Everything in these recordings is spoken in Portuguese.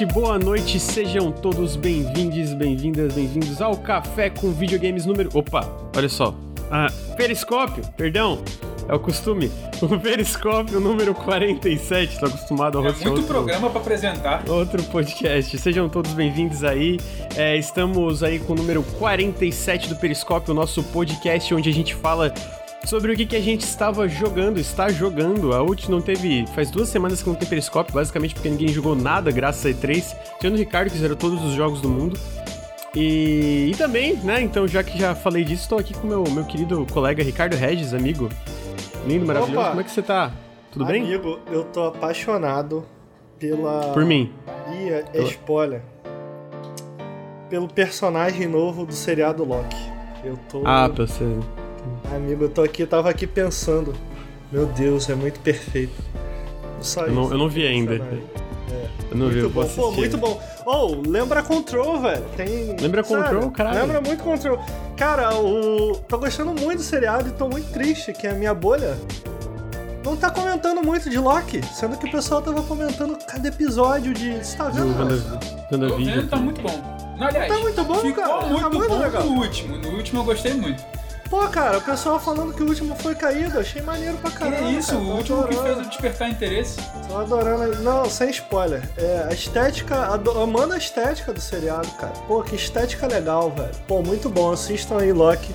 noite, boa noite, sejam todos bem-vindos, bem-vindas, bem-vindos ao Café com Videogames número. Opa, olha só. Ah, periscópio, perdão, é o costume. O periscópio número 47, tô acostumado a É muito outro, programa pra apresentar. outro podcast. Sejam todos bem-vindos aí. É, estamos aí com o número 47 do Periscópio, o nosso podcast onde a gente fala sobre o que, que a gente estava jogando, está jogando. A última não teve. Faz duas semanas que não tem Periscópio, basicamente porque ninguém jogou nada, graças a E3. Tirando o Ricardo, que zerou todos os jogos do mundo. E, e também, né? Então, já que já falei disso, estou aqui com meu meu querido colega Ricardo Regis, amigo. Lindo, maravilhoso. Opa! Como é que você tá? Tudo bem? Amigo, eu tô apaixonado pela. Por mim. Ih, é, é spoiler. Pelo personagem novo do seriado Loki. Eu tô. Ah, pra você. Amigo, eu tô aqui, tava aqui pensando. Meu Deus, é muito perfeito. Só Eu não, eu não vi ainda. personagem. Eu não vi, eu Muito vou bom, pô, assistir. muito bom. Oh, lembra Control, velho. Tem. Lembra Sério, Control, caralho. Lembra muito Control. Cara, o. Tô gostando muito do seriado e tô muito triste que a minha bolha não tá comentando muito de Loki. Sendo que o pessoal tava comentando cada episódio de. Você tá Do vendo? Tô WandaVision. vendo, tá muito bom. Não, aliás, Tá muito bom, ficou cara. Tá muito, muito bom legal. no último. No último eu gostei muito. Pô, cara, o pessoal falando que o último foi caído. Achei maneiro pra Que caramba. é isso, cara. o último que adorando. fez eu despertar interesse. Tô adorando. Não, sem spoiler. É, a estética, ado- amando a estética do seriado, cara. Pô, que estética legal, velho. Pô, muito bom. Assistam aí, Loki.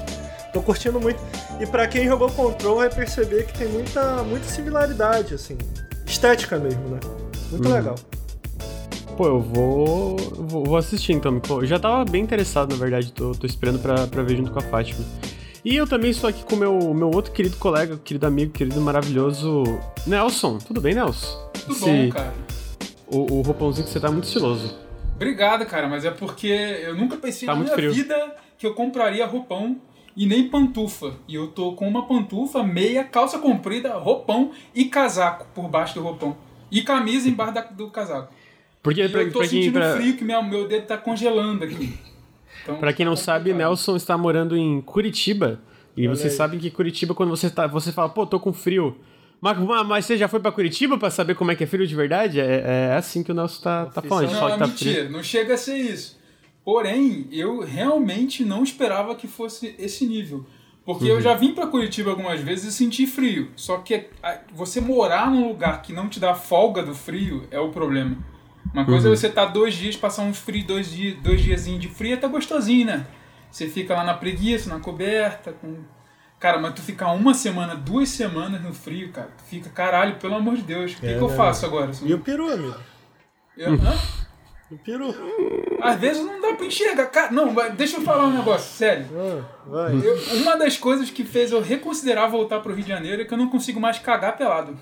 Tô curtindo muito. E pra quem jogou Control vai perceber que tem muita, muita similaridade, assim. Estética mesmo, né? Muito Uhum. legal. Pô, eu vou, vou, vou assistir então. Pô, já tava bem interessado, na verdade. Tô, tô esperando pra, pra ver junto com a Fátima. E eu também estou aqui com o meu, meu outro querido colega, querido amigo, querido maravilhoso, Nelson. Tudo bem, Nelson? Tudo Esse- bom, cara. O, o roupãozinho que você tá muito estiloso. Obrigado, cara, mas é porque eu nunca pensei Tá na minha frio. vida que eu compraria roupão e nem pantufa. E eu tô com uma pantufa, meia, calça comprida, roupão e casaco por baixo do roupão. E camisa embaixo da- do casaco. Porque, E pra, eu tô pra sentindo pra, frio que meu, meu dedo tá congelando aqui. Então, pra quem não sabe. Nelson está morando em Curitiba. E Olha vocês aí. sabem que Curitiba, quando você, tá, você fala, pô, tô com frio. Mas, mas- você já foi pra Curitiba pra saber como é que é frio de verdade? É, é assim que o Nelson tá, tá falando. Não, fala que tá mentira, frio. não chega a ser isso. Porém, eu realmente não esperava que fosse esse nível. Porque Uhum. eu já vim pra Curitiba algumas vezes e senti frio. Só que você morar num lugar que não te dá folga do frio é o problema. Uma coisa Uhum. é você estar dois dias, passar uns frios, dois dias, dois diazinhos de frio, é até gostosinho, né? Você fica lá na preguiça, na coberta, com. Cara, mas tu ficar uma semana, duas semanas no frio, cara, tu fica, caralho, pelo amor de Deus, o que, É, que eu né? faço agora? E o peru, amigo? Eu- hã? O peru. Às vezes não dá pra enxergar. Cara, não, deixa eu falar um negócio, sério. Ah. Eu- uma das coisas que fez eu reconsiderar voltar pro Rio de Janeiro é que eu não consigo mais cagar pelado.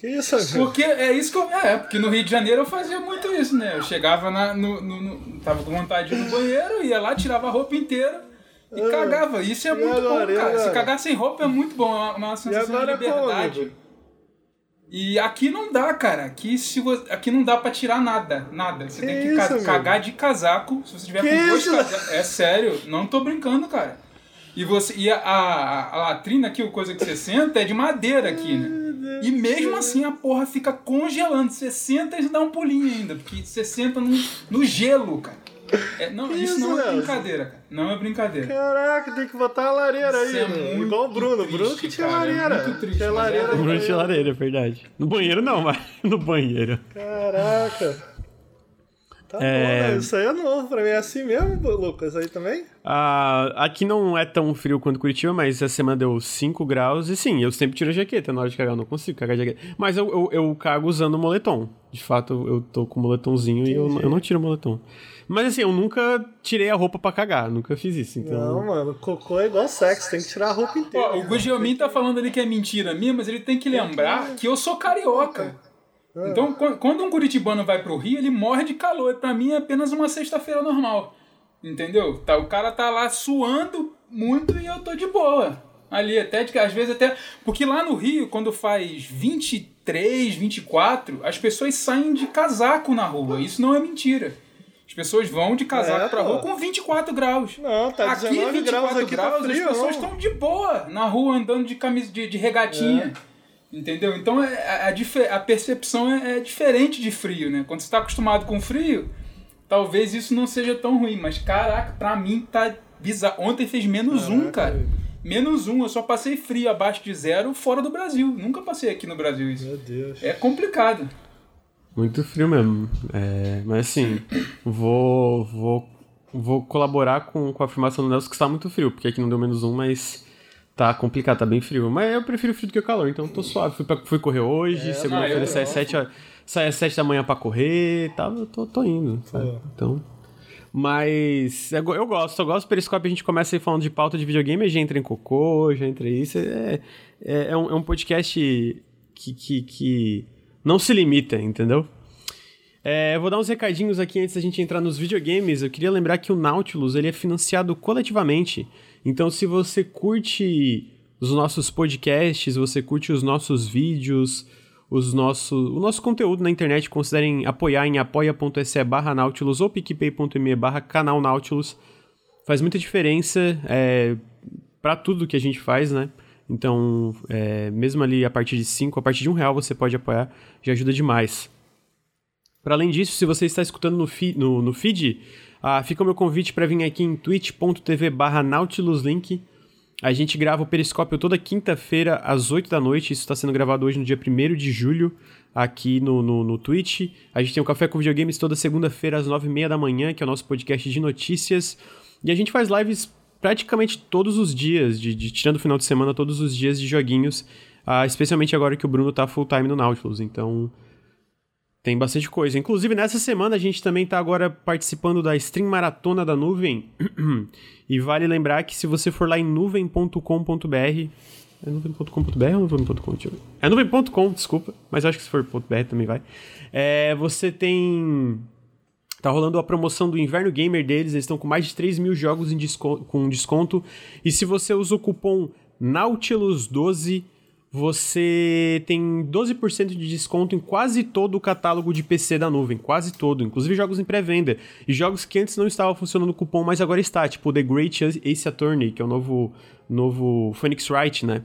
Que isso, amigo? Porque é isso que eu. É, porque no Rio de Janeiro eu fazia muito isso, né? Eu chegava na, no, no- no- Tava com vontade de ir no banheiro, ia lá, tirava a roupa inteira e Ah, cagava. Isso é muito agora, bom, cara. Se cagar sem roupa é muito bom, é uma, uma sensação de liberdade. E aqui não dá, cara. Aqui, se vo- aqui não dá pra tirar nada. Nada. Você Que tem que isso, amigo? cagar de casaco. Se você tiver Que com dois casacos. É sério, não tô brincando, cara. E, você, e a, a, a latrina aqui, a coisa que você senta, é de madeira aqui, né? E mesmo assim a porra fica congelando. Você senta e dá um pulinho ainda. Porque você senta no, no gelo, cara. É, não, isso, isso, não é brincadeira, cara. Não é brincadeira. Caraca, tem que botar a lareira aí, Isso é né? muito Igual o Bruno. triste, Bruno que tinha cara, é lareira. muito triste, tinha é lareira. verdade. no No de banheiro. lareira, é verdade. No banheiro não, mas no banheiro. Caraca. Tá É. bom, né? Isso aí é novo pra mim. É assim mesmo, Lucas? Aí também? Ah, aqui não é tão frio quanto Curitiba, mas essa semana deu 5 graus. E sim, eu sempre tiro a jaqueta na hora de cagar. Eu não consigo cagar de jaqueta. Mas eu, eu, eu cago usando o moletom. De fato, eu tô com o moletomzinho e eu, eu não tiro o moletom. Mas assim, eu nunca tirei a roupa pra cagar. Nunca fiz isso. Então. Não, mano. Cocô é igual sexo. Tem que tirar a roupa inteira. Ó, o Gugelmin tá falando ali que é mentira minha, mas ele tem que lembrar que eu sou carioca. Então, qu- quando um curitibano vai pro Rio, ele morre de calor. Pra mim é apenas uma sexta-feira normal. Entendeu? Tá, o cara tá lá suando muito e eu tô de boa. Ali, até de, às vezes até. Porque lá no Rio, quando faz 23, 24, as pessoas saem de casaco na rua. Isso não é mentira. As pessoas vão de casaco É, pra rua com 24 graus. Não, tá aqui, 19 graus 24 aqui, tá graus, frio, as pessoas estão de boa na rua andando de camisa de, de regatinha. Entendeu? Então é, a, a, a percepção é, é, diferente de frio, né? Quando você está acostumado com frio, talvez isso não seja tão ruim. Mas caraca, pra mim tá bizarro. Ontem fez menos caraca. um, cara. Menos um, eu só passei frio abaixo de zero fora do Brasil. Nunca passei aqui no Brasil isso. Meu Deus. É complicado. Muito frio mesmo. É, mas assim, vou, vou, vou colaborar com, com a afirmação do Nelson que está muito frio, porque aqui não deu menos um, mas Tá complicado, tá bem frio. Mas eu prefiro frio do que o calor, então tô suave. Fui, pra, fui correr hoje, é, segunda-feira sai às 7, sai às 7 da manhã pra correr tá, tô, tô indo. Então. Mas eu, eu gosto, eu gosto do Periscope, a gente começa aí falando de pauta de videogame, já entra em cocô, já entra isso. É, é, é, um, é um podcast que, que, que não se limita, entendeu? É, eu vou dar uns recadinhos aqui antes da gente entrar nos videogames. Eu queria lembrar que o Nautilus ele é financiado coletivamente então, se você curte os nossos podcasts, você curte os nossos vídeos, os nosso, o nosso conteúdo na internet, considerem apoiar em apoia.se barra Nautilus ou picpay.me barra canal Nautilus. Faz muita diferença é, para tudo que a gente faz, né? Então, é, mesmo ali a partir de 5, a partir de um real você pode apoiar, já ajuda demais. Para além disso, se você está escutando no, fi, no, no feed, ah, fica o meu convite para vir aqui em twitch.tv barra nautiluslink. A gente grava o Periscópio toda quinta-feira às 8 da noite. Isso está sendo gravado hoje no dia 1 de julho, aqui no, no, no Twitch. A gente tem o Café com Videogames toda segunda-feira às 9h30 da manhã, que é o nosso podcast de notícias. E a gente faz lives praticamente todos os dias, de, de tirando o final de semana, todos os dias de joguinhos. Uh, especialmente agora que o Bruno tá full time no Nautilus. Então, tem bastante coisa. Inclusive, nessa semana a gente também está agora participando da Stream Maratona da Nuvem. e vale lembrar que se você for lá em nuvem.com.br. É nuvem.com.br ou nuvem.com? É nuvem.com, desculpa. Mas acho que se for .br também vai. É, você tem. Tá rolando a promoção do Inverno Gamer deles. Eles estão com mais de 3 mil jogos com desconto. E se você usa o cupom Nautilus12 você tem 12% de desconto em quase todo o catálogo de PC da nuvem, quase todo, inclusive jogos em pré-venda e jogos que antes não estavam funcionando no cupom, mas agora está, tipo The Great Ace Attorney, que é o novo novo Phoenix Wright, né?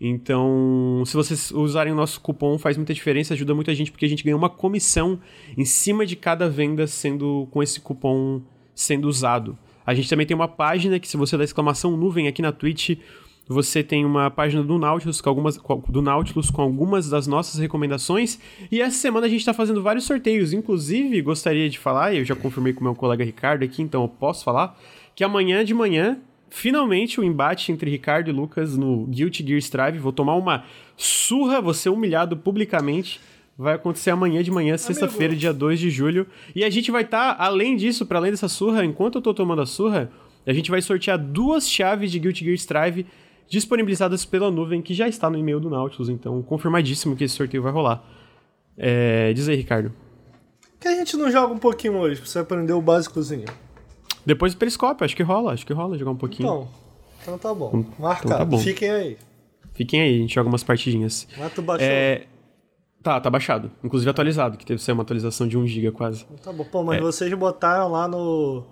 Então, se vocês usarem o nosso cupom, faz muita diferença, ajuda muita gente porque a gente ganha uma comissão em cima de cada venda sendo com esse cupom sendo usado. A gente também tem uma página que se você dá exclamação nuvem aqui na Twitch, você tem uma página do Nautilus, com algumas, do Nautilus com algumas das nossas recomendações. E essa semana a gente está fazendo vários sorteios. Inclusive, gostaria de falar, e eu já confirmei com meu colega Ricardo aqui, então eu posso falar, que amanhã de manhã, finalmente o embate entre Ricardo e Lucas no Guilty Gear Strive. Vou tomar uma surra, vou ser humilhado publicamente. Vai acontecer amanhã de manhã, sexta-feira, dia 2 de julho. E a gente vai estar, tá, além disso, para além dessa surra, enquanto eu tô tomando a surra, a gente vai sortear duas chaves de Guilty Gear Strive disponibilizadas pela nuvem, que já está no e-mail do Nautilus, então confirmadíssimo que esse sorteio vai rolar. É, diz aí, Ricardo. Que a gente não joga um pouquinho hoje, pra você aprender o básicozinho. Depois do periscópio, acho que rola, acho que rola jogar um pouquinho. Então, então tá bom. Então, Marcado, então tá bom. fiquem aí. Fiquem aí, a gente joga umas partidinhas. Mas tu baixou? É... Tá, tá baixado. Inclusive atualizado, que teve ser uma atualização de 1 GB quase. Tá bom, pô, mas é. vocês botaram lá no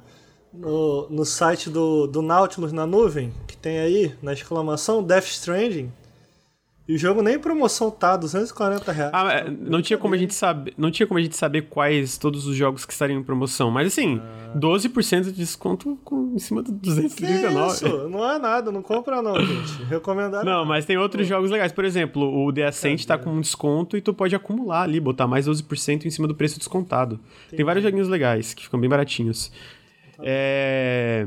no, no site do, do Nautilus na nuvem, que tem aí, na exclamação, Death Stranding. E o jogo nem em promoção tá, 240 reais. Ah, é, não tinha como a gente saber, não tinha como a gente saber quais todos os jogos que estariam em promoção, mas assim, ah. 12% de desconto com, em cima do 239. Que isso? Não é nada, não compra não, gente. Recomendado. Não, mas tem outros jogos legais, por exemplo, o The Ascent tá com um desconto e tu pode acumular ali, botar mais 12% em cima do preço descontado. Entendi. Tem vários joguinhos legais que ficam bem baratinhos. É...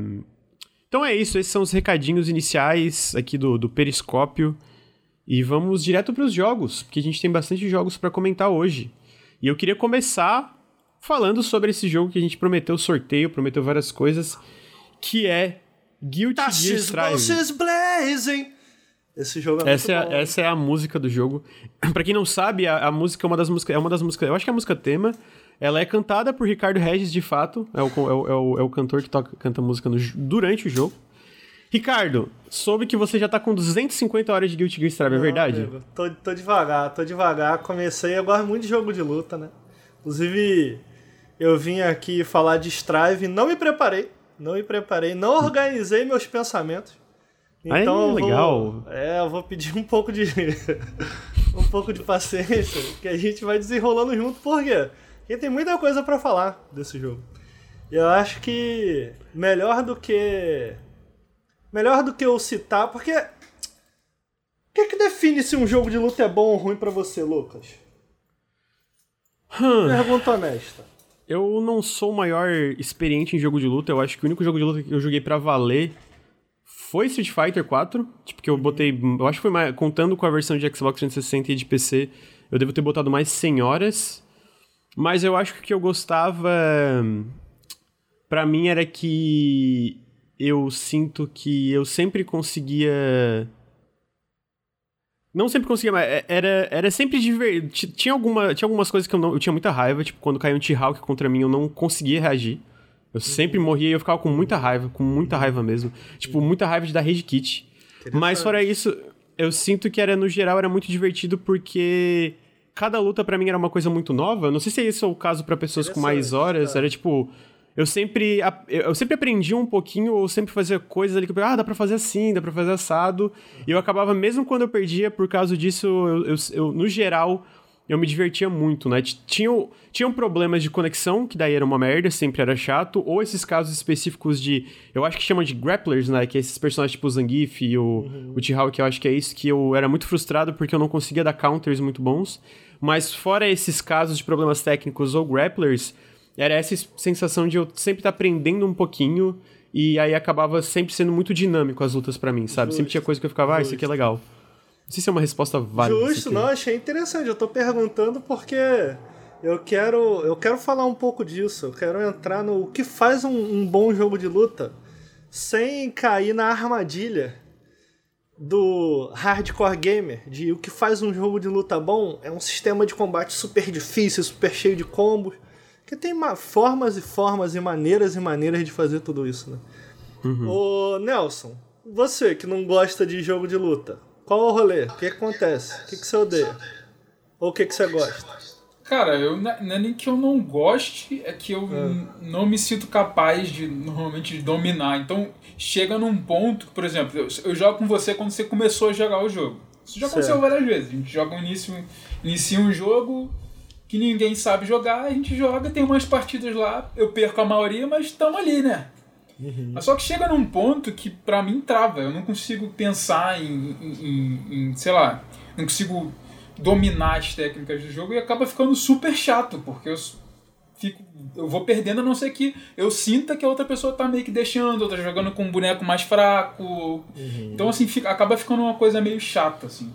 Então é isso, esses são os recadinhos iniciais aqui do, do Periscópio. E vamos direto para os jogos, porque a gente tem bastante jogos para comentar hoje. E eu queria começar falando sobre esse jogo que a gente prometeu sorteio, prometeu várias coisas, que é Guilty Gear Strive. Blazing. Esse jogo é essa muito é, bom. Essa é a música do jogo. para quem não sabe, a, a, música é uma das músicas, é uma das músicas, eu acho que é a música tema ela é cantada por Ricardo Regis, de fato. É o, é o, é o, é o cantor que toca, canta música no, durante o jogo. Ricardo, soube que você já tá com 250 horas de Guilty Gear Strive, é verdade? Amigo, tô, tô devagar, tô devagar. Comecei, eu gosto muito de jogo de luta, né? Inclusive, eu vim aqui falar de Strive, não me preparei. Não me preparei, não organizei meus pensamentos. Então, Aí, legal. Vou, é, eu vou pedir um pouco de um pouco de paciência, que a gente vai desenrolando junto, por quê? Porque tem muita coisa para falar desse jogo. Eu acho que melhor do que. Melhor do que eu citar, porque. O que, que define se um jogo de luta é bom ou ruim para você, Lucas? Hum. Pergunta honesta. Eu não sou o maior experiente em jogo de luta. Eu acho que o único jogo de luta que eu joguei para valer foi Street Fighter 4. Tipo, que eu botei. Eu acho que foi mais. Contando com a versão de Xbox 360 e de PC, eu devo ter botado mais 100 horas. Mas eu acho que o que eu gostava. para mim era que. Eu sinto que eu sempre conseguia não sempre conseguia, mas é, era, era sempre divertido. Tinha, alguma, tinha algumas coisas que eu não. Eu tinha muita raiva, tipo, quando caiu um T-Hawk contra mim, eu não conseguia reagir. Eu sempre morria e eu ficava com muita raiva, com muita raiva mesmo. Tipo, muita raiva de dar rage kit. Mas fora isso, eu sinto que era, no geral, era muito divertido porque cada luta para mim era uma coisa muito nova. Não sei se esse é o caso para pessoas com mais horas. Tá. Era tipo, eu sempre, eu sempre aprendi um pouquinho, ou sempre fazia coisas ali que eu ah, dá pra fazer assim, dá pra fazer assado. E eu acabava, mesmo quando eu perdia, por causa disso, eu, eu, eu no geral, eu me divertia muito, né? Tinham, tinham problemas de conexão, que daí era uma merda, sempre era chato, ou esses casos específicos de. Eu acho que chamam de grapplers, né? Que é esses personagens tipo o Zangief e o, uhum. o T-Hawk, que eu acho que é isso, que eu era muito frustrado porque eu não conseguia dar counters muito bons. Mas fora esses casos de problemas técnicos ou grapplers, era essa sensação de eu sempre estar tá aprendendo um pouquinho e aí acabava sempre sendo muito dinâmico as lutas para mim, sabe? Justo. Sempre tinha coisa que eu ficava, ah, isso aqui é legal. Não sei se é uma resposta válida. Justo, não, achei interessante. Eu tô perguntando porque eu quero, eu quero falar um pouco disso. Eu quero entrar no o que faz um, um bom jogo de luta sem cair na armadilha do hardcore gamer, de o que faz um jogo de luta bom é um sistema de combate super difícil, super cheio de combos porque tem formas e formas e maneiras e maneiras de fazer tudo isso, né? Uhum. Ô, Nelson, você que não gosta de jogo de luta, qual é o rolê? O que, que acontece? O que, que você odeia? Ou o que, que você gosta? Cara, eu, não é nem que eu não goste, é que eu é. não me sinto capaz de, normalmente, de dominar. Então, chega num ponto, por exemplo, eu, eu jogo com você quando você começou a jogar o jogo. Isso já aconteceu várias vezes. A gente joga um início, inicia um jogo, que ninguém sabe jogar, a gente joga, tem umas partidas lá, eu perco a maioria, mas estamos ali, né? Uhum. Só que chega num ponto que pra mim trava, eu não consigo pensar em, em, em, sei lá, não consigo dominar as técnicas do jogo e acaba ficando super chato, porque eu fico, eu vou perdendo a não ser que eu sinta que a outra pessoa tá meio que deixando, ou tá jogando com um boneco mais fraco. Uhum. Então assim, fica, acaba ficando uma coisa meio chata, assim.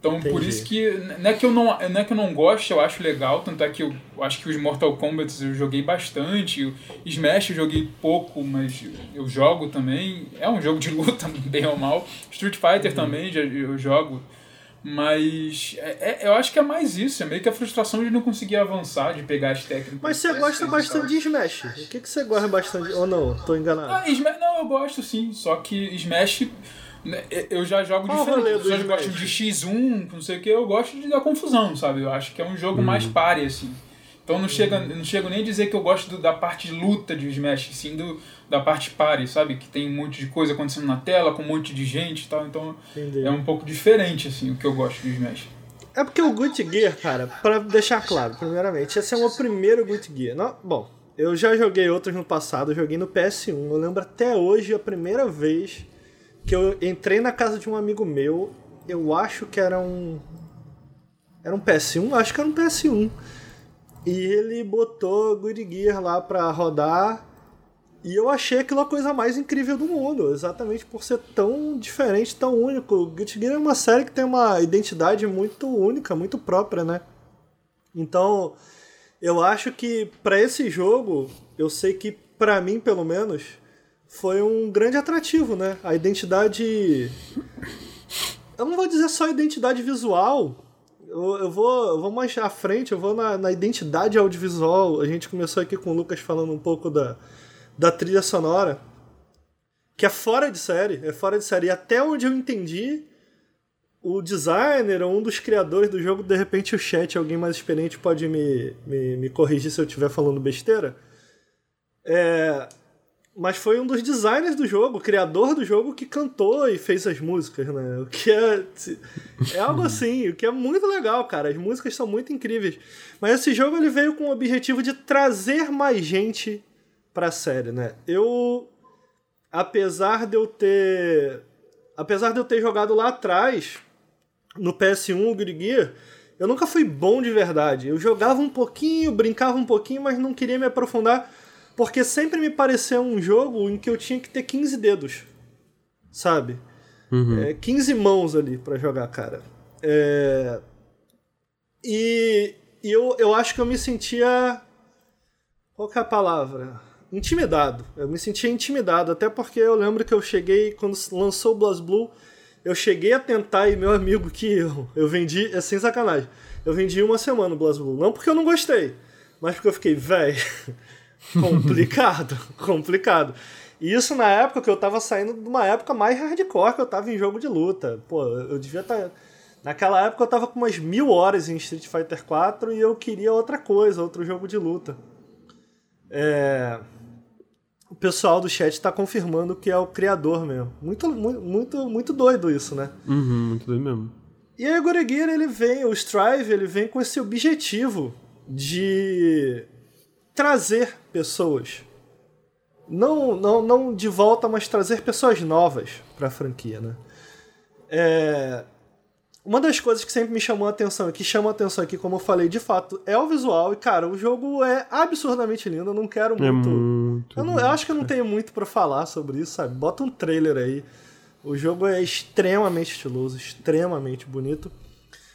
Então, Entendi. por isso que não é que, eu não, não é que eu não gosto, eu acho legal, tanto é que eu acho que os Mortal Kombat eu joguei bastante, o Smash eu joguei pouco, mas eu jogo também. É um jogo de luta, bem ou mal. Street Fighter uhum. também eu jogo. Mas é, é, eu acho que é mais isso, é meio que a frustração de não conseguir avançar, de pegar as técnicas. Mas você gosta bastante de Smash. O que, que você gosta bastante? Ou não? Tô enganado. Ah, Smash, não, eu gosto sim, só que Smash né, eu já jogo Qual diferente. As pessoas gostam de X1, não sei o que, eu gosto de dar confusão, sabe? Eu acho que é um jogo uhum. mais pare, assim. Então não chega, não chego nem a dizer que eu gosto do, da parte de luta de Smash, sim do, da parte pare, sabe? Que tem um monte de coisa acontecendo na tela, com um monte de gente e tal. Então Entendi. é um pouco diferente, assim, o que eu gosto de Smash. É porque o Guilty Gear, cara, para deixar claro, primeiramente, esse é o meu primeiro Guilty Gear. Não, bom, eu já joguei outros no passado, eu joguei no PS1. Eu lembro até hoje a primeira vez que eu entrei na casa de um amigo meu, eu acho que era um. Era um PS1? Acho que era um PS1. E ele botou Good Gear lá pra rodar. E eu achei aquilo a coisa mais incrível do mundo, exatamente por ser tão diferente, tão único. Guilty Gear é uma série que tem uma identidade muito única, muito própria, né? Então, eu acho que para esse jogo, eu sei que para mim, pelo menos, foi um grande atrativo, né? A identidade. Eu não vou dizer só identidade visual. Eu, eu, vou, eu vou mais à frente, eu vou na, na identidade audiovisual. A gente começou aqui com o Lucas falando um pouco da, da trilha sonora. Que é fora de série. É fora de série. E até onde eu entendi, o designer ou um dos criadores do jogo, de repente o chat, alguém mais experiente pode me, me, me corrigir se eu estiver falando besteira. É, mas foi um dos designers do jogo, o criador do jogo, que cantou e fez as músicas, né? O que é. É algo assim, o que é muito legal, cara. As músicas são muito incríveis. Mas esse jogo ele veio com o objetivo de trazer mais gente pra série, né? Eu. Apesar de eu ter. Apesar de eu ter jogado lá atrás, no PS1, o Guilty Gear, eu nunca fui bom de verdade. Eu jogava um pouquinho, brincava um pouquinho, mas não queria me aprofundar porque sempre me pareceu um jogo em que eu tinha que ter 15 dedos, sabe? Uhum. É, 15 mãos ali para jogar, cara. É... E, e eu, eu acho que eu me sentia. Qual que é a palavra? Intimidado. Eu me sentia intimidado, até porque eu lembro que eu cheguei, quando lançou o BlazBlue, eu cheguei a tentar e meu amigo que eu, eu vendi, é sem sacanagem, eu vendi uma semana o BlazBlue. Não porque eu não gostei, mas porque eu fiquei, velho. Complicado, complicado. E isso na época que eu tava saindo de uma época mais hardcore, que eu tava em jogo de luta. Pô, eu devia estar. Tá... Naquela época eu tava com umas mil horas em Street Fighter 4 e eu queria outra coisa, outro jogo de luta. É... O pessoal do chat tá confirmando que é o criador mesmo. Muito, muito, muito, doido isso, né? Uhum, muito doido mesmo. E aí o Guregear, ele vem, o Strive, ele vem com esse objetivo de trazer pessoas. Não, não, não de volta, mas trazer pessoas novas para a franquia, né? É... Uma das coisas que sempre me chamou a atenção, e que chama a atenção aqui, como eu falei, de fato, é o visual. E, cara, o jogo é absurdamente lindo. Eu não quero é muito. É muito eu, não, eu acho que eu não tenho muito para falar sobre isso, sabe? Bota um trailer aí. O jogo é extremamente estiloso, extremamente bonito.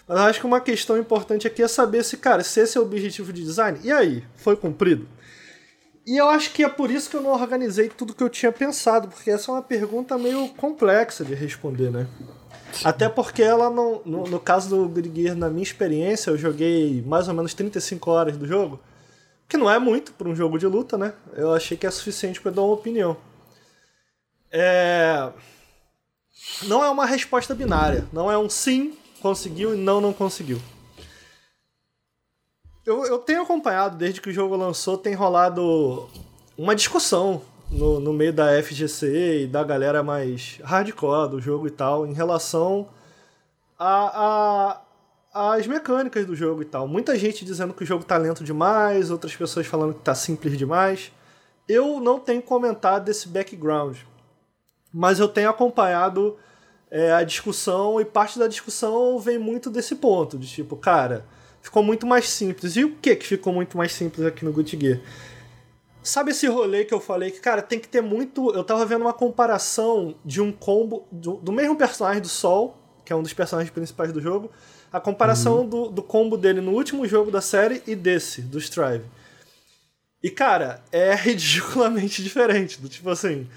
Mas eu acho que uma questão importante aqui é saber se, cara, se esse é o objetivo de design, e aí? Foi cumprido? E eu acho que é por isso que eu não organizei tudo que eu tinha pensado, porque essa é uma pergunta meio complexa de responder, né? Até porque ela não. No, no caso do Grigir, na minha experiência, eu joguei mais ou menos 35 horas do jogo. Que não é muito para um jogo de luta, né? Eu achei que é suficiente para dar uma opinião. É. Não é uma resposta binária. Não é um sim conseguiu e não, não conseguiu. Eu, eu tenho acompanhado, desde que o jogo lançou, tem rolado uma discussão no, no meio da FGC e da galera mais hardcore do jogo e tal, em relação a, a, as mecânicas do jogo e tal. Muita gente dizendo que o jogo tá lento demais, outras pessoas falando que tá simples demais. Eu não tenho comentado desse background, mas eu tenho acompanhado é, a discussão, e parte da discussão vem muito desse ponto, de tipo, cara, ficou muito mais simples. E o que que ficou muito mais simples aqui no Guilty Gear? Sabe esse rolê que eu falei que, cara, tem que ter muito. Eu tava vendo uma comparação de um combo. Do, do mesmo personagem do Sol, que é um dos personagens principais do jogo, a comparação uhum. do, do combo dele no último jogo da série e desse, do Strive. E, cara, é ridiculamente diferente. Do tipo assim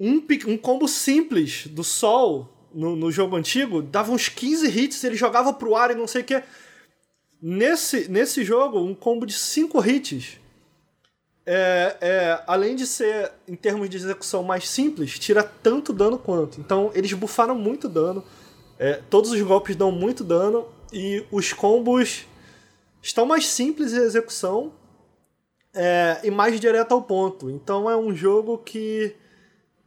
um, um combo simples do Sol no, no jogo antigo dava uns 15 hits, ele jogava pro ar e não sei o que. Nesse, nesse jogo, um combo de 5 hits, é, é, além de ser, em termos de execução, mais simples, tira tanto dano quanto. Então, eles bufaram muito dano, é, todos os golpes dão muito dano, e os combos estão mais simples em execução é, e mais direto ao ponto. Então, é um jogo que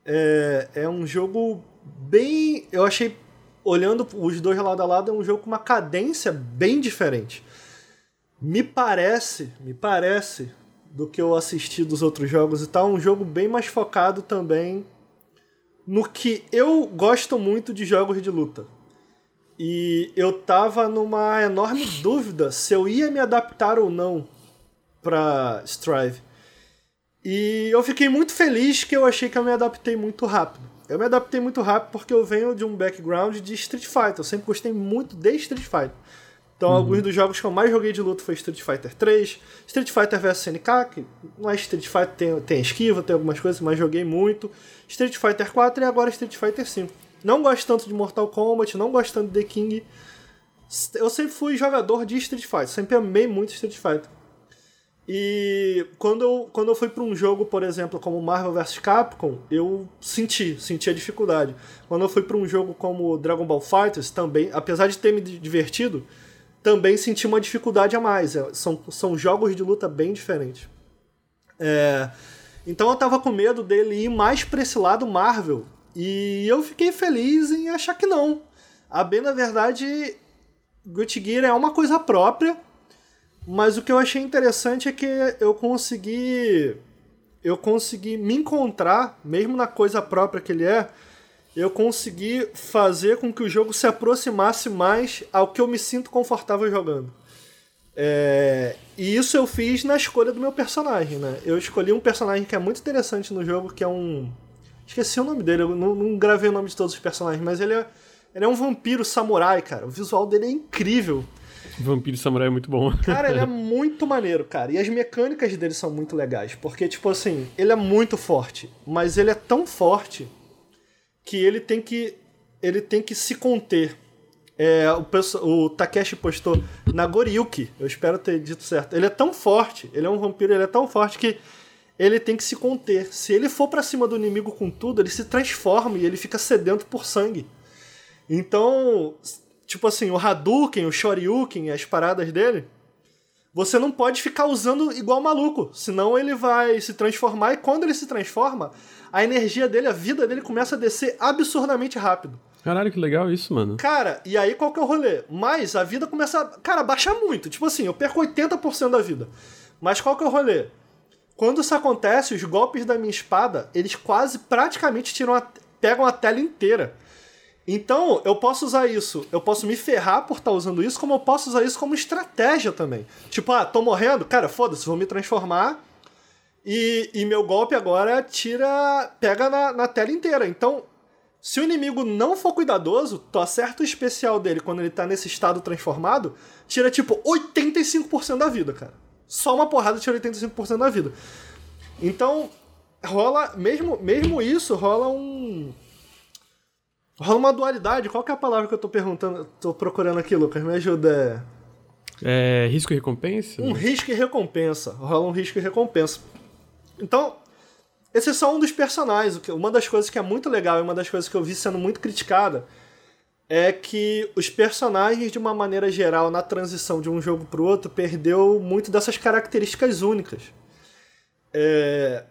é, é um jogo bem. Eu achei, olhando os dois lado a lado, é um jogo com uma cadência bem diferente. Me parece, me parece, do que eu assisti dos outros jogos e tal, um jogo bem mais focado também no que eu gosto muito de jogos de luta. E eu tava numa enorme dúvida se eu ia me adaptar ou não para Strive. E eu fiquei muito feliz que eu achei que eu me adaptei muito rápido. Eu me adaptei muito rápido porque eu venho de um background de Street Fighter. Eu sempre gostei muito de Street Fighter. Então, uhum. alguns dos jogos que eu mais joguei de luta foi Street Fighter 3, Street Fighter vs SNK, que não é Street Fighter, tem, tem esquiva, tem algumas coisas, mas joguei muito. Street Fighter 4 e agora Street Fighter 5. Não gosto tanto de Mortal Kombat, não gosto tanto de The King. Eu sempre fui jogador de Street Fighter, sempre amei muito Street Fighter. E quando eu, quando eu fui para um jogo, por exemplo, como Marvel vs Capcom, eu senti, senti a dificuldade. Quando eu fui para um jogo como Dragon Ball Fighters, também, apesar de ter me divertido, também senti uma dificuldade a mais. É, são, são jogos de luta bem diferentes. É, Então eu tava com medo dele ir mais pra esse lado Marvel. E eu fiquei feliz em achar que não. A bem, na verdade, Guilty Gear é uma coisa própria, mas o que eu achei interessante é que eu consegui eu consegui me encontrar, mesmo na coisa própria que ele é, eu consegui fazer com que o jogo se aproximasse mais ao que eu me sinto confortável jogando. É, e isso eu fiz na escolha do meu personagem, né? Eu escolhi um personagem que é muito interessante no jogo, que é um. Esqueci o nome dele, eu não, não gravei o nome de todos os personagens, mas ele é, ele é um vampiro samurai, cara. O visual dele é incrível. Vampiro Samurai é muito bom. Cara, ele é muito maneiro, cara. E as mecânicas dele são muito legais. Porque, tipo assim, ele é muito forte. Mas ele é tão forte que ele tem que. Ele tem que se conter. É, o, o Takeshi postou Nagoriyuki. Eu espero ter dito certo. Ele é tão forte, ele é um vampiro, ele é tão forte que ele tem que se conter. Se ele for para cima do inimigo com tudo, ele se transforma e ele fica sedento por sangue. Então, tipo assim, o Hadouken, o Shoryuken, as paradas dele, você não pode ficar usando igual maluco, senão ele vai se transformar e quando ele se transforma, a energia dele, a vida dele começa a descer absurdamente rápido. Caralho, que legal isso, mano. Cara, e aí qual que é o rolê? Mas a vida começa a, cara, baixar muito. Tipo assim, eu perco 80% da vida. Mas qual que é o rolê? Quando isso acontece, os golpes da minha espada, eles quase praticamente tiram a, pegam a tela inteira. Então, eu posso usar isso, eu posso me ferrar por estar tá usando isso, como eu posso usar isso como estratégia também. Tipo, ah, tô morrendo, cara, foda-se, vou me transformar e, e meu golpe agora tira. pega na, na tela inteira. Então, se o inimigo não for cuidadoso, tu acerta o especial dele quando ele tá nesse estado transformado, tira tipo 85% da vida, cara. Só uma porrada tira 85% da vida. Então, rola. Mesmo, mesmo isso, rola um Rola uma dualidade. Qual que é a palavra que eu tô perguntando, tô procurando aqui, Lucas? Me ajuda. É, risco e recompensa? Um risco e recompensa. Rola um risco e recompensa. Então, esse é só um dos personagens. Uma das coisas que é muito legal e uma das coisas que eu vi sendo muito criticada é que os personagens, de uma maneira geral, na transição de um jogo pro outro, perdeu muito dessas características únicas. É...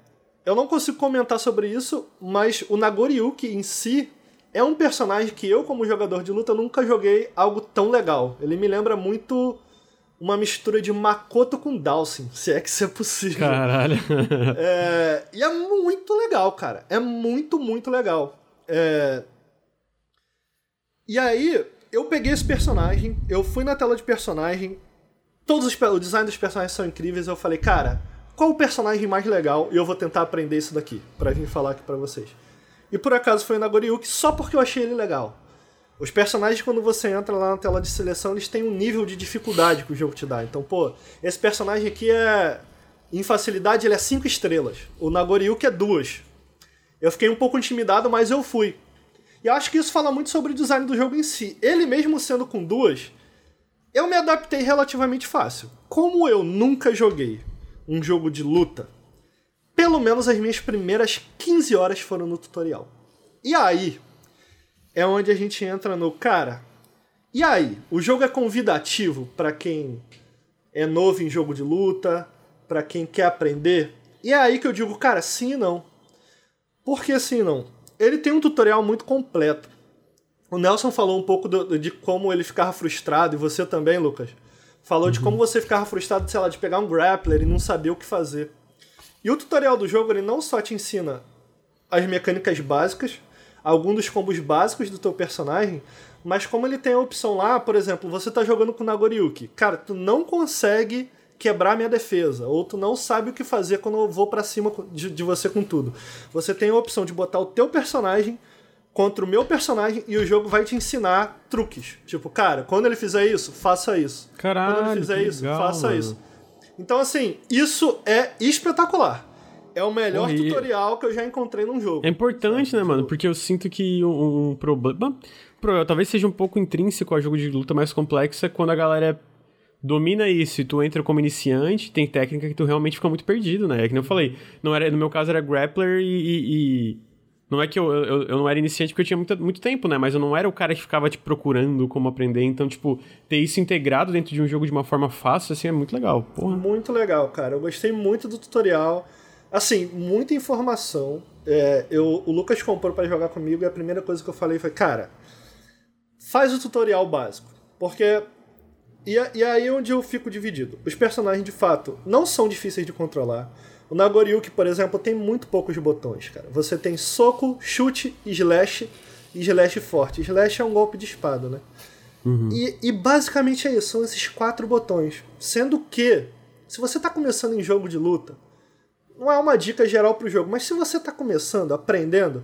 Eu não consigo comentar sobre isso, mas o Nagoriyuki em si é um personagem que eu, como jogador de luta, nunca joguei algo tão legal. Ele me lembra muito uma mistura de Makoto com Dawson, se é que isso é possível. Caralho. é, e é muito legal, cara. É muito, muito legal. É... E aí, eu peguei esse personagem, eu fui na tela de personagem, todos os, o design dos personagens são incríveis, eu falei, cara, qual o personagem mais legal? E eu vou tentar aprender isso daqui, para vir falar aqui para vocês. E por acaso foi o Nagoriyuki só porque eu achei ele legal. Os personagens, quando você entra lá na tela de seleção, eles têm um nível de dificuldade que o jogo te dá. Então, pô, esse personagem aqui é. Em facilidade, ele é 5 estrelas. O Nagoriyuki é 2. Eu fiquei um pouco intimidado, mas eu fui. E eu acho que isso fala muito sobre o design do jogo em si. Ele mesmo sendo com duas, eu me adaptei relativamente fácil. Como eu nunca joguei um jogo de luta pelo menos as minhas primeiras 15 horas foram no tutorial. E aí é onde a gente entra no cara. E aí, o jogo é convidativo para quem é novo em jogo de luta, para quem quer aprender? E é aí que eu digo, cara, sim e não. Por que sim e não? Ele tem um tutorial muito completo. O Nelson falou um pouco do, de como ele ficava frustrado, e você também, Lucas. Falou uhum. de como você ficava frustrado, sei lá, de pegar um grappler e não saber o que fazer. E o tutorial do jogo ele não só te ensina as mecânicas básicas, alguns dos combos básicos do teu personagem, mas como ele tem a opção lá, por exemplo, você tá jogando com o Nagoriyuki, cara, tu não consegue quebrar minha defesa, ou tu não sabe o que fazer quando eu vou para cima de, de, você com tudo. Você tem a opção de botar o teu personagem contra o meu personagem e o jogo vai te ensinar truques. Tipo, cara, quando ele fizer isso, faça isso. Caralho, quando ele fizer isso, legal, faça mano. isso. Então, assim, isso é espetacular. É o melhor tutorial que eu já encontrei num jogo. É importante, né, mano? Porque eu sinto que um, um problema. Talvez seja um pouco intrínseco ao jogo de luta mais complexo é quando a galera domina isso e tu entra como iniciante, tem técnica que tu realmente fica muito perdido, né? É que nem eu falei, não era, no meu caso era grappler e, e, e não é que eu, eu, eu, não era iniciante porque eu tinha muito, muito tempo, né? Mas eu não era o cara que ficava, te tipo, procurando como aprender. Então, tipo, ter isso integrado dentro de um jogo de uma forma fácil, assim, é muito legal. Porra. Muito legal, cara. Eu gostei muito do tutorial. Assim, muita informação. É, eu, o Lucas comprou para jogar comigo e a primeira coisa que eu falei foi, cara, faz o tutorial básico. Porque. E, e aí é onde eu fico dividido. Os personagens, de fato, não são difíceis de controlar. O Nagoriuki, por exemplo, tem muito poucos botões, cara. Você tem soco, chute, slash e slash forte. Slash é um golpe de espada, né? Uhum. E, e, basicamente é isso, são esses quatro botões. Sendo que, se você está começando em jogo de luta, não é uma dica geral pro jogo, mas se você está começando, aprendendo,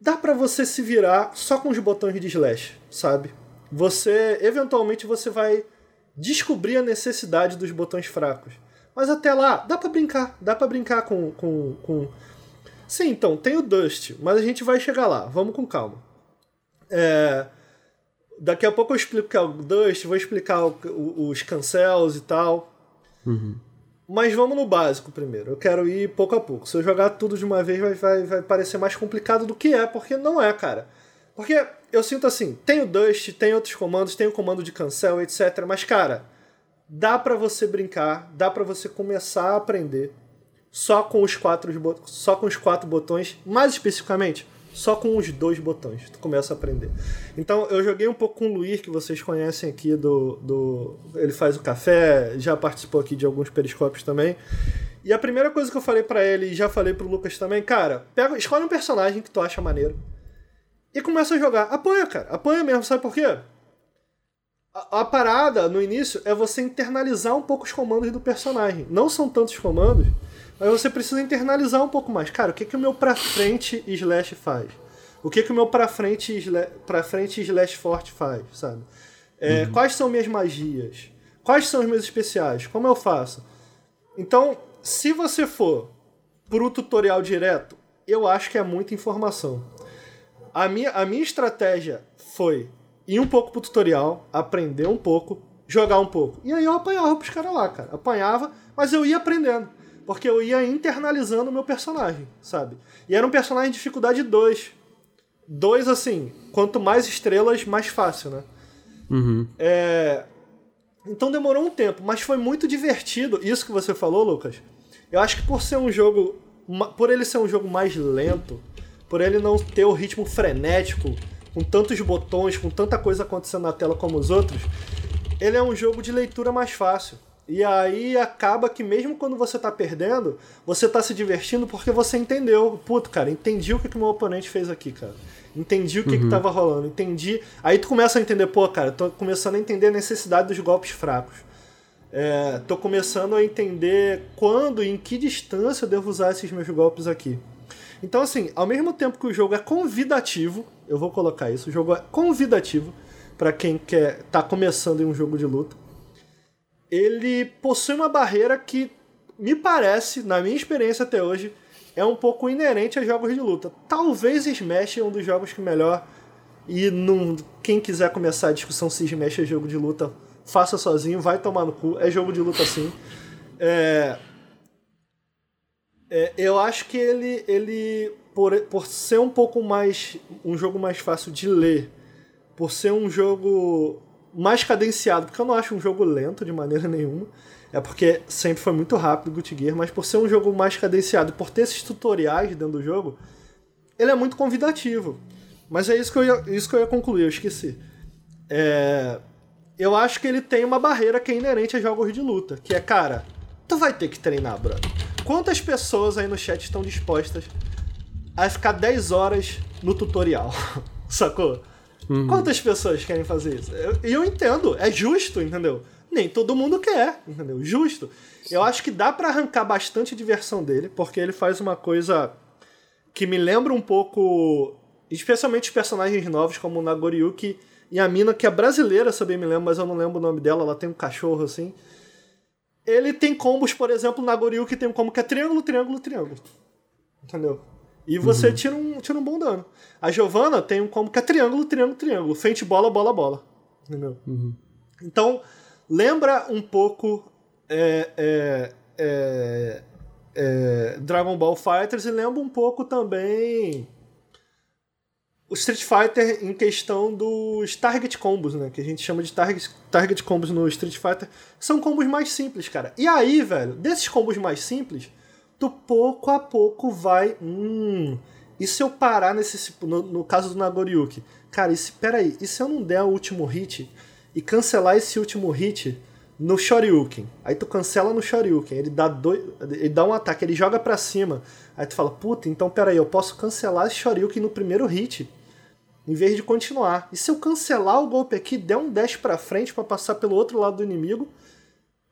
dá para você se virar só com os botões de slash, sabe? Você, eventualmente, você vai descobrir a necessidade dos botões fracos. Mas até lá, dá para brincar, dá para brincar com, com, com... Sim, então, tem o Dust, mas a gente vai chegar lá, vamos com calma. É... Daqui a pouco eu explico o que é o Dust, vou explicar o, o, os cancels e tal. Uhum. Mas vamos no básico primeiro. Eu quero ir pouco a pouco. Se eu jogar tudo de uma vez, vai, vai, vai parecer mais complicado do que é, porque não é, cara. Porque eu sinto assim: tem o Dust, tem outros comandos, tem o comando de cancel, etc. Mas, cara, dá para você brincar, dá para você começar a aprender só com os quatro só com os quatro botões, mais especificamente só com os dois botões, tu começa a aprender. Então eu joguei um pouco com o Luir, que vocês conhecem aqui do, do. Ele faz o café, já participou aqui de alguns periscópios também. E a primeira coisa que eu falei para ele, e já falei pro Lucas também, cara, pega, escolhe um personagem que tu acha maneiro. E começa a jogar. Apanha, cara. Apanha mesmo, sabe por quê? A, a parada no início é você internalizar um pouco os comandos do personagem. Não são tantos comandos mas você precisa internalizar um pouco mais. Cara, o que, que o meu pra frente slash faz? O que, que o meu pra frente, slash, pra frente slash forte faz, sabe? É, uhum. Quais são minhas magias? Quais são os meus especiais? Como eu faço? Então, se você for pro tutorial direto, eu acho que é muita informação. A minha, a minha estratégia foi ir um pouco pro tutorial, aprender um pouco, jogar um pouco. E aí eu apanhava pros caras lá, cara. Apanhava, mas eu ia aprendendo. Porque eu ia internalizando o meu personagem, sabe? E era um personagem de dificuldade 2. Dois, assim, quanto mais estrelas, mais fácil, né? Uhum. É... Então demorou um tempo, mas foi muito divertido. Isso que você falou, Lucas. Eu acho que por ser um jogo. Por ele ser um jogo mais lento, por ele não ter o ritmo frenético, com tantos botões, com tanta coisa acontecendo na tela como os outros, ele é um jogo de leitura mais fácil. E aí acaba que mesmo quando você tá perdendo, você tá se divertindo porque você entendeu. Puto, cara, entendi o que, que o meu oponente fez aqui, cara. Entendi o que, uhum. que tava rolando, entendi. Aí tu começa a entender, pô, cara, tô começando a entender a necessidade dos golpes fracos. É, tô começando a entender quando e em que distância eu devo usar esses meus golpes aqui. Então, assim, ao mesmo tempo que o jogo é convidativo, eu vou colocar isso, o jogo é convidativo para quem quer tá começando em um jogo de luta ele possui uma barreira que me parece, na minha experiência até hoje, é um pouco inerente a jogos de luta. Talvez Smash é um dos jogos que melhor e não, quem quiser começar a discussão se Smash é jogo de luta, faça sozinho, vai tomar no cu, é jogo de luta sim. É, é, eu acho que ele, ele por, por ser um pouco mais um jogo mais fácil de ler, por ser um jogo mais cadenciado, porque eu não acho um jogo lento de maneira nenhuma. É porque sempre foi muito rápido o Gear, mas por ser um jogo mais cadenciado, por ter esses tutoriais dentro do jogo, ele é muito convidativo. Mas é isso que eu ia, isso que eu ia concluir, eu esqueci. É, eu acho que ele tem uma barreira que é inerente a jogos de luta, que é, cara, tu vai ter que treinar, brother. Quantas pessoas aí no chat estão dispostas a ficar 10 horas no tutorial? Sacou? Uhum. Quantas pessoas querem fazer isso? E eu, eu, entendo, é justo, entendeu? Nem todo mundo quer, entendeu? Justo. Eu acho que dá para arrancar bastante diversão dele, porque ele faz uma coisa que me lembra um pouco, especialmente os personagens novos, como o Nagoriyuki e a mina, que é brasileira, também me lembro, mas eu não lembro o nome dela, ela tem um cachorro assim. Ele tem combos, por exemplo, o Nagoriyuki tem um combo que é triângulo, triângulo, triângulo. Entendeu? E você uhum. tira, um, tira um bom dano. A Giovanna tem um combo que é triângulo, triângulo, triângulo. Frente bola, bola, bola. Entendeu? Uhum. Então, lembra um pouco é, é, é, é, Dragon Ball Fighters e lembra um pouco também o Street Fighter em questão dos target combos, né? Que a gente chama de target, target combos no Street Fighter. São combos mais simples, cara. E aí, velho, desses combos mais simples, tu pouco a pouco vai. Hum. E se eu parar nesse. No, no caso do Nagoriyuki? Cara, e se, peraí, e se eu não der o último hit e cancelar esse último hit no Shoryuken? Aí tu cancela no Shoryuken, ele dá, dois, ele dá um ataque, ele joga pra cima. Aí tu fala, puta, então peraí, eu posso cancelar esse Shoryuken no primeiro hit em vez de continuar. E se eu cancelar o golpe aqui, der um dash pra frente para passar pelo outro lado do inimigo,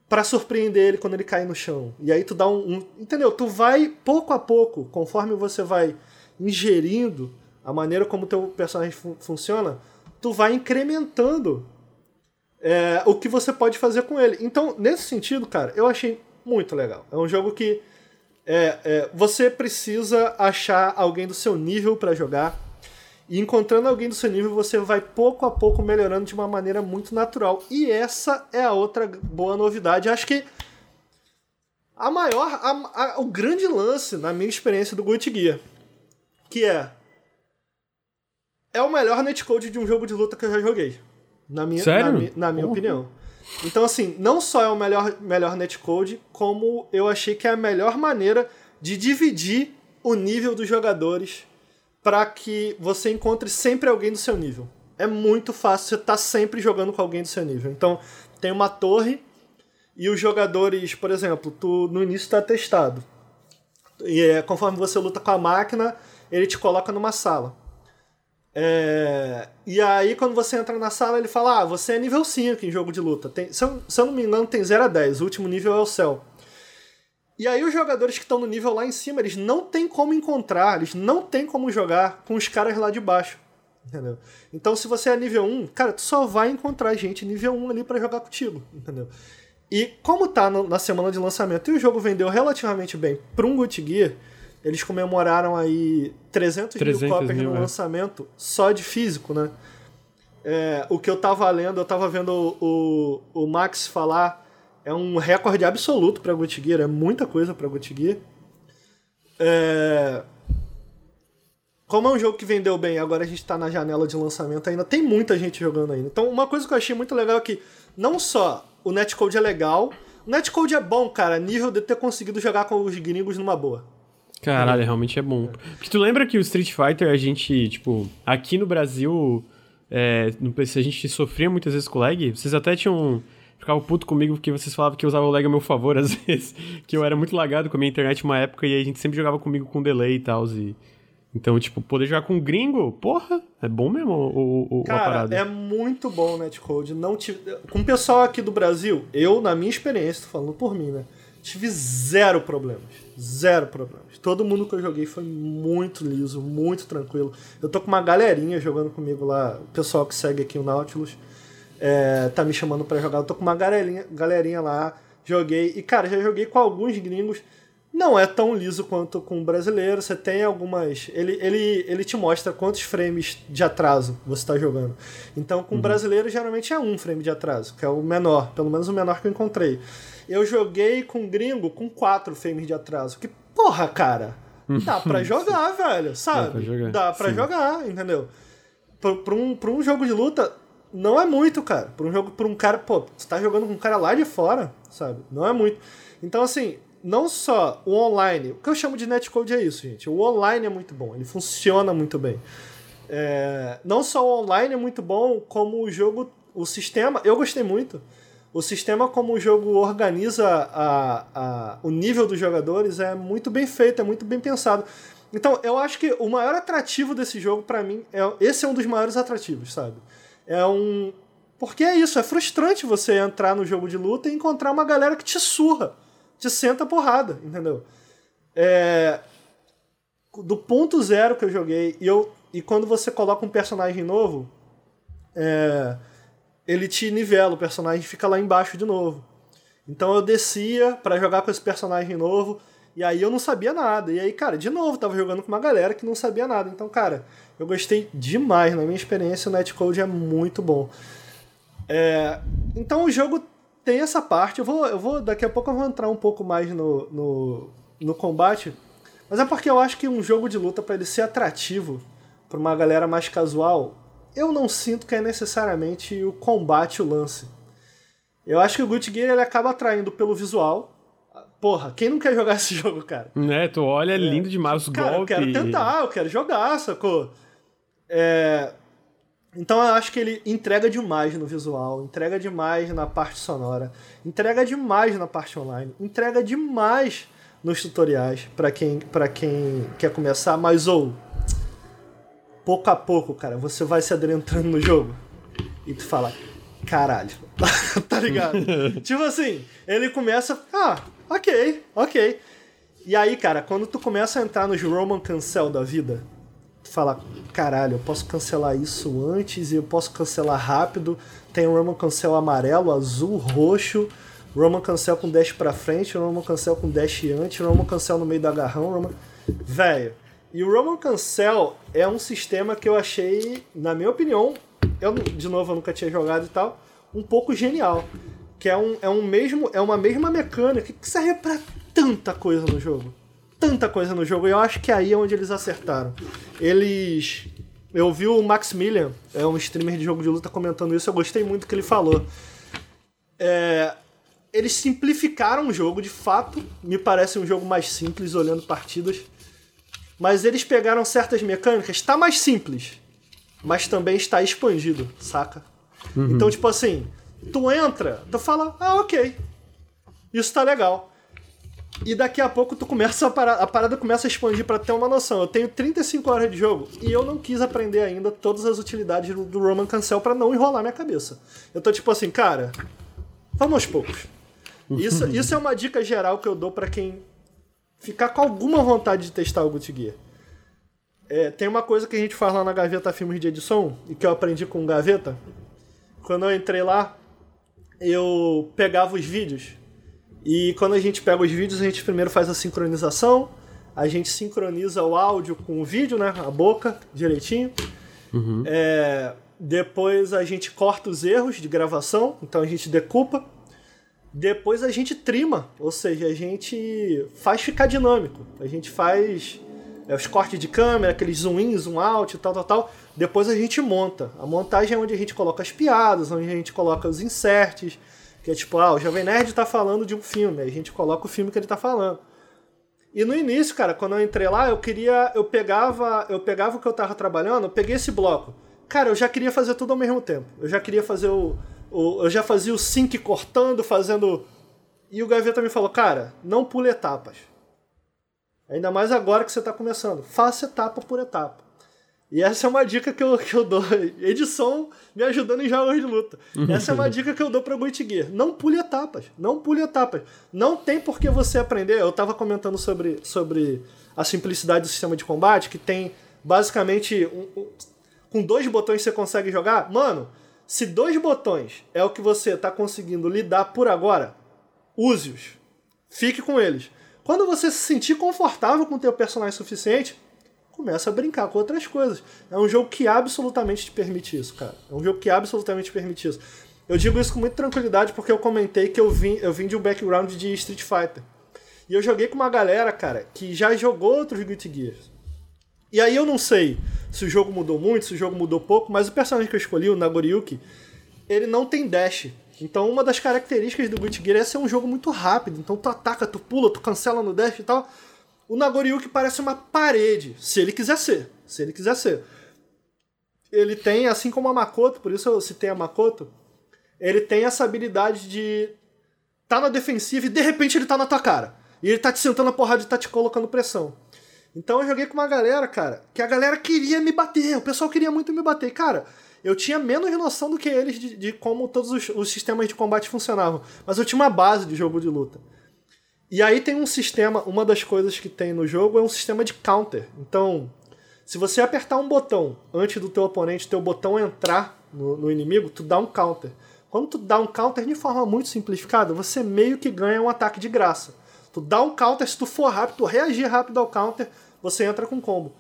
para surpreender ele quando ele cair no chão. E aí tu dá um, um, Entendeu? Tu vai pouco a pouco, conforme você vai ingerindo a maneira como teu personagem fun funciona, tu vai incrementando é, o que você pode fazer com ele. Então, nesse sentido, cara, eu achei muito legal. É um jogo que é, é, você precisa achar alguém do seu nível para jogar. E encontrando alguém do seu nível, você vai pouco a pouco melhorando de uma maneira muito natural. E essa é a outra boa novidade. Acho que a maior, a, a, o grande lance na minha experiência do Guilty Gear, que é é o melhor netcode de um jogo de luta que eu já joguei. Na minha, Sério? Na, na minha opinião. Então, assim, não só é o melhor, melhor netcode, como eu achei que é a melhor maneira de dividir o nível dos jogadores para que você encontre sempre alguém do seu nível. É muito fácil, você tá sempre jogando com alguém do seu nível. Então, tem uma torre e os jogadores, por exemplo, tu no início está testado. E é, conforme você luta com a máquina, ele te coloca numa sala. É, e aí, quando você entra na sala, ele fala: Ah, você é nível 5 em jogo de luta. Tem, se, eu, se eu não me engano, tem 0 a 10. O último nível é o céu. E aí, os jogadores que estão no nível lá em cima, eles não têm como encontrar, eles não têm como jogar com os caras lá de baixo. Entendeu? Então, se você é nível 1, cara, tu só vai encontrar gente nível 1 ali para jogar contigo. Entendeu? E como tá no, na semana de lançamento e o jogo vendeu relativamente bem para um Guilty Gear eles comemoraram aí 300, 300 mil cópias mil, no é. lançamento só de físico, né? É, o que eu tava lendo, eu tava vendo o, o, o Max falar, é um recorde absoluto para Guilty Gear, é muita coisa para Guilty Gear. É... Como é um jogo que vendeu bem, agora a gente tá na janela de lançamento ainda, tem muita gente jogando ainda. Então, uma coisa que eu achei muito legal é que não só o netcode é legal, o netcode é bom, cara, nível de ter conseguido jogar com os gringos numa boa. Caralho, realmente é bom. Porque tu lembra que o Street Fighter, a gente, tipo, aqui no Brasil, é, no PC a gente sofria muitas vezes com lag. Vocês até tinham. Ficavam puto comigo porque vocês falavam que eu usava o lag a meu favor às vezes. Que eu era muito lagado com a minha internet uma época e a gente sempre jogava comigo com delay e tal. E... Então, tipo, poder jogar com gringo, porra, é bom mesmo o, o, Cara, a parada. é muito bom o netcode. Não tive... Com o pessoal aqui do Brasil, eu, na minha experiência, tô falando por mim, né? Tive zero problemas. Zero problemas. Todo mundo que eu joguei foi muito liso, muito tranquilo. Eu tô com uma galerinha jogando comigo lá, o pessoal que segue aqui o Nautilus é, tá me chamando para jogar. Eu tô com uma galerinha, galerinha lá, joguei. E cara, já joguei com alguns gringos. Não é tão liso quanto com o brasileiro. Você tem algumas. Ele, ele, ele te mostra quantos frames de atraso você está jogando. Então, com o uhum. brasileiro, geralmente é um frame de atraso, que é o menor, pelo menos o menor que eu encontrei. Eu joguei com gringo com 4 frames de atraso. Que porra, cara. Dá pra jogar, velho, sabe? Dá pra jogar, Dá pra jogar entendeu? Pra, pra, um, pra um jogo de luta, não é muito, cara. Pra um jogo, pra um cara, pô, você tá jogando com um cara lá de fora, sabe? Não é muito. Então, assim, não só o online, o que eu chamo de netcode é isso, gente. O online é muito bom, ele funciona muito bem. É, não só o online é muito bom, como o jogo, o sistema, eu gostei muito o sistema como o jogo organiza a, a, o nível dos jogadores é muito bem feito, é muito bem pensado. Então, eu acho que o maior atrativo desse jogo, para mim, é esse é um dos maiores atrativos, sabe? É um. Porque é isso, é frustrante você entrar no jogo de luta e encontrar uma galera que te surra, te senta porrada, entendeu? É... Do ponto zero que eu joguei, e, eu... e quando você coloca um personagem novo, é ele te nivela, o personagem fica lá embaixo de novo. Então eu descia para jogar com esse personagem novo, e aí eu não sabia nada. E aí, cara, de novo, tava jogando com uma galera que não sabia nada. Então, cara, eu gostei demais. Na minha experiência, o Netcode é muito bom. É... Então o jogo tem essa parte. Eu vou, eu vou. Daqui a pouco eu vou entrar um pouco mais no, no, no combate. Mas é porque eu acho que um jogo de luta, para ele ser atrativo para uma galera mais casual, eu não sinto que é necessariamente o combate o lance. Eu acho que o Guilty Gear ele acaba atraindo pelo visual, Porra, quem não quer jogar esse jogo, cara? Né, tu olha, é lindo demais os cara, golpes. eu quero tentar, eu quero jogar, sacou? É... Então eu acho que ele entrega demais no visual, entrega demais na parte sonora, entrega demais na parte online, entrega demais nos tutoriais para quem, pra quem quer começar, mas ou pouco a pouco, cara, você vai se adentrando no jogo e tu fala, caralho, tá ligado? tipo assim, ele começa, ah, ok, ok. E aí, cara, quando tu começa a entrar nos Roman Cancel da vida, tu fala, caralho, eu posso cancelar isso antes e eu posso cancelar rápido. Tem Roman Cancel amarelo, azul, roxo, Roman Cancel com dash pra frente, Roman Cancel com dash antes, Roman Cancel no meio do agarrão, Roman... Velho, e o Roman Cancel é um sistema que eu achei, na minha opinião, eu de novo eu nunca tinha jogado e tal, um pouco genial. Que é, um, é, um mesmo, é uma mesma mecânica que serve para tanta coisa no jogo. Tanta coisa no jogo. E eu acho que aí é onde eles acertaram. Eles. Eu vi o Maximilian, é um streamer de jogo de luta, comentando isso. Eu gostei muito do que ele falou. É, eles simplificaram o jogo, de fato. Me parece um jogo mais simples olhando partidas. Mas eles pegaram certas mecânicas, está mais simples, mas também está expandido, saca? Uhum. Então, tipo assim, tu entra, tu fala, ah, ok, isso tá legal. E daqui a pouco tu começa a, parada, a parada começa a expandir para ter uma noção. Eu tenho 35 horas de jogo e eu não quis aprender ainda todas as utilidades do, Roman Cancel para não enrolar minha cabeça. Eu tô tipo assim, cara, vamos aos poucos. Isso, isso é uma dica geral que eu dou para quem ficar com alguma vontade de testar o Guilty Gear. É, tem uma coisa que a gente faz lá na Gaveta Filmes de Edição e que eu aprendi com o Gaveta. Quando eu entrei lá, eu pegava os vídeos e quando a gente pega os vídeos, a gente primeiro faz a sincronização, a gente sincroniza o áudio com o vídeo, né? A boca direitinho. Uhum. É, depois a gente corta os erros de gravação, então a gente decupa. Depois a gente trima, ou seja, a gente faz ficar dinâmico. A gente faz é, os cortes de câmera, aqueles zoom in, zoom out, tal, tal, tal. Depois a gente monta. A montagem é onde a gente coloca as piadas, onde a gente coloca os inserts, que é tipo, ah, o Jovem Nerd tá falando de um filme, aí a gente coloca o filme que ele tá falando. E no início, cara, quando eu entrei lá, eu queria, eu pegava, eu pegava o que eu tava trabalhando, eu peguei esse bloco. Cara, eu já queria fazer tudo ao mesmo tempo. Eu já queria fazer o o, eu já fazia o sync cortando, fazendo. E o Gaveta me falou, cara, não pule etapas. Ainda mais agora que você está começando. Faça etapa por etapa. E essa é uma dica que eu, que eu dou. Edição me ajudando em jogos de luta. Essa é uma dica que eu dou para o Gear. Não pule etapas. Não pule etapas. Não tem por que você aprender. Eu estava comentando sobre, sobre a simplicidade do sistema de combate, que tem basicamente. Um, um, com dois botões você consegue jogar. Mano, se dois botões é o que você está conseguindo lidar por agora, use-os. Fique com eles. Quando você se sentir confortável com o teu personagem suficiente, começa a brincar com outras coisas. É um jogo que absolutamente te permite isso, cara. É um jogo que absolutamente te permite isso. Eu digo isso com muita tranquilidade porque eu comentei que eu vim, eu vim de um background de Street Fighter. E eu joguei com uma galera, cara, que já jogou outros Guilty Gears. E aí eu não sei se o jogo mudou muito, se o jogo mudou pouco, mas o personagem que eu escolhi, o Nagoriyuki, ele não tem dash. Então uma das características do Guilty Gear é ser um jogo muito rápido. Então tu ataca, tu pula, tu cancela no dash e tal. O Nagoriyuki parece uma parede, se ele quiser ser. Se ele quiser ser. Ele tem, assim como a Makoto, por isso eu citei a Makoto, ele tem essa habilidade de tá na defensiva e de repente ele tá na tua cara. E ele tá te sentando a porrada e tá te colocando pressão. Então eu joguei com uma galera, cara, que a galera queria me bater, o pessoal queria muito me bater. Cara, eu tinha menos noção do que eles de, de como todos os, os, sistemas de combate funcionavam, mas eu tinha uma base de jogo de luta. E aí tem um sistema, uma das coisas que tem no jogo é um sistema de counter. Então, se você apertar um botão antes do teu oponente, teu botão entrar no, no inimigo, tu dá um counter. Quando tu dá um counter de forma muito simplificada, você meio que ganha um ataque de graça. Tu dá um counter, se tu for rápido, tu reagir rápido ao counter, você entra com combo.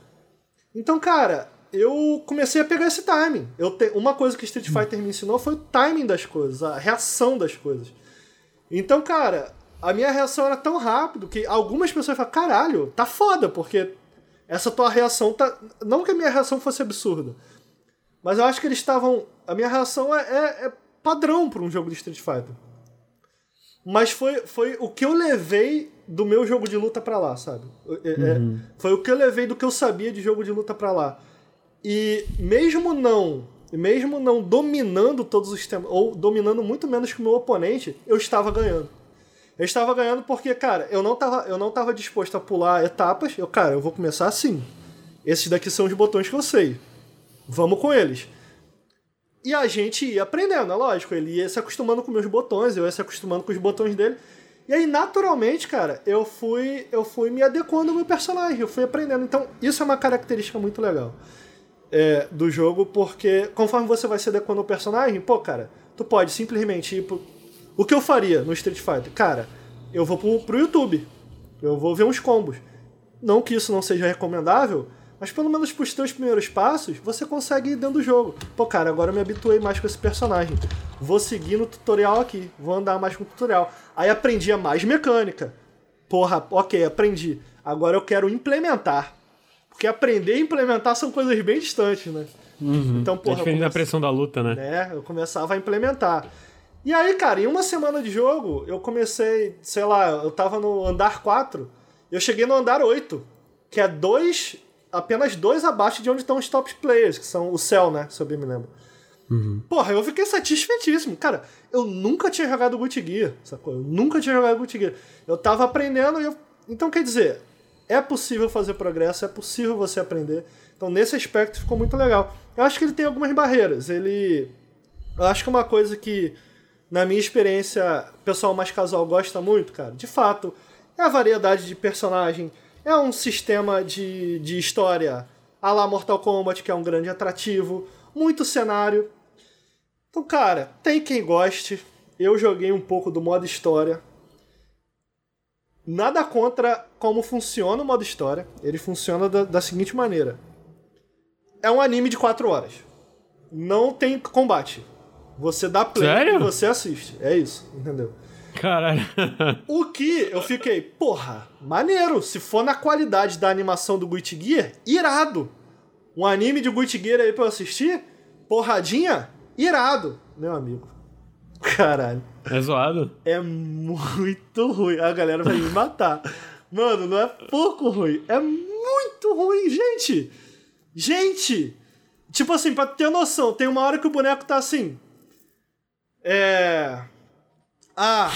Então, cara, eu comecei a pegar esse timing. Eu te... Uma coisa que Street Fighter me ensinou foi o timing das coisas, a reação das coisas. Então, cara, a minha reação era tão rápido que algumas pessoas falam, caralho, tá foda, porque essa tua reação tá. Não que a minha reação fosse absurda. Mas eu acho que eles estavam. A minha reação é, é, é padrão para um jogo de Street Fighter. Mas foi, foi o que eu levei do meu jogo de luta pra lá, sabe? É, é, Uhum. foi o que eu levei do que eu sabia de jogo de luta pra lá. E mesmo não, mesmo não dominando todos os temas, ou dominando muito menos que o meu oponente, eu estava ganhando. Eu estava ganhando porque, cara, eu não estava eu não tava disposto a pular etapas. Eu, cara, eu vou começar assim. Esses daqui são os botões que eu sei. Vamos com eles. E a gente ia aprendendo, é lógico. Ele ia se acostumando com meus botões, eu ia se acostumando com os botões dele. E aí, naturalmente, cara, eu fui, eu fui me adequando ao meu personagem, eu fui aprendendo. Então, isso é uma característica muito legal é, do jogo, porque conforme você vai se adequando ao personagem, pô, cara, tu pode simplesmente ir pro. O que eu faria no Street Fighter? Cara, eu vou pro, pro YouTube, eu vou ver uns combos. Não que isso não seja recomendável, mas pelo menos pros teus primeiros passos, você consegue ir dentro do jogo. Pô, cara, agora eu me habituei mais com esse personagem. Vou seguir no tutorial aqui, vou andar mais com o tutorial. Aí aprendi a mais mecânica. Porra, ok, aprendi. Agora eu quero implementar. Porque aprender e implementar são coisas bem distantes, né? Então, é porra, eu diferente da comecei- pressão da luta, né? né? Eu começava a implementar. E aí, cara, em uma semana de jogo, eu comecei, sei lá, eu tava no andar 4, eu cheguei no andar 8, que é dois, apenas dois abaixo de onde estão os top players, que são o Cell, né? Se eu bem me lembro. Porra, eu fiquei satisfeitíssimo. Cara, eu nunca tinha jogado Guilty Gear, sacou? Eu nunca tinha jogado Guilty Gear. Eu tava aprendendo e eu... Então, quer dizer, é possível fazer progresso, é possível você aprender. Então, nesse aspecto, ficou muito legal. Eu acho que ele tem algumas barreiras. Ele... Eu acho que uma coisa que, na minha experiência, o pessoal mais casual gosta muito, cara, de fato, é a variedade de personagem. É um sistema de, de história a la Mortal Kombat, que é um grande atrativo. Muito cenário. Então, cara, tem quem goste. Eu joguei um pouco do modo história. Nada contra como funciona o modo história. Ele funciona da, da seguinte maneira: é um anime de 4 horas. Não tem combate. Você dá play Sério? e você assiste. É isso, entendeu? Caralho. O que eu fiquei, porra, maneiro. Se for na qualidade da animação do Guilty Gear, irado. Um anime de Guilty Gear aí pra eu assistir, porradinha, irado, meu amigo. Caralho, é zoado. é muito ruim. A galera vai me matar. Mano, não é pouco ruim, é muito ruim, gente. Gente, tipo assim, pra ter noção, tem uma hora que o boneco tá assim. É. Ah,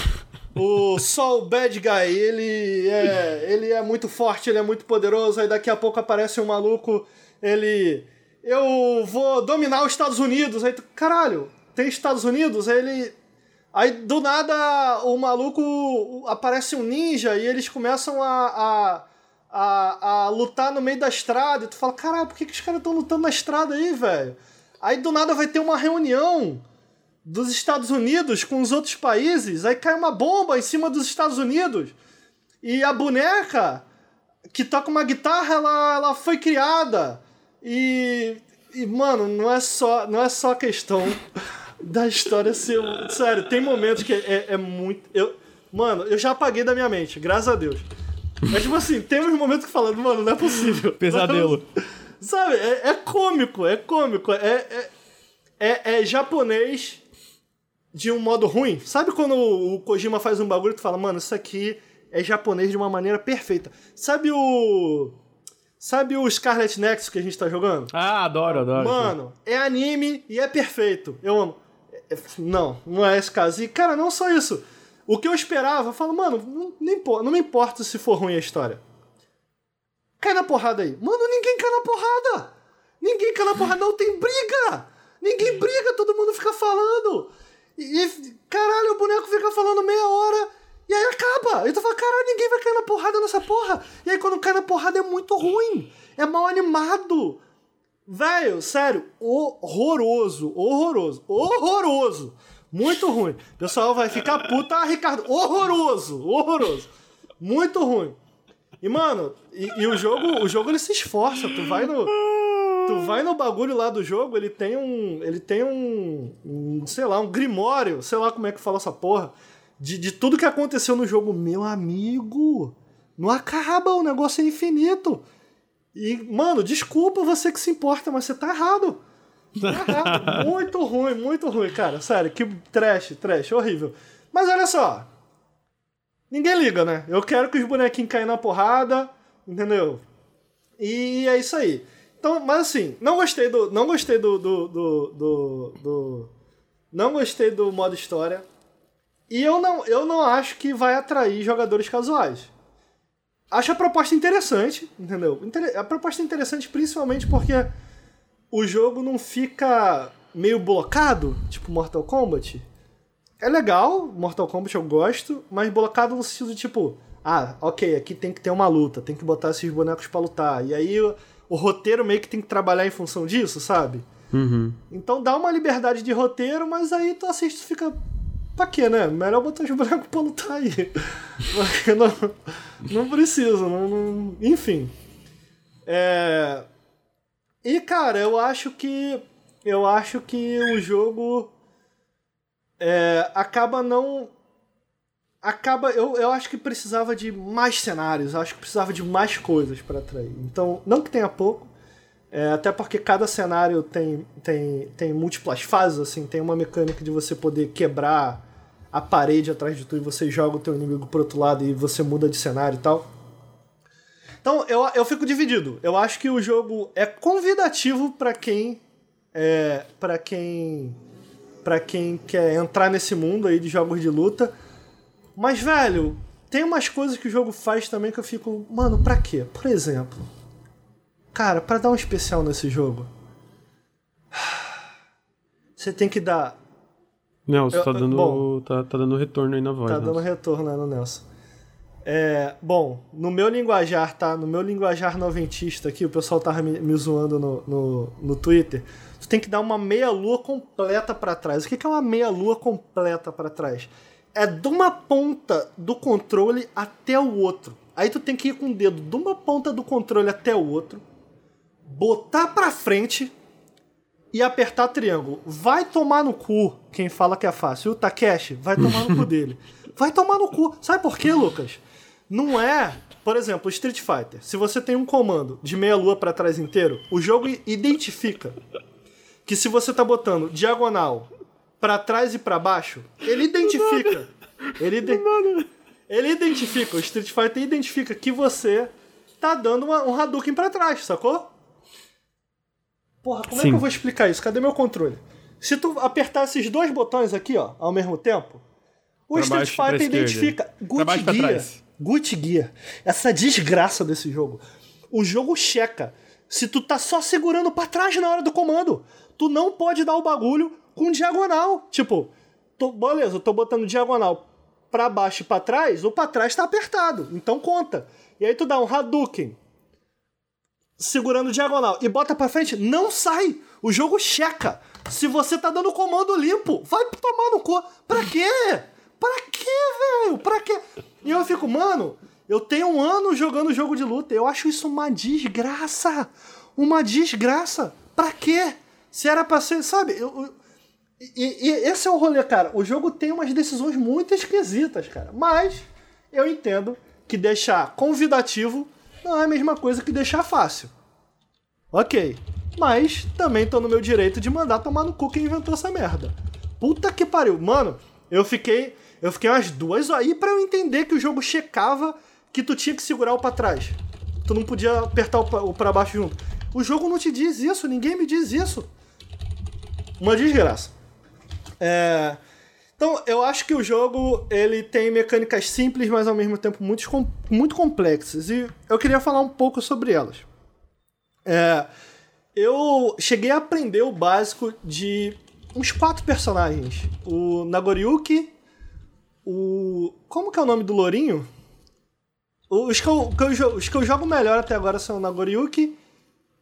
o Sol Bad Guy, ele é, ele é muito forte, ele é muito poderoso, aí daqui a pouco aparece um maluco, ele. Eu vou dominar os Estados Unidos. Aí tu, caralho, tem Estados Unidos? Aí ele. Aí do nada o maluco aparece um ninja e eles começam a, a, a, a lutar no meio da estrada. E tu fala, caralho, por que, que os caras estão lutando na estrada aí, velho? Aí do nada vai ter uma reunião dos Estados Unidos com os outros países, aí cai uma bomba em cima dos Estados Unidos. E a boneca que toca uma guitarra, ela, ela foi criada. E, e mano, não é só, não é só questão da história ser. Sério, tem momentos que é, é muito. Eu, mano, eu já apaguei da minha mente, graças a Deus. Mas, tipo assim, tem uns momentos que falando, mano, não é possível. Pesadelo. Sabe, é, é cômico, é cômico. É, é, é, é japonês de um modo ruim. Sabe quando o Kojima faz um bagulho e tu fala, mano, isso aqui é japonês de uma maneira perfeita. Sabe o. Sabe o Scarlet Nexus que a gente tá jogando? Ah, adoro, adoro. Mano, é anime e é perfeito. Eu amo. Não, não é esse caso. E, cara, não só isso. O que eu esperava, eu falo, mano, não, nem não me importa se for ruim a história. Cai na porrada aí. Mano, ninguém cai na porrada. Ninguém cai na porrada, não tem briga. Ninguém briga, todo mundo fica falando. E, e, caralho, o boneco fica falando meia hora e aí acaba. Aí tu fala, caralho, ninguém vai cair na porrada nessa porra. E aí quando cai na porrada é muito ruim. É mal animado. Velho, sério, horroroso, horroroso, horroroso. Muito ruim. O pessoal vai ficar puta, ah, Ricardo, horroroso, horroroso. Muito ruim. E, mano, e, e o jogo, o jogo ele se esforça. Tu vai no. Tu vai no bagulho lá do jogo, ele tem um. Ele tem um. um, sei lá, um grimório, sei lá como é que fala essa porra. De, de tudo que aconteceu no jogo. Meu amigo! Não acaba, o negócio é infinito. E, mano, desculpa você que se importa, mas você tá errado. Tá errado. muito ruim, muito ruim, cara. Sério, que trash, trash, horrível. Mas olha só. ninguém liga, né? Eu quero que os bonequinhos caiam na porrada, entendeu? E é isso aí. Então, mas assim, não gostei do. Não gostei do. do, do, do, do não gostei do modo história. E eu não, eu não acho que vai atrair jogadores casuais. Acho a proposta interessante, entendeu? A proposta é interessante principalmente porque o jogo não fica meio blocado, tipo Mortal Kombat. É legal, Mortal Kombat eu gosto, mas blocado no sentido tipo, ah, ok, aqui tem que ter uma luta, tem que botar esses bonecos para lutar. E aí o, o, roteiro meio que tem que trabalhar em função disso, sabe? Uhum. Então dá uma liberdade de roteiro, mas aí tu assiste e fica. Pra quê, né? Melhor botar os bonecos pra lutar aí. Não, não precisa, não, não... enfim. É... E, cara, eu acho que. Eu acho que o jogo. É, acaba não acaba. Eu, eu acho que precisava de mais cenários, acho que precisava de mais coisas para atrair. Então, não que tenha pouco, é, até porque cada cenário tem, tem, tem múltiplas fases, assim, tem uma mecânica de você poder quebrar a parede atrás de tu e você joga o teu inimigo pro outro lado e você muda de cenário e tal. Então, eu, eu fico dividido. Eu acho que o jogo é convidativo para quem. É, para quem. para quem quer entrar nesse mundo aí de jogos de luta mas, velho, tem umas coisas que o jogo faz também que eu fico, mano, pra quê? Por exemplo, cara, para dar um especial nesse jogo, você tem que dar. Nelson, eu, tá dando, bom, tá, tá dando retorno aí na voz. Tá Nelson. dando retorno aí no Nelson. É, bom, no meu linguajar, tá? No meu linguajar noventista aqui, o pessoal tava me, me zoando no, no, no Twitter. Tu tem que dar uma meia-lua completa para trás. O que, que é uma meia-lua completa para trás? é de uma ponta do controle até o outro. Aí tu tem que ir com o dedo de uma ponta do controle até o outro, botar pra frente e apertar triângulo. Vai tomar no cu quem fala que é fácil. O Takeshi vai tomar no cu dele. Vai tomar no cu. Sabe por quê, Lucas? Não é, por exemplo, Street Fighter. Se você tem um comando de meia lua para trás inteiro, o jogo identifica que se você tá botando diagonal para trás e para baixo, ele identifica. Ele, de... ele identifica, o Street Fighter identifica que você tá dando uma, um Hadouken pra trás, sacou? Porra, como Sim. é que eu vou explicar isso? Cadê meu controle? Se tu apertar esses dois botões aqui, ó, ao mesmo tempo, o pra Street Fighter identifica Gucci Gear. Gucci Gear. Essa desgraça desse jogo. O jogo checa se tu tá só segurando para trás na hora do comando. Tu não pode dar o bagulho com diagonal. Tipo, tô, beleza, eu tô botando diagonal para baixo e pra trás, o pra trás tá apertado. Então conta. E aí tu dá um Hadouken segurando diagonal e bota pra frente, não sai. O jogo checa. Se você tá dando comando limpo, vai tomar no cu. Pra quê? Pra quê, velho? Pra quê? E eu fico, mano, eu tenho um ano jogando jogo de luta. Eu acho isso uma desgraça. Uma desgraça. Pra quê? Se era pra ser, sabe? Eu, e, e, esse é o rolê, cara. O jogo tem umas decisões muito esquisitas, cara. Mas eu entendo que deixar convidativo não é a mesma coisa que deixar fácil. Ok. Mas também tô no meu direito de mandar tomar no cu quem inventou essa merda. Puta que pariu. Mano, eu fiquei. Eu fiquei umas duas aí para eu entender que o jogo checava que tu tinha que segurar o pra trás. Tu não podia apertar o pra baixo junto. O jogo não te diz isso, ninguém me diz isso. Uma desgraça. É... Então, eu acho que o jogo ele tem mecânicas simples, mas ao mesmo tempo muito, muito complexas. E eu queria falar um pouco sobre elas. É... Eu cheguei a aprender o básico de uns quatro personagens. O Nagoriyuki, o... Como que é o nome do lourinho? Os que, eu, que eu, os que eu jogo melhor até agora são o Nagoriyuki.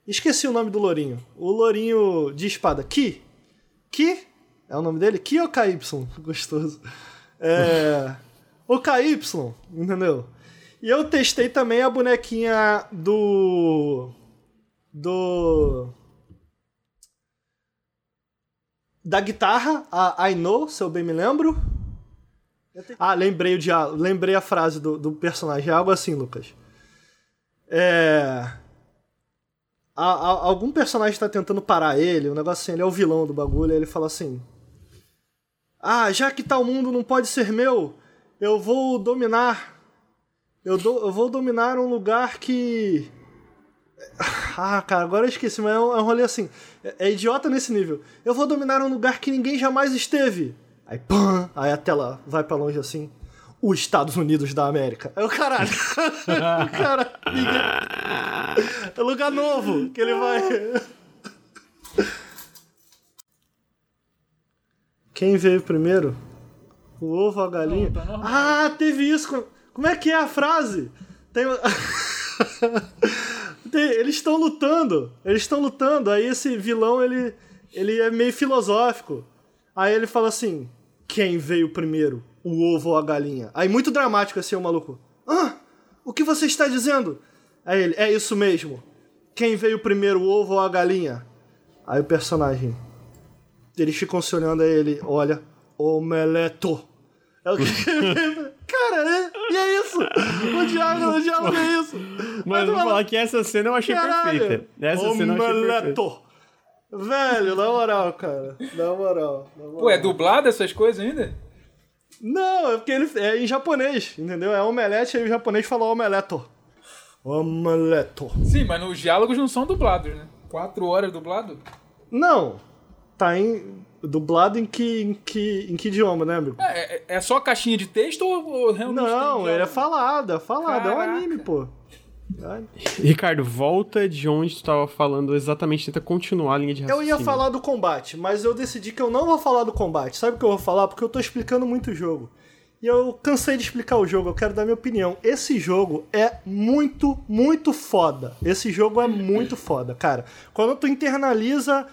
Esqueci o nome do lourinho. O lourinho de espada. Ki. Ki é o nome dele? Ki ou KY? Gostoso. É. o KY, entendeu? E eu testei também a bonequinha do. Do. Da guitarra, a I Know, se eu bem me lembro. Ah, lembrei, o dia... lembrei a frase do, do personagem. É algo assim, Lucas. É a, a, algum personagem está tentando parar ele, um negócio assim, ele é o vilão do bagulho, ele fala assim: Ah, já que tal mundo não pode ser meu, Eu vou dominar. Eu, do, eu vou dominar um lugar que. Ah, cara, agora eu esqueci, mas é um, é um rolê assim. É, é, idiota nesse nível. Eu vou dominar um lugar que ninguém jamais esteve. Aí, pã! Aí a tela vai para longe assim. Os Estados Unidos da América. É o caralho. cara, ninguém... É lugar novo que ele vai. Quem veio primeiro? O ovo ou a galinha? Não, tá ah, teve isso. Como é que é a frase? Tem... Eles estão lutando. Eles estão lutando. Aí esse vilão, ele, ele é meio filosófico. Aí ele fala assim: Quem veio primeiro? O ovo ou a galinha? Aí muito dramático assim, o maluco. Ah, o que você está dizendo? Aí ele: É isso mesmo. Quem veio primeiro, o ovo ou a galinha? Aí o personagem. Eles ficam se olhando, aí ele olha, omeleto. É o que. Cara, é, e é isso! O diálogo, o diálogo é isso! Mas vou falar que essa cena eu achei Caralho. perfeita. Essa omeleto. cena eu achei perfeita. Velho, na moral, cara. Na moral, na moral. Pô, é dublado essas coisas ainda? Não, é porque ele é em japonês, entendeu? É omelete, aí o japonês fala omeleto. Omeleto. Sim, mas os diálogos não são dublados, né? Quatro horas dublado? Não. Tá em. Dublado em que, em que, em que idioma, né, amigo? É, é, é só caixinha de texto ou, ou realmente. Não, ele é falado, é falado, Caraca. é um anime, pô. Ricardo, volta de onde tu estava falando exatamente, tenta continuar a linha de raciocínio. Eu ia falar do combate, mas eu decidi que eu não vou falar do combate. Sabe o que eu vou falar? Porque eu tô explicando muito o jogo. E eu cansei de explicar o jogo, eu quero dar minha opinião. Esse jogo é muito, muito foda. Esse jogo é muito foda, cara. Quando tu internaliza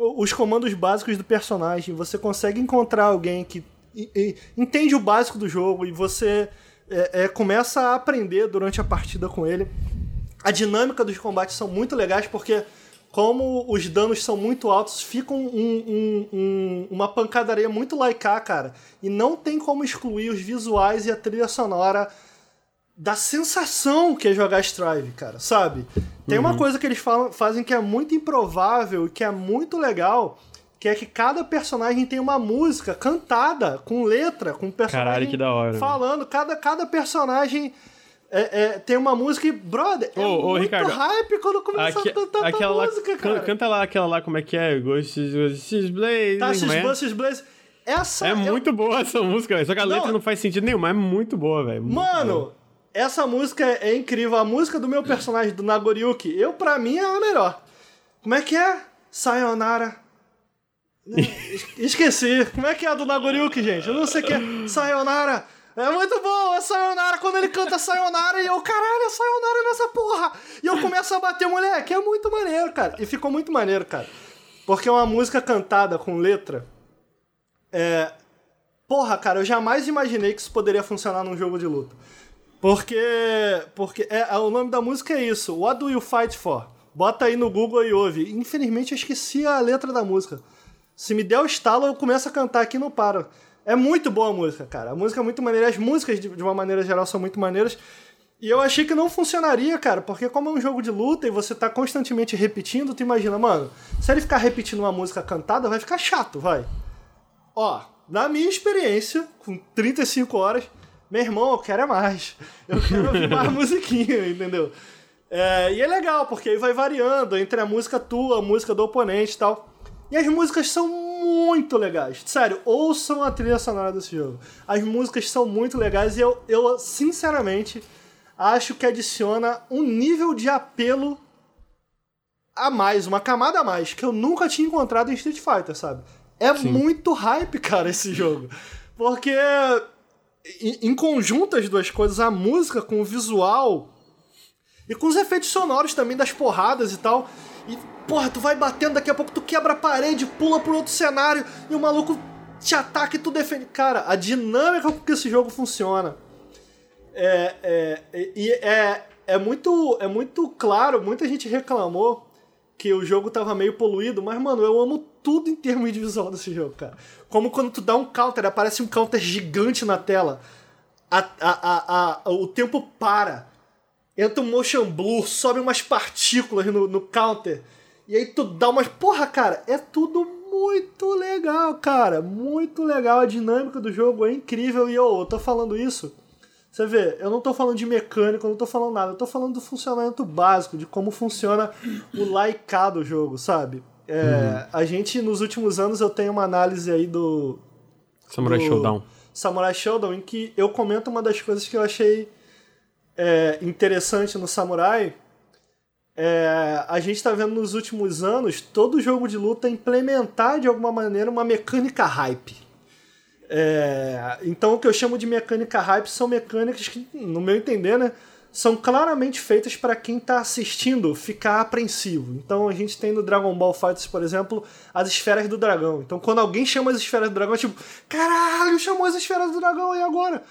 os comandos básicos do personagem, você consegue encontrar alguém que entende o básico do jogo e você é, é, começa a aprender durante a partida com ele. A dinâmica dos combates são muito legais porque como os danos são muito altos, fica um, um, um, uma pancadaria muito laica, cara. E não tem como excluir os visuais e a trilha sonora da sensação que é jogar Strive, cara, sabe? Tem uhum. uma coisa que eles falam, fazem que é muito improvável e que é muito legal, que é que cada personagem tem uma música cantada, com letra, com personagem Caralho, que da hora. falando. Cada, cada personagem é, é, tem uma música e, brother, é ô, muito Ricardo, hype quando começa Aque, a cantar aquela lá, música, cara. Canta lá aquela lá, como é que é? Ghosts, Ghosts Blaze. Tá, Ghosts Blaze. Essa é, é muito boa essa música, véio. só que a não, letra não faz sentido nenhum, mas é muito boa, velho. Mano, boa. Essa música é incrível. A música do meu personagem, do Nagoriyuki, eu, pra mim, é a melhor. Como é que é? Sayonara. Esqueci. Como é que é a do Nagoriyuki, gente? Eu não sei o que é. Sayonara. É muito bom, é Sayonara. Quando ele canta Sayonara, e eu, caralho, é Sayonara nessa porra. E eu começo a bater, moleque, é muito maneiro, cara. E ficou muito maneiro, cara. Porque é uma música cantada com letra. É. Porra, cara, eu jamais imaginei que isso poderia funcionar num jogo de luta. Porque. Porque é, o nome da música é isso. What do you fight for? Bota aí no Google e ouve. Infelizmente eu esqueci a letra da música. Se me der o estalo, eu começo a cantar aqui e não paro. É muito boa a música, cara. A música é muito maneira. As músicas, de, de uma maneira geral, são muito maneiras. E eu achei que não funcionaria, cara, porque como é um jogo de luta e você tá constantemente repetindo, tu imagina, mano, se ele ficar repetindo uma música cantada, vai ficar chato, vai. Ó, na minha experiência, com 35 horas, meu irmão, eu quero é mais. Eu quero ouvir mais musiquinha, entendeu? É, e é legal, porque aí vai variando entre a música tua, a música do oponente e tal. E as músicas são muito legais. Sério, ouçam a trilha sonora desse jogo. As músicas são muito legais e eu, eu sinceramente, acho que adiciona um nível de apelo a mais, uma camada a mais, que eu nunca tinha encontrado em Street Fighter, sabe? É Sim. muito hype, cara, esse jogo. Porque em conjunto as duas coisas, a música com o visual e com os efeitos sonoros também das porradas e tal, e, porra, tu vai batendo, daqui a pouco tu quebra a parede, pula pro outro cenário e o maluco te ataca e tu defende. Cara, a dinâmica com que esse jogo funciona é, é, é, é, é, muito, é muito claro. Muita gente reclamou que o jogo tava meio poluído, mas, mano, eu amo tudo em termos de visual desse jogo, cara. Como quando tu dá um counter, aparece um counter gigante na tela. A, a, a, o tempo para entra um motion blur, sobe umas partículas no, no counter. E aí tu dá umas. Porra, cara, é tudo muito legal, cara. Muito legal. A dinâmica do jogo é incrível. E eu, eu tô falando isso. Você vê, eu não tô falando de mecânica, eu não tô falando nada. Eu tô falando do funcionamento básico, de como funciona o laicar do jogo, sabe? É, uhum. A gente, nos últimos anos, eu tenho uma análise aí do. Samurai do Showdown. Samurai Showdown, em que eu comento uma das coisas que eu achei é, interessante no Samurai é, a gente está vendo nos últimos anos todo jogo de luta implementar de alguma maneira uma mecânica hype. É, então o que eu chamo de mecânica hype são mecânicas que, no meu entender, né, são claramente feitas para quem está assistindo ficar apreensivo. Então a gente tem no Dragon Ball FighterZ, por exemplo, as esferas do dragão. Então quando alguém chama as esferas do dragão, é tipo, caralho, chamou as esferas do dragão e agora?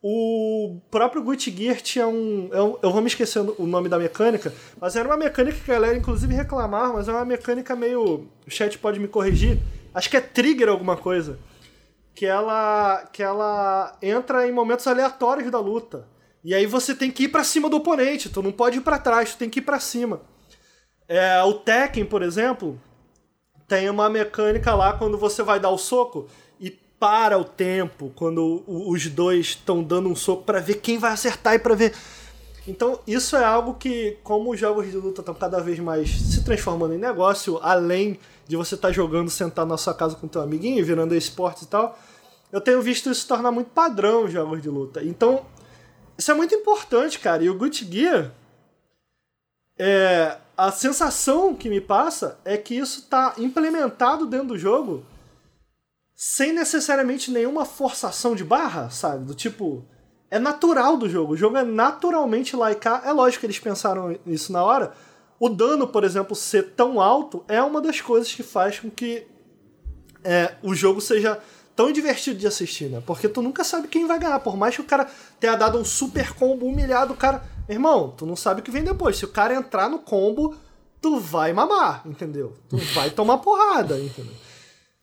O próprio Gucci tinha um. Eu, eu vou me esquecer o nome da mecânica, mas era uma mecânica que a galera inclusive reclamava, mas é uma mecânica meio. O chat pode me corrigir. Acho que é trigger alguma coisa. Que ela. que ela entra em momentos aleatórios da luta. E aí você tem que ir para cima do oponente, tu não pode ir para trás, tu tem que ir para cima. É, o Tekken, por exemplo, tem uma mecânica lá quando você vai dar o soco para o tempo quando os dois estão dando um soco para ver quem vai acertar e para ver. Então, isso é algo que, como os jogos de luta estão cada vez mais se transformando em negócio, além de você estar tá jogando sentado na sua casa com teu amiguinho, virando esportes e tal, eu tenho visto isso se tornar muito padrão os jogos de luta. Então, isso é muito importante, cara. E o Gucci Gear, é, a sensação que me passa é que isso está implementado dentro do jogo sem necessariamente nenhuma forçação de barra, sabe? Do tipo. É natural do jogo. O jogo é naturalmente laicar. É lógico que eles pensaram nisso na hora. O dano, por exemplo, ser tão alto é uma das coisas que faz com que é, o jogo seja tão divertido de assistir, né? Porque tu nunca sabe quem vai ganhar. Por mais que o cara tenha dado um super combo humilhado, o cara. Irmão, tu não sabe o que vem depois. Se o cara entrar no combo, tu vai mamar, entendeu? Tu vai tomar porrada, entendeu?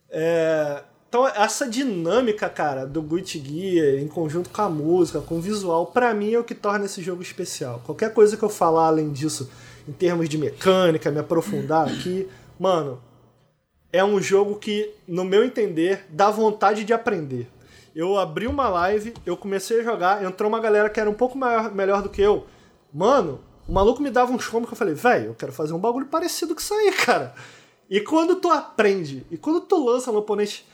É. Então, essa dinâmica, cara, do Gucci Gear, em conjunto com a música, com o visual, para mim é o que torna esse jogo especial. Qualquer coisa que eu falar além disso, em termos de mecânica, me aprofundar aqui, mano, é um jogo que, no meu entender, dá vontade de aprender. Eu abri uma live, eu comecei a jogar, entrou uma galera que era um pouco maior, melhor do que eu. Mano, o maluco me dava uns combos que eu falei, velho, eu quero fazer um bagulho parecido com isso aí, cara. E quando tu aprende, e quando tu lança no oponente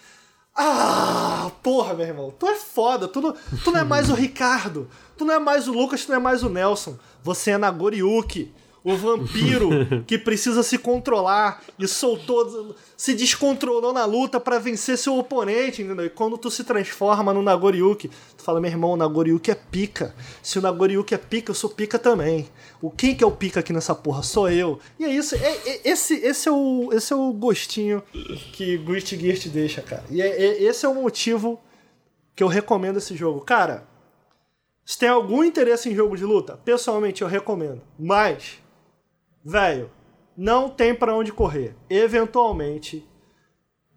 ah, porra, meu irmão, tu é foda, tu não, tu não é mais o Ricardo, tu não é mais o Lucas, tu não é mais o Nelson, você é Nagoriuki, o vampiro que precisa se controlar e soltou, se descontrolou na luta para vencer seu oponente, entendeu? E quando tu se transforma no Nagoriuki, tu fala, meu irmão, o Nagoriuki é pica. Se o Nagoriuki é pica, eu sou pica também. O quem que é o pica aqui nessa porra? Sou eu. E é isso, é, é esse, esse, é o, esse é o gostinho que Guilty Gear te deixa, cara. E é, é, esse é o motivo que eu recomendo esse jogo. Cara, se tem algum interesse em jogo de luta, pessoalmente eu recomendo. Mas velho, não tem para onde correr. Eventualmente,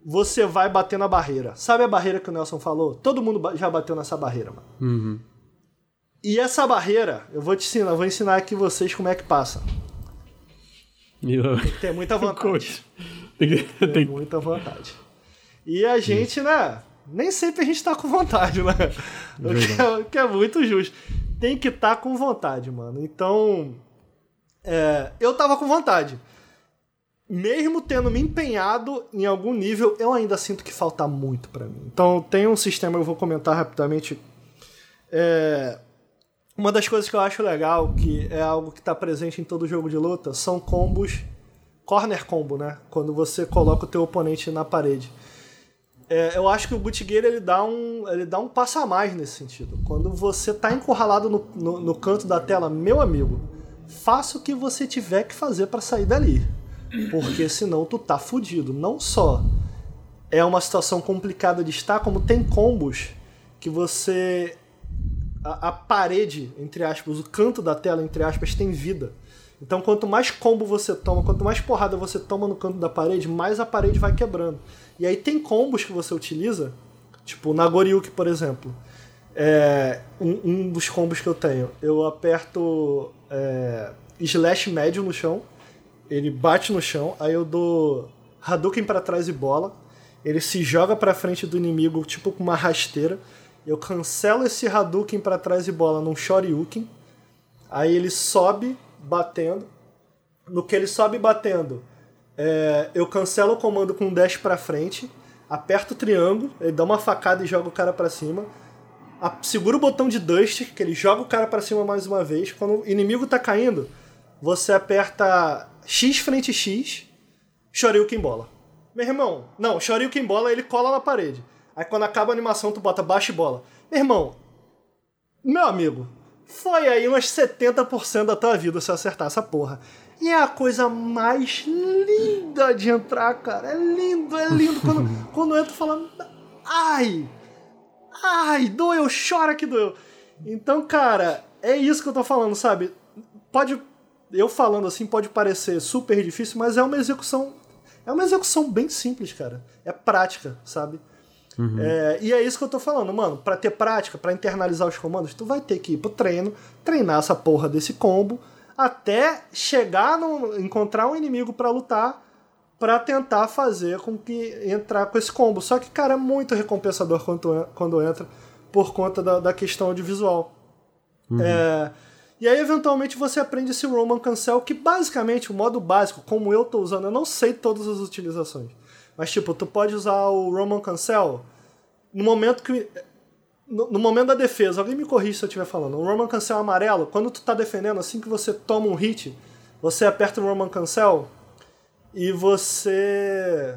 você vai bater na barreira. Sabe a barreira que o Nelson falou? Todo mundo já bateu nessa barreira, mano. Uhum. E essa barreira, eu vou te ensinar, vou ensinar aqui vocês como é que passa. Eu... Tem que ter muita vontade. tem, que... tem muita vontade. E a gente, né? Nem sempre a gente tá com vontade, né? O que, é, o que é muito justo. Tem que estar tá com vontade, mano. Então, é, eu tava com vontade. Mesmo tendo me empenhado em algum nível, eu ainda sinto que falta muito para mim. Então tem um sistema, eu vou comentar rapidamente. É, uma das coisas que eu acho legal, que é algo que está presente em todo jogo de luta, são combos corner combo, né? Quando você coloca o teu oponente na parede. É, eu acho que o Gucci Gear, ele dá um ele dá um passo a mais nesse sentido. Quando você tá encurralado no, no, no canto da tela, meu amigo, faça o que você tiver que fazer para sair dali. Porque senão tu tá fudido. Não só é uma situação complicada de estar, como tem combos que você. A, a, parede, entre aspas, o canto da tela, entre aspas, tem vida. Então, quanto mais combo você toma, quanto mais porrada você toma no canto da parede, mais a parede vai quebrando. E aí tem combos que você utiliza, tipo na Goryuki, por exemplo. É, um, um dos combos que eu tenho, eu aperto é, slash médio no chão, ele bate no chão, aí eu dou Hadouken para trás e bola. Ele se joga para frente do inimigo, tipo com uma rasteira. Eu cancelo esse Hadouken para trás e bola num Shoryuken. Aí ele sobe batendo. No que ele sobe batendo, é, eu cancelo o comando com um dash para frente, aperto o triângulo, ele dá uma facada e joga o cara para cima. A, segura o botão de Dust, que ele joga o cara para cima mais uma vez. Quando o inimigo tá caindo, você aperta X frente X, Shoryuken bola. Meu irmão, não, Shoryuken bola ele cola na parede. Aí quando acaba a animação, tu bota baixo e bola. Meu irmão, meu amigo, foi aí umas 70% da tua vida se acertar essa porra. E é a coisa mais linda de entrar, cara. É lindo, é lindo. Quando, quando eu entro falando. Ai! Ai, doeu, chora que doeu. Então, cara, é isso que eu tô falando, sabe? Pode. Eu falando assim pode parecer super difícil, mas é uma execução. É uma execução bem simples, cara. É prática, sabe? Uhum. É, e é isso que eu tô falando, mano. Para ter prática, para internalizar os comandos, tu vai ter que ir pro treino, treinar essa porra desse combo, até chegar no. encontrar um inimigo para lutar, para tentar fazer com que entrar com esse combo. Só que, cara, é muito recompensador quando, quando entra, por conta da, da questão audiovisual. Uhum. É, e aí, eventualmente, você aprende esse Roman Cancel, que basicamente, o modo básico, como eu tô usando, eu não sei todas as utilizações. Mas, tipo, tu pode usar o Roman Cancel no momento que. No, no, momento da defesa, alguém me corrige se eu estiver falando. O Roman Cancel amarelo, quando tu tá defendendo, assim que você toma um hit, você aperta o Roman Cancel e você.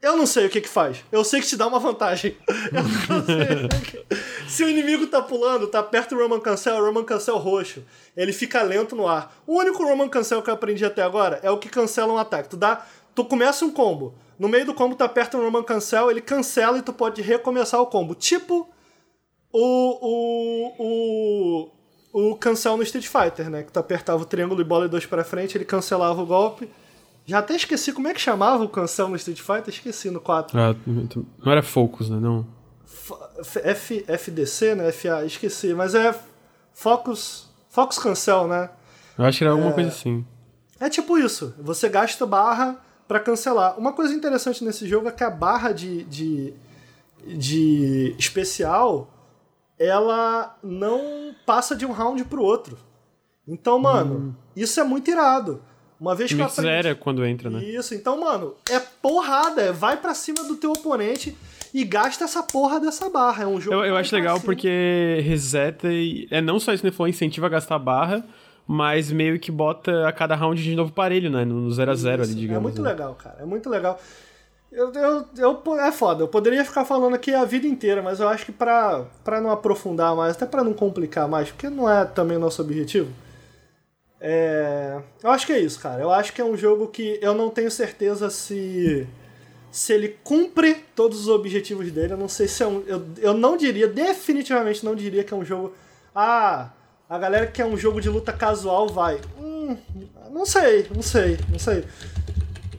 Eu não sei o que que faz. Eu sei que te dá uma vantagem. Eu não sei. Se o inimigo tá pulando, tá perto do Roman Cancel, o Roman Cancel roxo. Ele fica lento no ar. O único Roman Cancel que eu aprendi até agora é o que cancela um ataque. Tu dá. Tu começa um combo. No meio do combo tá perto do Roman Cancel, ele cancela e tu pode recomeçar o combo. Tipo o. o. o. o cancel no Street Fighter, né? Que tu apertava o triângulo e bola e dois pra frente, ele cancelava o golpe. Já até esqueci como é que chamava o cancel no Street Fighter, esqueci no 4. Ah, não era Focus, né? Não. F, FDC, né? FA, esqueci, mas é Focus. Focus Cancel, né? Eu acho que era alguma é, coisa assim. É tipo isso. Você gasta barra para cancelar. Uma coisa interessante nesse jogo é que a barra de, de, de especial ela não passa de um round pro outro. Então, mano, hum. isso é muito irado. Uma vez que eu aprendi... zero quando entra, né? Isso, então, mano, é porrada, é vai para cima do teu oponente e gasta essa porra dessa barra. É um jogo. Eu, eu acho legal porque reseta e. É não só isso, né? Falou, incentiva a gastar barra, mas meio que bota a cada round de novo parelho, né? No 0 a 0 ali, digamos. É muito né? legal, cara. É muito legal. Eu, eu, eu, é foda, eu poderia ficar falando aqui a vida inteira, mas eu acho que pra, pra não aprofundar mais, até pra não complicar mais, porque não é também o nosso objetivo. É, eu acho que é isso, cara. Eu acho que é um jogo que eu não tenho certeza se se ele cumpre todos os objetivos dele. Eu não sei se é um. Eu, eu não diria, definitivamente não diria que é um jogo. Ah, a galera que é um jogo de luta casual vai. Hum, não sei, não sei, não sei.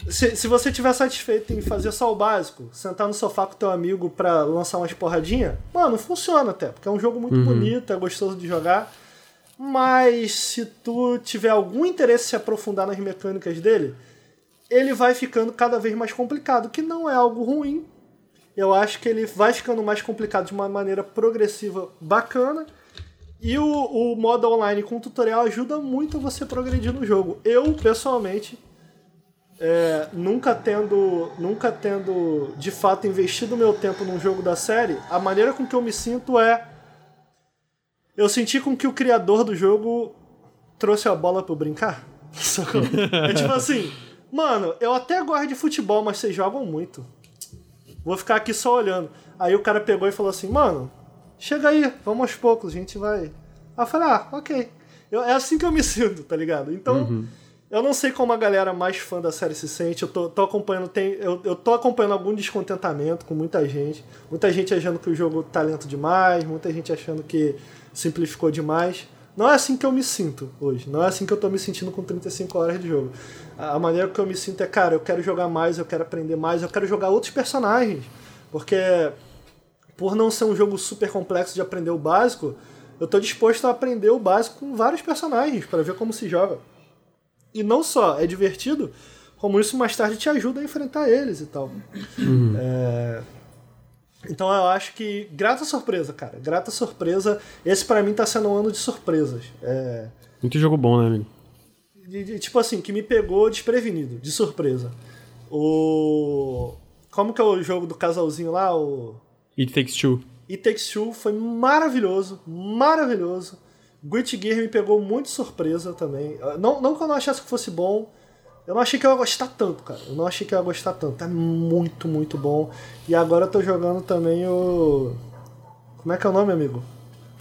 Se, se você tiver satisfeito em fazer só o básico, sentar no sofá com teu amigo pra lançar umas porradinha, mano, funciona até, porque é um jogo muito uhum. bonito, é gostoso de jogar. Mas se tu tiver algum interesse em se aprofundar nas mecânicas dele, ele vai ficando cada vez mais complicado, que não é algo ruim. Eu acho que ele vai ficando mais complicado de uma maneira progressiva bacana e o, o modo online com tutorial ajuda muito você progredir no jogo. Eu, pessoalmente, é, nunca tendo nunca tendo de fato investido meu tempo num jogo da série, a maneira com que eu me sinto é eu senti com que o criador do jogo trouxe a bola para brincar. é tipo assim, mano, eu até gosto de futebol, mas vocês jogam muito. Vou ficar aqui só olhando. Aí o cara pegou e falou assim, mano, chega aí, vamos aos poucos, a gente vai. Aí eu falei, ah, ok. Eu, é assim que eu me sinto, tá ligado? Então, uhum. eu não sei como a galera mais fã da série se sente. Eu tô, tô acompanhando, tem, eu, eu tô acompanhando algum descontentamento com muita gente. Muita gente achando que o jogo tá lento demais, muita gente achando que simplificou demais. Não é assim que eu me sinto hoje. Não é assim que eu tô me sentindo com 35 horas de jogo. A maneira que eu me sinto é, cara, eu quero jogar mais, eu quero aprender mais, eu quero jogar outros personagens. Porque por não ser um jogo super complexo de aprender o básico, eu tô disposto a aprender o básico com vários personagens para ver como se joga. E não só é divertido, como isso mais tarde te ajuda a enfrentar eles e tal. Uhum. É, Então eu acho que. Grata surpresa, cara. Grata surpresa. Esse pra mim tá sendo um ano de surpresas. É, Muito jogo bom, né, amigo? de- de- tipo assim, que me pegou desprevenido, de surpresa. O. Como que é o jogo do casalzinho lá? O. It Takes Two. It Takes Two foi maravilhoso, maravilhoso. Guilty Gear me pegou muito surpresa também. Ah, Não, não que eu não achasse que fosse bom, eu não achei que eu ia gostar tanto, cara. Eu não achei que eu ia gostar tanto. É muito, muito bom. E agora eu tô jogando também o. Como é que é o nome, amigo?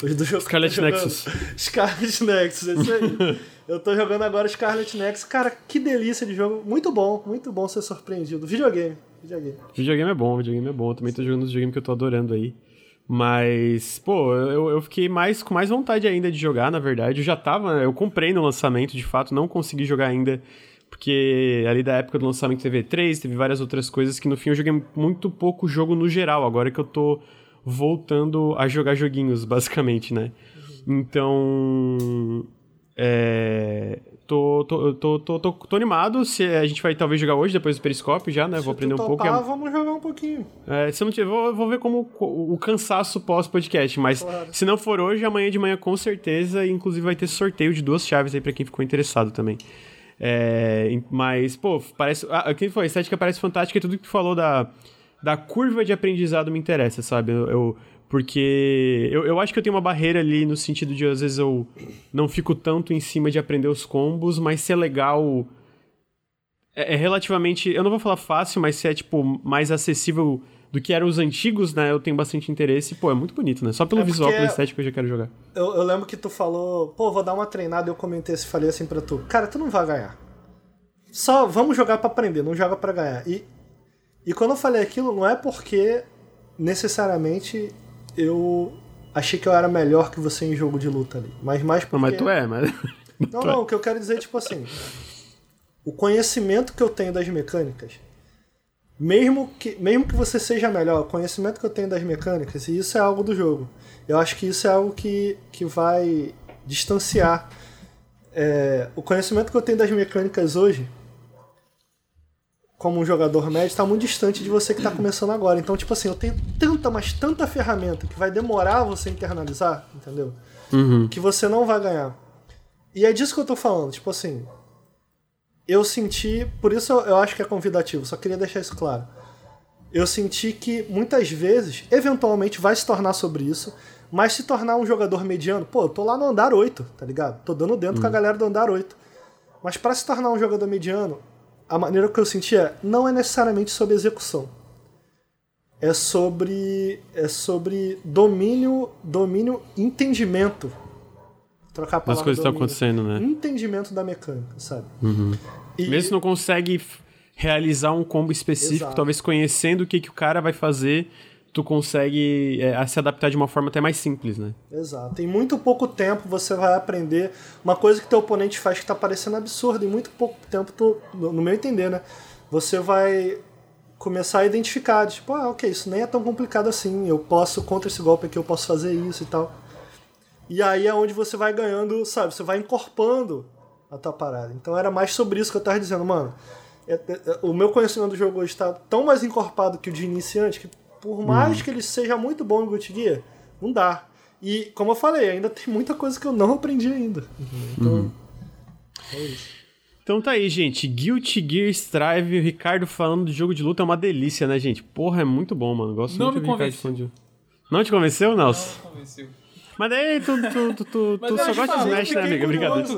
O do jogo Scarlet. Nexus. Scarlet Nexus, é isso aí. eu tô jogando agora Scarlet Nexus. Cara, que delícia de jogo. Muito bom, muito bom ser surpreendido. Videogame, videogame. Videogame é bom, videogame é bom. Eu também tô jogando os videogames que eu tô adorando aí. Mas, pô, eu, eu fiquei mais com mais vontade ainda de jogar, na verdade. Eu já tava, eu comprei no lançamento, de fato, não consegui jogar ainda, porque ali da época do lançamento teve E3, teve várias outras coisas que no fim eu joguei muito pouco jogo no geral, agora que eu tô voltando a jogar joguinhos, basicamente, né? Então. É. Tô, tô, tô, tô, tô, tô animado. Se a gente vai talvez jogar hoje, depois do Periscope já, né? Vou aprender Se um pouco. vamos jogar um pouquinho. É, se não tiver, vou, vou ver como o, o cansaço pós-podcast. Mas Claro. se não for hoje, amanhã de manhã com certeza. e Inclusive vai ter sorteio de duas chaves aí pra quem ficou interessado também. É, mas, pô, parece. Ah, quem foi? A estética parece fantástica e tudo que tu falou da, da curva de aprendizado me interessa, sabe? Eu, eu- porque eu, eu acho que eu tenho uma barreira ali no sentido de às vezes eu não fico tanto em cima de aprender os combos, mas se é legal é, é relativamente. Eu não vou falar fácil, mas se é, tipo, mais acessível do que eram os antigos, né? Eu tenho bastante interesse. Pô, é muito bonito, né? Só pelo É visual, pela estética eu já quero jogar. Eu, eu lembro que tu falou, pô, vou dar uma treinada. Eu comentei assim, falei assim pra tu, cara, tu não vai ganhar. Só vamos jogar pra aprender, não joga pra ganhar. E, e quando eu falei aquilo, não é porque necessariamente eu achei que eu era melhor que você em jogo de luta ali. Mas mais porque. Não, mas tu é, mas. Não, não, o que eu quero dizer é tipo assim: o conhecimento que eu tenho das mecânicas, mesmo que, mesmo que você seja melhor, o conhecimento que eu tenho das mecânicas, e isso é algo do jogo. Eu acho que isso é algo que, que vai distanciar. É, o conhecimento que eu tenho das mecânicas hoje, como um jogador médio, está muito distante de você que está começando agora. Então, tipo assim, eu tenho tanta, mas tanta ferramenta que vai demorar você internalizar, entendeu? Uhum. que você não vai ganhar. E é disso que eu tô falando, tipo assim. Eu senti, por isso eu, eu acho que é convidativo, só queria deixar isso claro. Eu senti que muitas vezes, eventualmente vai se tornar sobre isso, mas se tornar um jogador mediano, pô, eu tô lá no andar 8, tá ligado? Tô dando dentro com a galera do andar 8. Mas para se tornar um jogador mediano, a maneira que eu senti é, não é necessariamente sobre execução. É sobre é sobre domínio, domínio, entendimento. Trocar a palavra coisas estão acontecendo, né? Entendimento da mecânica, sabe? E- Mesmo não consegue realizar um combo específico, Exato. talvez conhecendo o que, que o cara vai fazer, tu consegue é, se adaptar de uma forma até mais simples, né? Exato. Em muito pouco tempo você vai aprender uma coisa que teu oponente faz que tá parecendo absurda. Em muito pouco tempo, tu, no no meu entender, né? Você vai começar a identificar, tipo, ah, ok, isso nem é tão complicado assim. Eu posso, contra esse golpe aqui, eu posso fazer isso e tal. E aí é onde você vai ganhando, sabe? Você vai encorpando a tua parada. Então era mais sobre isso que eu tava dizendo, mano. é- é- é- o meu conhecimento do jogo hoje está tão mais encorpado que o de iniciante que, por mais que ele seja muito bom em Guilty Gear, não dá. E, como eu falei, ainda tem muita coisa que eu não aprendi ainda. Então, é isso. Então tá aí, gente. Guilty Gear Strive, o Ricardo falando de jogo de luta é uma delícia, né, gente? Porra, é muito bom, mano. Gosto Não muito me do Ricardo falando de... Não te convenceu, Nelson? Não convenceu. Mas daí tu, tu, tu, tu, tu eu só gosta de Smash, né, amiga?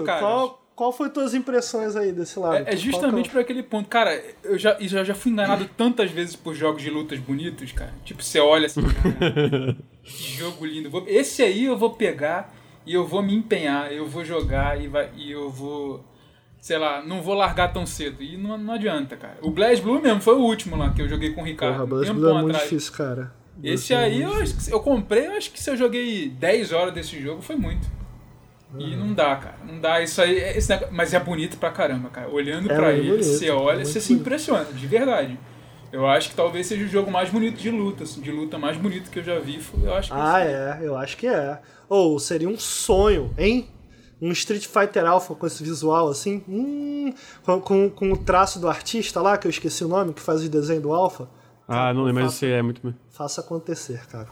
Cara. Qual, qual foi tuas impressões aí desse lado? É, é justamente Qual por aquele ponto. Cara, eu já, e já, já fui enganado tantas vezes por jogos de lutas bonitos, cara. Tipo, você olha assim, cara, que jogo lindo. Vou- Esse aí eu vou pegar e eu vou me empenhar, eu vou jogar e, vai, e eu vou. Sei lá, não vou largar tão cedo. E não, não adianta, cara. O Blaze Blue mesmo foi o último lá que eu joguei com o Ricardo. Porra, tempão Blue é muito atrás. difícil, cara. Esse é aí eu, acho que eu comprei, eu acho que se eu joguei 10 horas desse jogo foi muito. E não dá, cara. Não dá. Isso aí. Esse negócio- mas é bonito pra caramba, cara. Olhando É pra ele, bonito, você olha, muito você se impressiona, de verdade. Eu acho que talvez seja o jogo mais bonito de luta, assim, de luta mais bonito que eu já vi. Eu acho que Ah, é, eu acho que é. Ou seria um sonho, hein? um Street Fighter Alpha com esse visual assim, hum, com, com, com, o traço do artista lá, que eu esqueci o nome, que faz o desenho do Alpha. Ah, não lembro, mas você é muito. Faça acontecer, cara.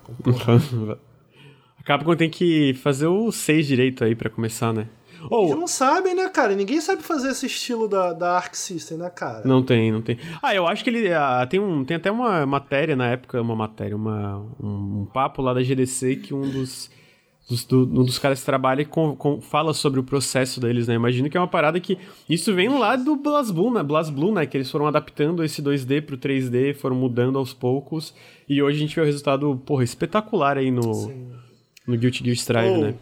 A Capcom tem que fazer o 6 direito aí para começar, né? Ou, Eles não sabem, né, cara? Ninguém sabe fazer esse estilo da, da Arc System, né, cara? Não tem, não tem. Ah, eu acho que ele. Ah, tem, um, tem até uma matéria na época, uma matéria, uma, um, um papo lá da GDC que um dos. Dos, do, um dos caras que trabalha com, com, fala sobre o processo deles, né? Imagino que é uma parada que. Isso vem lá do BlazBlue, né? BlazBlue, né? Que eles foram adaptando esse 2D pro 3D, foram mudando aos poucos. E hoje a gente vê o resultado, porra, espetacular aí no, no Guilty Gear Strive, oh, né?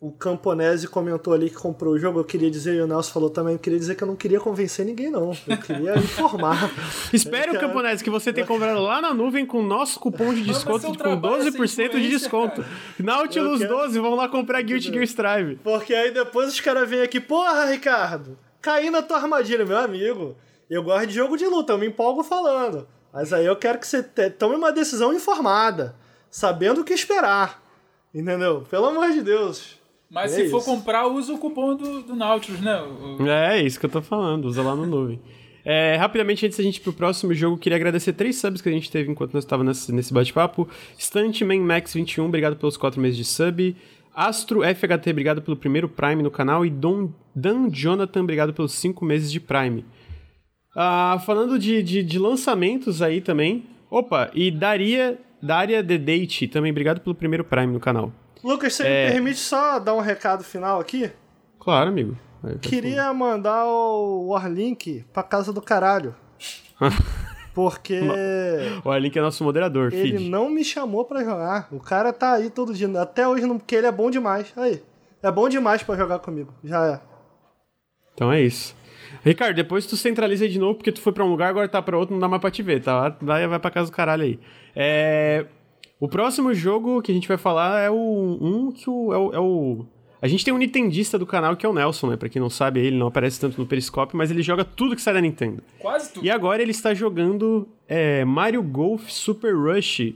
O Camponese comentou ali que comprou o jogo, eu queria dizer, e o Nelson falou também, eu queria dizer que eu não queria convencer ninguém, não. Eu queria informar. Espere, o Camponese, que você tem comprado lá na nuvem com o nosso cupom de desconto com 12% de desconto. Nautilus quero... 12, vamos lá comprar Guilty Gear Strive. Porque aí depois os caras vêm aqui, porra, Ricardo, caí na tua armadilha, meu amigo. Eu gosto de jogo de luta, eu me empolgo falando. Mas aí eu quero que você tome uma decisão informada, sabendo o que esperar. Entendeu? Pelo amor de Deus. Mas é se isso. for comprar, usa o cupom do, do Nautilus, né? O... É, é isso que eu tô falando, usa lá no nuvem. É, rapidamente, antes da gente ir pro próximo jogo, queria agradecer três subs que a gente teve enquanto nós estávamos nesse, nesse bate-papo. Stuntman Max 21, obrigado pelos quatro meses de sub. Astro FHT, obrigado pelo primeiro Prime no canal. E Don, Dan Jonathan, obrigado pelos cinco meses de Prime. Ah, falando de, de, de, lançamentos aí também. Opa, e Daria, Daria The Date, também obrigado pelo primeiro Prime no canal. Lucas, você é... me permite só dar um recado final aqui? Claro, amigo. Tá Queria mandar o Warlink pra casa do caralho. Porque. O Warlink é nosso moderador, Ele feed. não me chamou pra jogar. O cara tá aí todo dia. Até hoje, porque ele é bom demais. Aí. É bom demais pra jogar comigo. Já é. Então é isso. Ricardo, depois tu centraliza aí de novo, porque tu foi pra um lugar, agora tá pra outro, não dá mais pra te ver, tá? Vai, vai pra casa do caralho aí. É. O próximo jogo que a gente vai falar é o um que o, é, o, é o a gente tem um Nintendista do canal que é o Nelson, né? Pra quem não sabe, ele não aparece tanto no Periscope, mas ele joga tudo que sai da Nintendo. Quase tudo. E agora ele está jogando é, Mario Golf Super Rush,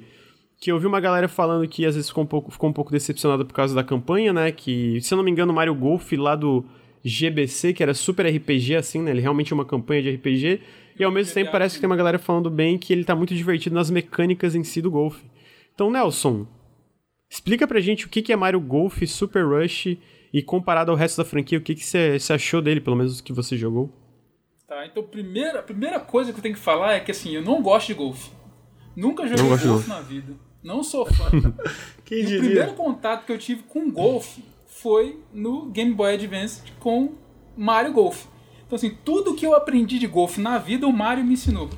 que eu vi uma galera falando que às vezes ficou um pouco, ficou um pouco decepcionada por causa da campanha, né? Que, se eu não me engano, Mario Golf lá do GBC, que era super RPG assim, né? Ele realmente é uma campanha de RPG. E ao mesmo tempo parece que tem uma galera falando bem que ele tá muito divertido nas mecânicas em si do golfe. Então, Nelson, explica pra gente o que é Mario Golf Super Rush e comparado ao resto da franquia, o que você achou dele, pelo menos o que você jogou? Tá, então primeira, a primeira coisa que eu tenho que falar é que assim, eu não gosto de golfe. Nunca joguei golfe golf na vida. Não sou fã. Quem diria? O primeiro contato que eu tive com golfe foi no Game Boy Advance com Mario Golf. Então assim, tudo que eu aprendi de golfe na vida, o Mario me ensinou.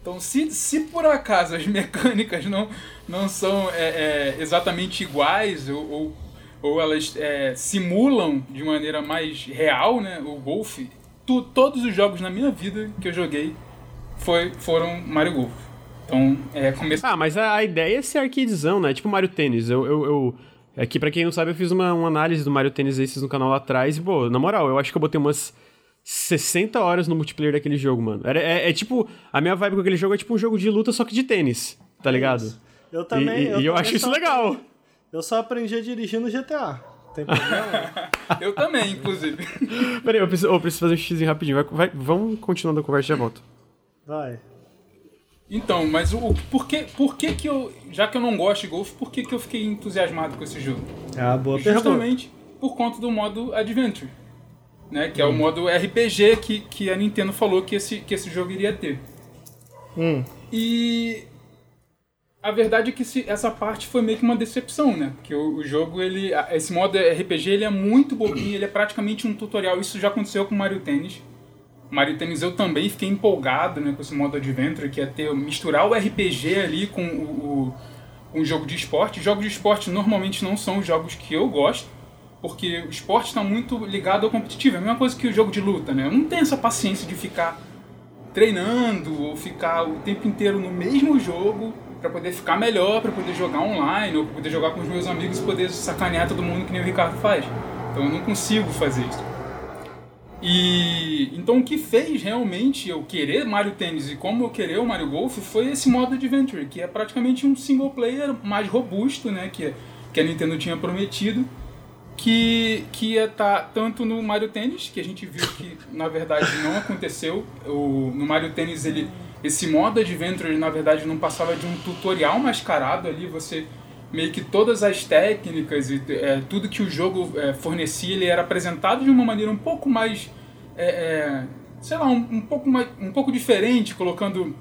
Então, se, se por acaso as mecânicas não, não são é, é, exatamente iguais ou, ou, ou elas é, simulam de maneira mais real né, o golfe, tu, todos os jogos na minha vida que eu joguei foi, foram Mario Golf. Então, é começo. Ah, mas a, a ideia é ser arcadezão, né? Tipo Mario Tênis. Eu, eu, eu, aqui, pra quem não sabe, eu fiz uma, uma análise do Mario Tênis esses no canal lá atrás. E, pô, na moral, eu acho que eu botei umas 60 horas no multiplayer daquele jogo, mano. É, é, é, tipo. A minha vibe com aquele jogo é tipo um jogo de luta, só que de tênis, tá ligado? Eu também. E, eu, e eu acho isso legal. Eu só aprendi a dirigir no GTA. Tem problema? eu também, inclusive. Peraí, eu preciso, eu preciso fazer um xizinho rapidinho. Vai, vai, vamos continuando a conversa e já volto. Vai. Então, mas o, por, que, por que que eu. Já que eu não gosto de golfe, por que que eu fiquei entusiasmado com esse jogo? É uma boa Justamente pergunta. por conta do modo Adventure né? Que é o modo RPG que, que a Nintendo falou que esse, que esse jogo iria ter. Hum. E a verdade é que esse, essa parte foi meio que uma decepção, né? Porque o, o, jogo, ele, esse modo RPG, ele é muito bobinho, ele é praticamente um tutorial. Isso já aconteceu com Mario Tennis. Mario Tennis eu também fiquei empolgado né, com esse modo Adventure, que é ter, misturar o RPG ali com o, o, um jogo de esporte. Jogos de esporte normalmente não são os jogos que eu gosto porque o esporte está muito ligado ao competitivo. É a mesma coisa que o jogo de luta, né? Eu não tenho essa paciência de ficar treinando ou ficar o tempo inteiro no mesmo jogo para poder ficar melhor, para poder jogar online ou para poder jogar com os meus amigos e poder sacanear todo mundo que nem o Ricardo faz. Então eu não consigo fazer isso. E então o que fez realmente eu querer Mario Tennis e como eu querer o Mario Golf foi esse modo Adventure, que é praticamente um single player mais robusto, né, que que a Nintendo tinha prometido que, que ia estar tá tanto no Mario Tennis, que a gente viu que na verdade não aconteceu. O, no Mario Tennis ele, esse modo Adventure na verdade não passava de um tutorial mascarado ali, você meio que todas as técnicas e é, tudo que o jogo é, fornecia ele era apresentado de uma maneira um pouco mais é, é sei lá um, um, pouco mais um pouco diferente colocando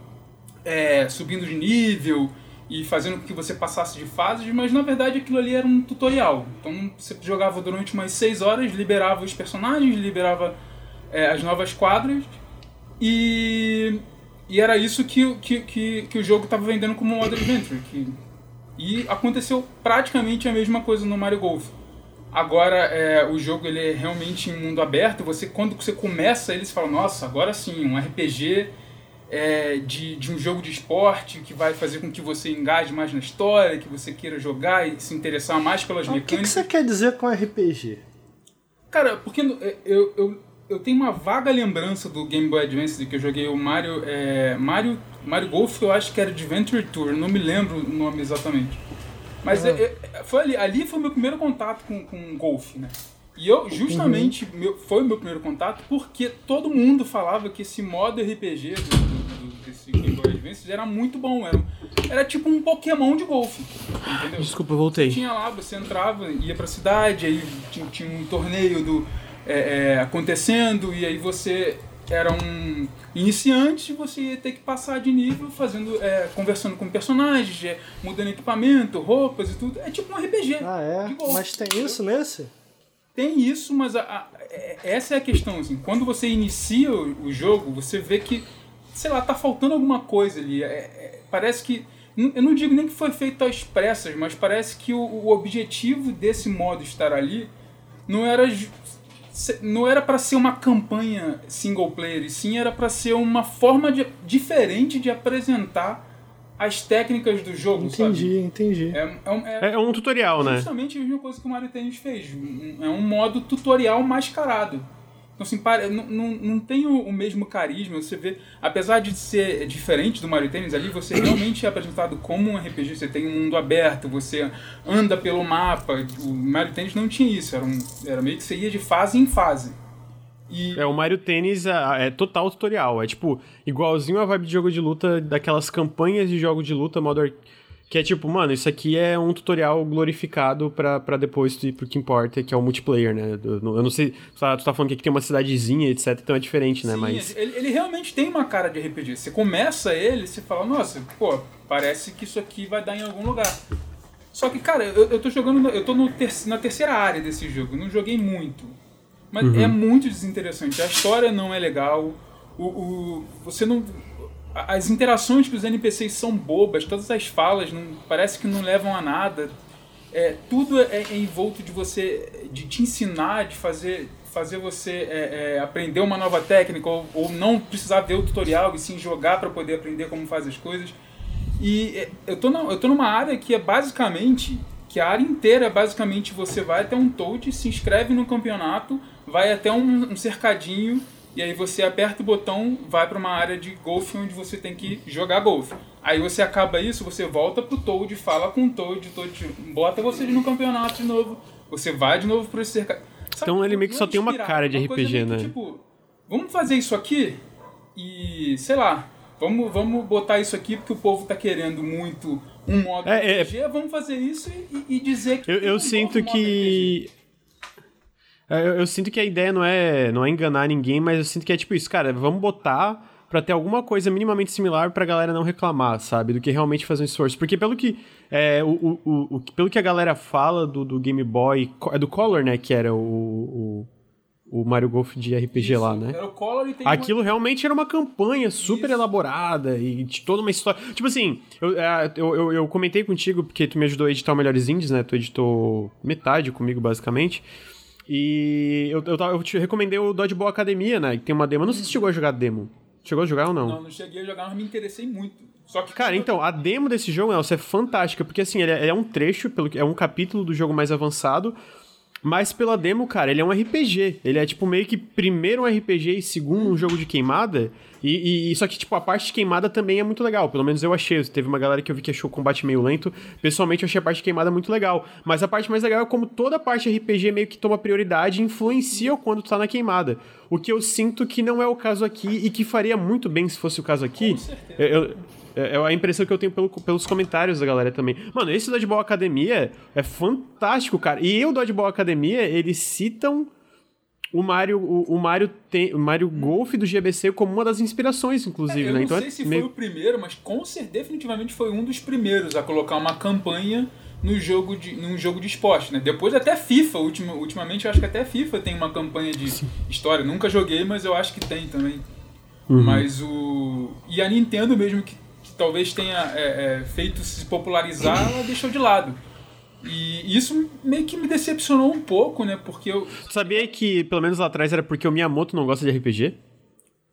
é, subindo de nível e fazendo com que você passasse de fases, mas na verdade aquilo ali era um tutorial. Então você jogava durante umas 6 horas, liberava os personagens, liberava é, as novas quadras e, e era isso que, que, que, que o jogo estava vendendo como modo adventure. Que, e aconteceu praticamente a mesma coisa no Mario Golf. Agora é, o jogo ele é realmente em mundo aberto. Você quando você começa ele você fala nossa agora sim um RPG é, de, de um jogo de esporte que vai fazer com que você engaje mais na história, que você queira jogar e se interessar mais pelas mecânicas. O que, que, você quer dizer com RPG? Cara, porque é, eu, eu, eu tenho uma vaga lembrança do Game Boy Advance que eu joguei o Mario, é, Mario, Mario Golf, eu acho que era Adventure Tour, não me lembro o nome exatamente. Mas uhum. foi ali, ali foi o meu primeiro contato com, com golfe, né? E eu, justamente, uhum. meu, foi o meu primeiro contato porque todo mundo falava que esse modo RPG do, do, desse Game Boy Advance era muito bom. Era, era tipo um Pokémon de golfe. Entendeu? Desculpa, eu voltei. Tinha lá, você entrava, ia pra cidade, aí tinha, tinha um torneio do, é, é, acontecendo, e aí você era um iniciante, você ia ter que passar de nível fazendo, é, conversando com personagens, é, mudando equipamento, roupas e tudo. É tipo um RPG. Ah, é? Mas tem isso nesse? tem isso, mas a, a, é, essa é a questão. Assim, quando você inicia o, o, jogo, você vê que, sei lá, tá faltando alguma coisa ali. É, parece que. Eu não digo nem que foi feito às pressas, mas parece que o, o objetivo desse modo estar ali não era não era para ser uma campanha single player, e sim era para ser uma forma de, diferente de apresentar as técnicas do jogo, entendi, sabe? Entendi, é, é, é, é, um tutorial, justamente né? Justamente a mesma coisa que o Mario Tennis fez. É um modo tutorial mascarado. Então, assim, não, não, não tem o, o, mesmo carisma. Você vê, apesar de ser diferente do Mario Tennis, ali você realmente é apresentado como um RPG. Você tem um mundo aberto, você anda pelo mapa. O Mario Tennis não tinha isso. Era, um, era meio que você ia de fase em fase. E... É, o Mario Tênis é, é, total tutorial. É tipo, igualzinho a vibe de jogo de luta, daquelas campanhas de jogo de luta, modo. Que é tipo, mano, isso aqui é um tutorial glorificado pra, pra depois ir pro que importa, que é o multiplayer, né? Eu não sei, tu tá, tu tá falando que tem uma cidadezinha, etc, então é diferente, né? Sim, Mas... ele, ele realmente tem uma cara de RPG. Você começa ele, você fala, nossa, pô, parece que isso aqui vai dar em algum lugar. Só que, cara, eu, eu tô jogando, eu tô no ter, na terceira área desse jogo, eu não joguei muito. Mas uhum. é muito desinteressante. A história não é legal. O, o, você não. As interações com os NPCs são bobas, todas as falas não, parece que não levam a nada. É, tudo é, é envolto de você, de te ensinar, de fazer, fazer você é, é, aprender uma nova técnica ou, ou, não precisar ver o tutorial e sim jogar para poder aprender como faz as coisas. E é, eu tô, na, eu tô numa área que é basicamente que a área inteira é basicamente você vai até um Toad, se inscreve no campeonato, vai até um, um cercadinho e aí você aperta o botão, vai para uma área de golfe onde você tem que jogar golfe. Aí você acaba isso, você volta pro Toad, fala com o Toad, o Toad bota você no campeonato de novo, você vai de novo pro esse cercadinho. Então ele meio que só tem uma cara de RPG, né? Que, tipo, vamos fazer isso aqui e, sei lá, vamos, vamos botar isso aqui porque o povo tá querendo muito um modo é, RPG, é... vamos fazer isso e, e dizer que. Eu, eu sinto que. É, eu, eu, sinto que a ideia não é, não é enganar ninguém, mas eu sinto que é tipo isso, cara, vamos botar para ter alguma coisa minimamente similar pra galera não reclamar, sabe? Do que realmente fazer um esforço. Porque pelo que, é, o, o, o, pelo que a galera fala do, do Game Boy, é do Color, né, que era o, o, o Mario Golf de RPG Isso, lá, né? Era o Color e tem Aquilo uma... realmente era uma campanha super Isso. elaborada e de toda uma história. Tipo assim, eu, é, eu, eu, eu comentei contigo porque tu me ajudou a editar o Melhores Indies, né? Tu editou metade comigo, basicamente. E eu, eu, eu te recomendei o Dodgeball Academia, né? Que tem uma demo. Eu não sei se chegou a jogar demo. Chegou a jogar ou não? Não, não cheguei a jogar, mas me interessei muito. Só que. Cara, então, a demo desse jogo, Nelson, é fantástica, porque assim, ele é, ele é um trecho, pelo, é um capítulo do jogo mais avançado. Mas pela demo, cara, ele é um RPG. Ele é tipo meio que primeiro um RPG e segundo um jogo de queimada. E, e, só que, tipo, a parte de queimada também é muito legal. Pelo menos eu achei. Teve uma galera que eu vi que achou o combate meio lento. Pessoalmente, eu achei a parte de queimada muito legal. Mas a parte mais legal é como toda a parte RPG meio que toma prioridade e influencia quando tu tá na queimada. O que eu sinto que não é o caso aqui e que faria muito bem se fosse o caso aqui. Com certeza. Eu, é, é a impressão que eu tenho pelo, pelos comentários da galera também. Mano, esse Dodgeball Academia é fantástico, cara. E o Dodgeball Academia, eles citam o Mario, o, o Mario tem, o Mario Golf do GBC como uma das inspirações, inclusive, é, eu né? Não então sei é se meio... foi o primeiro, mas com certeza definitivamente foi um dos primeiros a colocar uma campanha no jogo de, num jogo de esporte, né? Depois até FIFA, ultima, ultimamente eu acho que até FIFA tem uma campanha de Sim. história. Nunca joguei, mas eu acho que tem também. Uhum. Mas o. E a Nintendo mesmo, que talvez tenha é, é, feito se popularizar, ela deixou de lado. E isso meio que me decepcionou um pouco, né? Porque eu. Sabia que, pelo menos lá atrás, era porque o Miyamoto não gosta de RPG?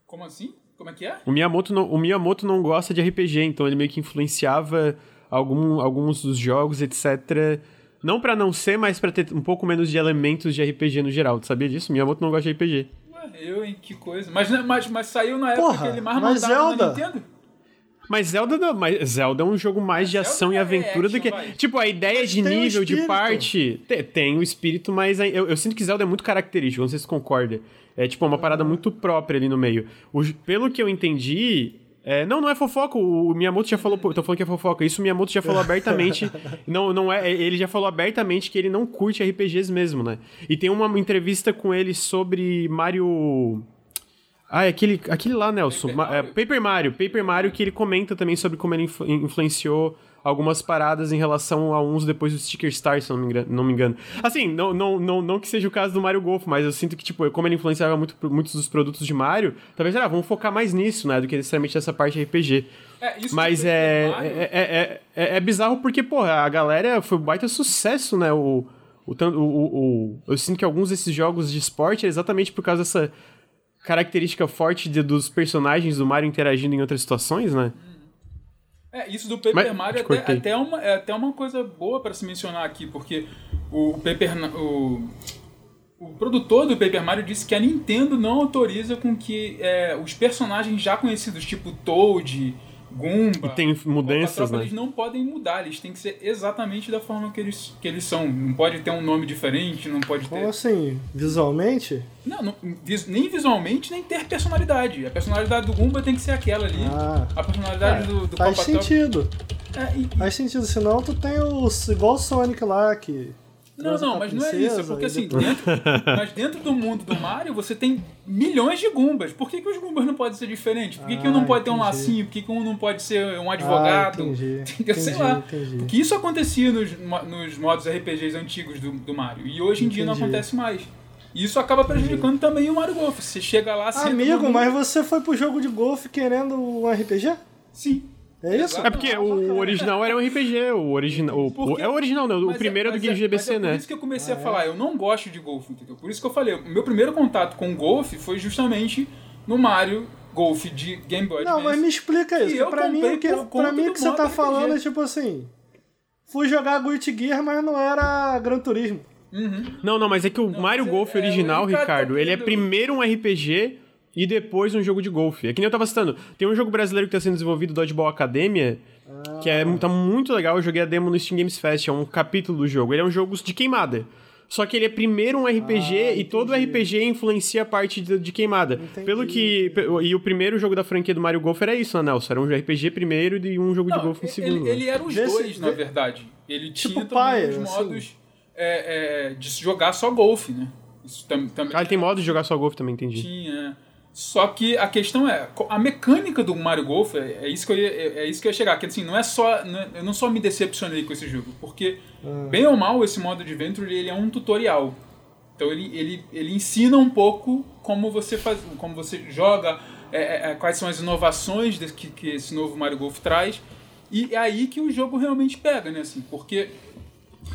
Como assim? Como é que é? O Miyamoto não, o Miyamoto não gosta de RPG, então ele meio que influenciava algum, alguns dos jogos, etc. Não para não ser, mas para ter um pouco menos de elementos de RPG no geral. Tu sabia disso? Miyamoto não gosta de RPG. Ué, eu, hein? Que coisa. Mas, mas, mas saiu na época Porra, que ele mais mandava Zelda. na Nintendo. Mas Zelda não, mas Zelda é um jogo mais de ação e é aventura do que. Vai. Tipo, a ideia mas de nível, de parte. Tem, tem, o espírito, mas eu, eu, sinto que Zelda é muito característico, não sei se concorda. É tipo uma parada muito própria ali no meio. O, pelo que eu entendi. É, não, não é fofoca. O Miyamoto já falou. Tô falando que é fofoca. Isso o Miyamoto já falou abertamente. não, não é. Ele já falou abertamente que ele não curte RPGs mesmo, né? E tem uma entrevista com ele sobre Mario. Ah, é aquele, aquele lá, Nelson. Paper Mario. É, Paper Mario. Paper Mario que ele comenta também sobre como ele influ influenciou algumas paradas em relação a uns depois do Sticker Star, se não me engano. Não me engano. Assim, não, não, não, não que seja o caso do Mario Golf, mas eu sinto que, tipo, como ele influenciava muito, muitos dos produtos de Mario, talvez, ah, vamos focar mais nisso, né, do que necessariamente nessa parte RPG. É, isso mas é, é, é, é, é, bizarro porque, porra, a galera foi um baita sucesso, né, o... O, o, o, eu sinto que alguns desses jogos de esporte é exatamente por causa dessa característica forte de, dos personagens do Mario interagindo em outras situações, né? É, isso do Paper Mas, Mario é até, até, uma, é até uma coisa boa para se mencionar aqui, porque o Paper o, o produtor do Paper Mario disse que a Nintendo não autoriza com que é, os personagens já conhecidos, tipo Toad, Goomba. E tem mudanças, né? Eles não podem mudar, eles têm que ser exatamente da forma que eles, que eles são. Não pode ter um nome diferente, não pode ter. Como assim? Visualmente? Não, não vis, nem visualmente, nem ter personalidade. A personalidade do Goomba tem que ser aquela ali. Ah, a personalidade é, do, do Faz sentido. É, e, Faz sentido, senão tu tem os. igual o Sonic lá que não, não, mas não é isso. É porque assim, dentro, mas dentro do mundo do Mario você tem milhões de Gumbas. Por que, que os Gumbas não podem ser diferentes? Por que, ah, que um não pode entendi. ter um lacinho? Por que, que um não pode ser um advogado? Ah, entendi, entendi, Sei lá. Entendi. Porque isso acontecia nos, nos modos RPGs antigos do, do Mario. E hoje em dia não acontece mais. Isso acaba prejudicando também o Mario Golf. Você chega lá... Amigo, mas você foi pro jogo de golfe querendo um RPG? Sim. É isso? É porque o original era um RPG, o original. O, é o original, não. O primeiro é, do Game é, GBC, é né? Por isso que eu comecei ah, a falar, eu não gosto de golfe, entendeu? Por isso que eu falei, o meu primeiro contato com golfe foi justamente no Mario Golf de Game Boy Não, mas me explica isso. Que pra mim, o que, pra mim, o que você tá falando é tipo assim. Fui jogar Guilty Gear, mas não era Gran Turismo. Uhum. Não, não, mas é que o não, Mario Golf é, original, Ricardo, ele é primeiro um RPG e depois um jogo de golfe. É que nem eu tava citando, tem um jogo brasileiro que tá sendo desenvolvido, Dodgeball Academia, ah. que é, tá muito legal, eu joguei a demo no Steam Games Fest, é um capítulo do jogo. Ele é um jogo de queimada. Só que ele é primeiro um RPG ah, e todo RPG influencia a parte de, de queimada. Entendi. Pelo que. E o primeiro jogo da franquia do Mario Golf era isso, né, Nelson? Era um RPG primeiro e um jogo Não, de golfe em segundo. Ele, ele era os Desse, dois, na verdade. Ele tipo tinha pai, também os assim. modos é, é, de jogar só golfe, né? Isso tam, tam, ah, ele tem modo de jogar só golfe também, entendi. Tinha. Só que a questão é, a mecânica do Mario Golf, é, é isso que eu ia, é, é, isso que eu ia chegar, que assim, não é só, não é, eu não só me decepcionei com esse jogo, porque ah. bem ou mal esse modo de Adventure ele é um tutorial. Então ele, ele, ele ensina um pouco como você faz, como você joga, é, é, é quais são as inovações que, que esse novo Mario Golf traz, e é aí que o jogo realmente pega, né, assim, porque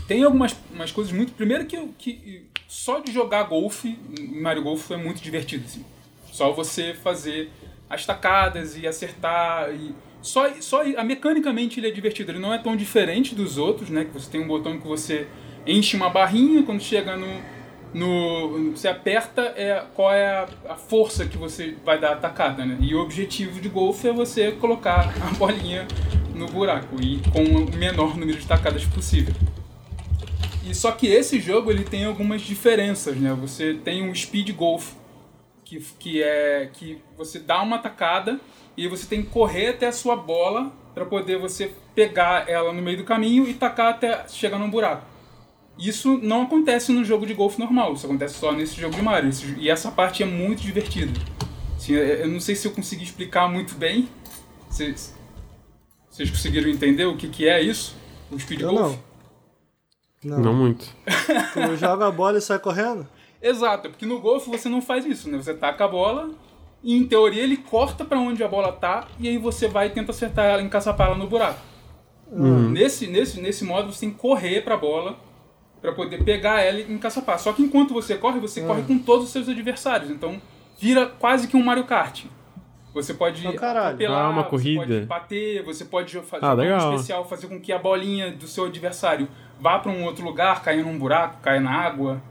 tem algumas umas coisas muito, primeiro que, que só de jogar golfe, Mario Golf é muito divertido, assim. Só você fazer as tacadas e acertar. E Só, só a mecanicamente ele é divertido. Ele não é tão diferente dos outros, né? Que você tem um botão que você enche uma barrinha quando chega no, no você aperta é qual é a, a, força que você vai dar a atacada, né? E o objetivo de golfe é você colocar a bolinha no buraco e com o menor número de tacadas possível. E só que esse jogo ele tem algumas diferenças, né? Você tem um speed golf que, que é que você dá uma tacada e você tem que correr até a sua bola para poder você pegar ela no meio do caminho e tacar até chegar num buraco. Isso não acontece no jogo de golfe normal, isso acontece só nesse jogo de Mario. E essa parte é muito divertida. Assim, eu não sei se eu consegui explicar muito bem. Vocês, vocês conseguiram entender o que, que é isso? O speed eu golf? Não. não. Não muito. Tu joga a bola e sai correndo? Exato, porque no golfe você não faz isso, né? Você taca a bola e em teoria ele corta para onde a bola tá e aí você vai e tenta acertar ela, encaçapar ela no buraco. Uhum. Nesse, nesse, nesse modo você tem que correr pra bola para poder pegar ela e encaçapar. Só que enquanto você corre, você uhum. corre com todos os seus adversários. Então vira quase que um Mario Kart. Você pode oh, atropelar, ah, uma corrida. você pode bater, você pode fazer ah, um especial, fazer com que a bolinha do seu adversário vá para um outro lugar, caia num buraco, caia na água.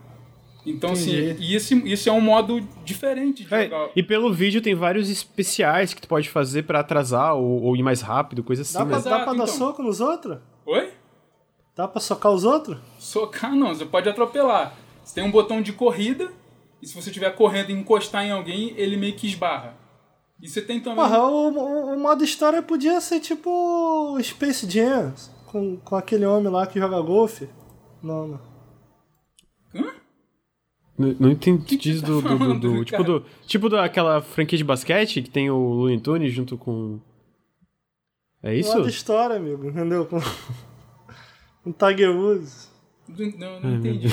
Então, assim, Entendi. assim, isso, isso é um modo diferente de é, jogar. E pelo vídeo tem vários especiais que tu pode fazer para atrasar ou, ou, ir mais rápido, coisa assim. Dá pra, né? dá pra dar então. soco nos outros? Oi? Dá pra socar os outros? Socar não, você pode atropelar. Você tem um botão de corrida, e se você estiver correndo e encostar em alguém, ele meio que esbarra. E você tem também. Porra, o, o, o modo história podia ser tipo Space Jam, com, com aquele homem lá que joga golfe. Não, não. Não, não entendi que tá do, do, do, do tipo do tipo daquela franquia de basquete que tem o Looney Tunes junto com é isso? Modo história, amigo, entendeu? Com, com Tiger Woods. Não, não entendi.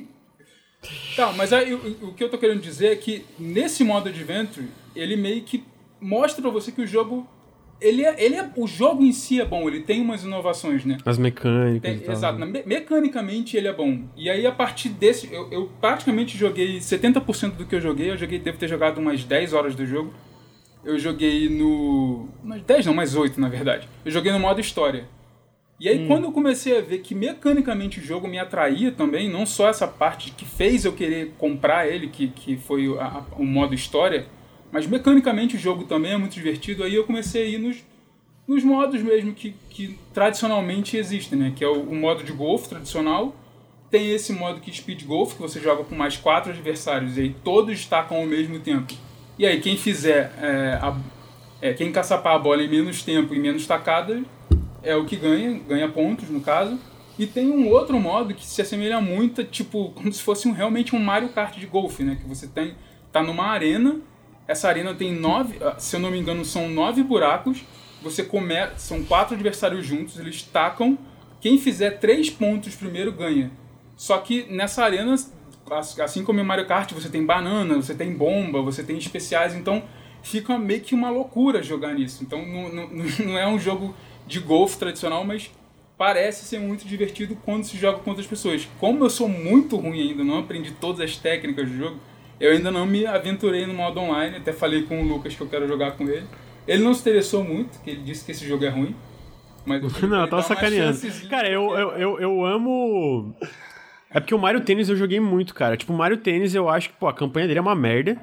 tá, mas aí, o, o que eu tô querendo dizer é que nesse modo Adventure, ele meio que mostra pra você que o jogo ele é, ele é, o jogo em si é bom, ele tem umas inovações, né? As mecânicas. Tem, exato, me, mecanicamente ele é bom. E aí a partir desse, eu, eu praticamente joguei 70% do que eu joguei, eu joguei, devo ter jogado umas 10 horas do jogo. Eu joguei no. Umas 10 não, mais 8 na verdade. Eu joguei no modo história. E aí, hum. quando eu comecei a ver que mecanicamente o jogo me atraía também, não só essa parte que fez eu querer comprar ele, que, que foi a, a, o modo história, mas mecanicamente o jogo também é muito divertido. Aí eu comecei a ir nos, nos modos mesmo que, que tradicionalmente existem, né? Que é o, o modo de golfe tradicional. Tem esse modo que speed golf, que você joga com mais quatro adversários e aí todos estacam ao mesmo tempo. E aí quem fizer é, a, é, quem caçapar a bola em menos tempo e menos tacada é o que ganha, ganha pontos no caso. E tem um outro modo que se assemelha muito, tipo, como se fosse um, realmente um Mario Kart de golfe, né? Que você tem tá numa arena essa arena tem nove, ah, se eu não me engano, são nove buracos. Você começa, são quatro adversários juntos, eles tacam. Quem fizer três pontos primeiro ganha. Só que nessa arena, assim como em Mario Kart, você tem banana, você tem bomba, você tem especiais, então fica meio que uma loucura jogar nisso. Então não, não, não é um jogo de golfe tradicional, mas parece ser muito divertido quando se joga com outras pessoas. Como eu sou muito ruim ainda, não aprendi todas as técnicas do jogo, eu ainda não me aventurei no modo online, até falei com o Lucas que eu quero jogar com ele. Ele não se interessou muito, que ele disse que esse jogo é ruim. Mas não, tava sacaneando. Cara, eu, eu, eu, eu amo. É porque o Mario Tênis eu joguei muito, cara. Tipo, o Mario Tênis eu acho que, pô, a campanha dele é uma merda.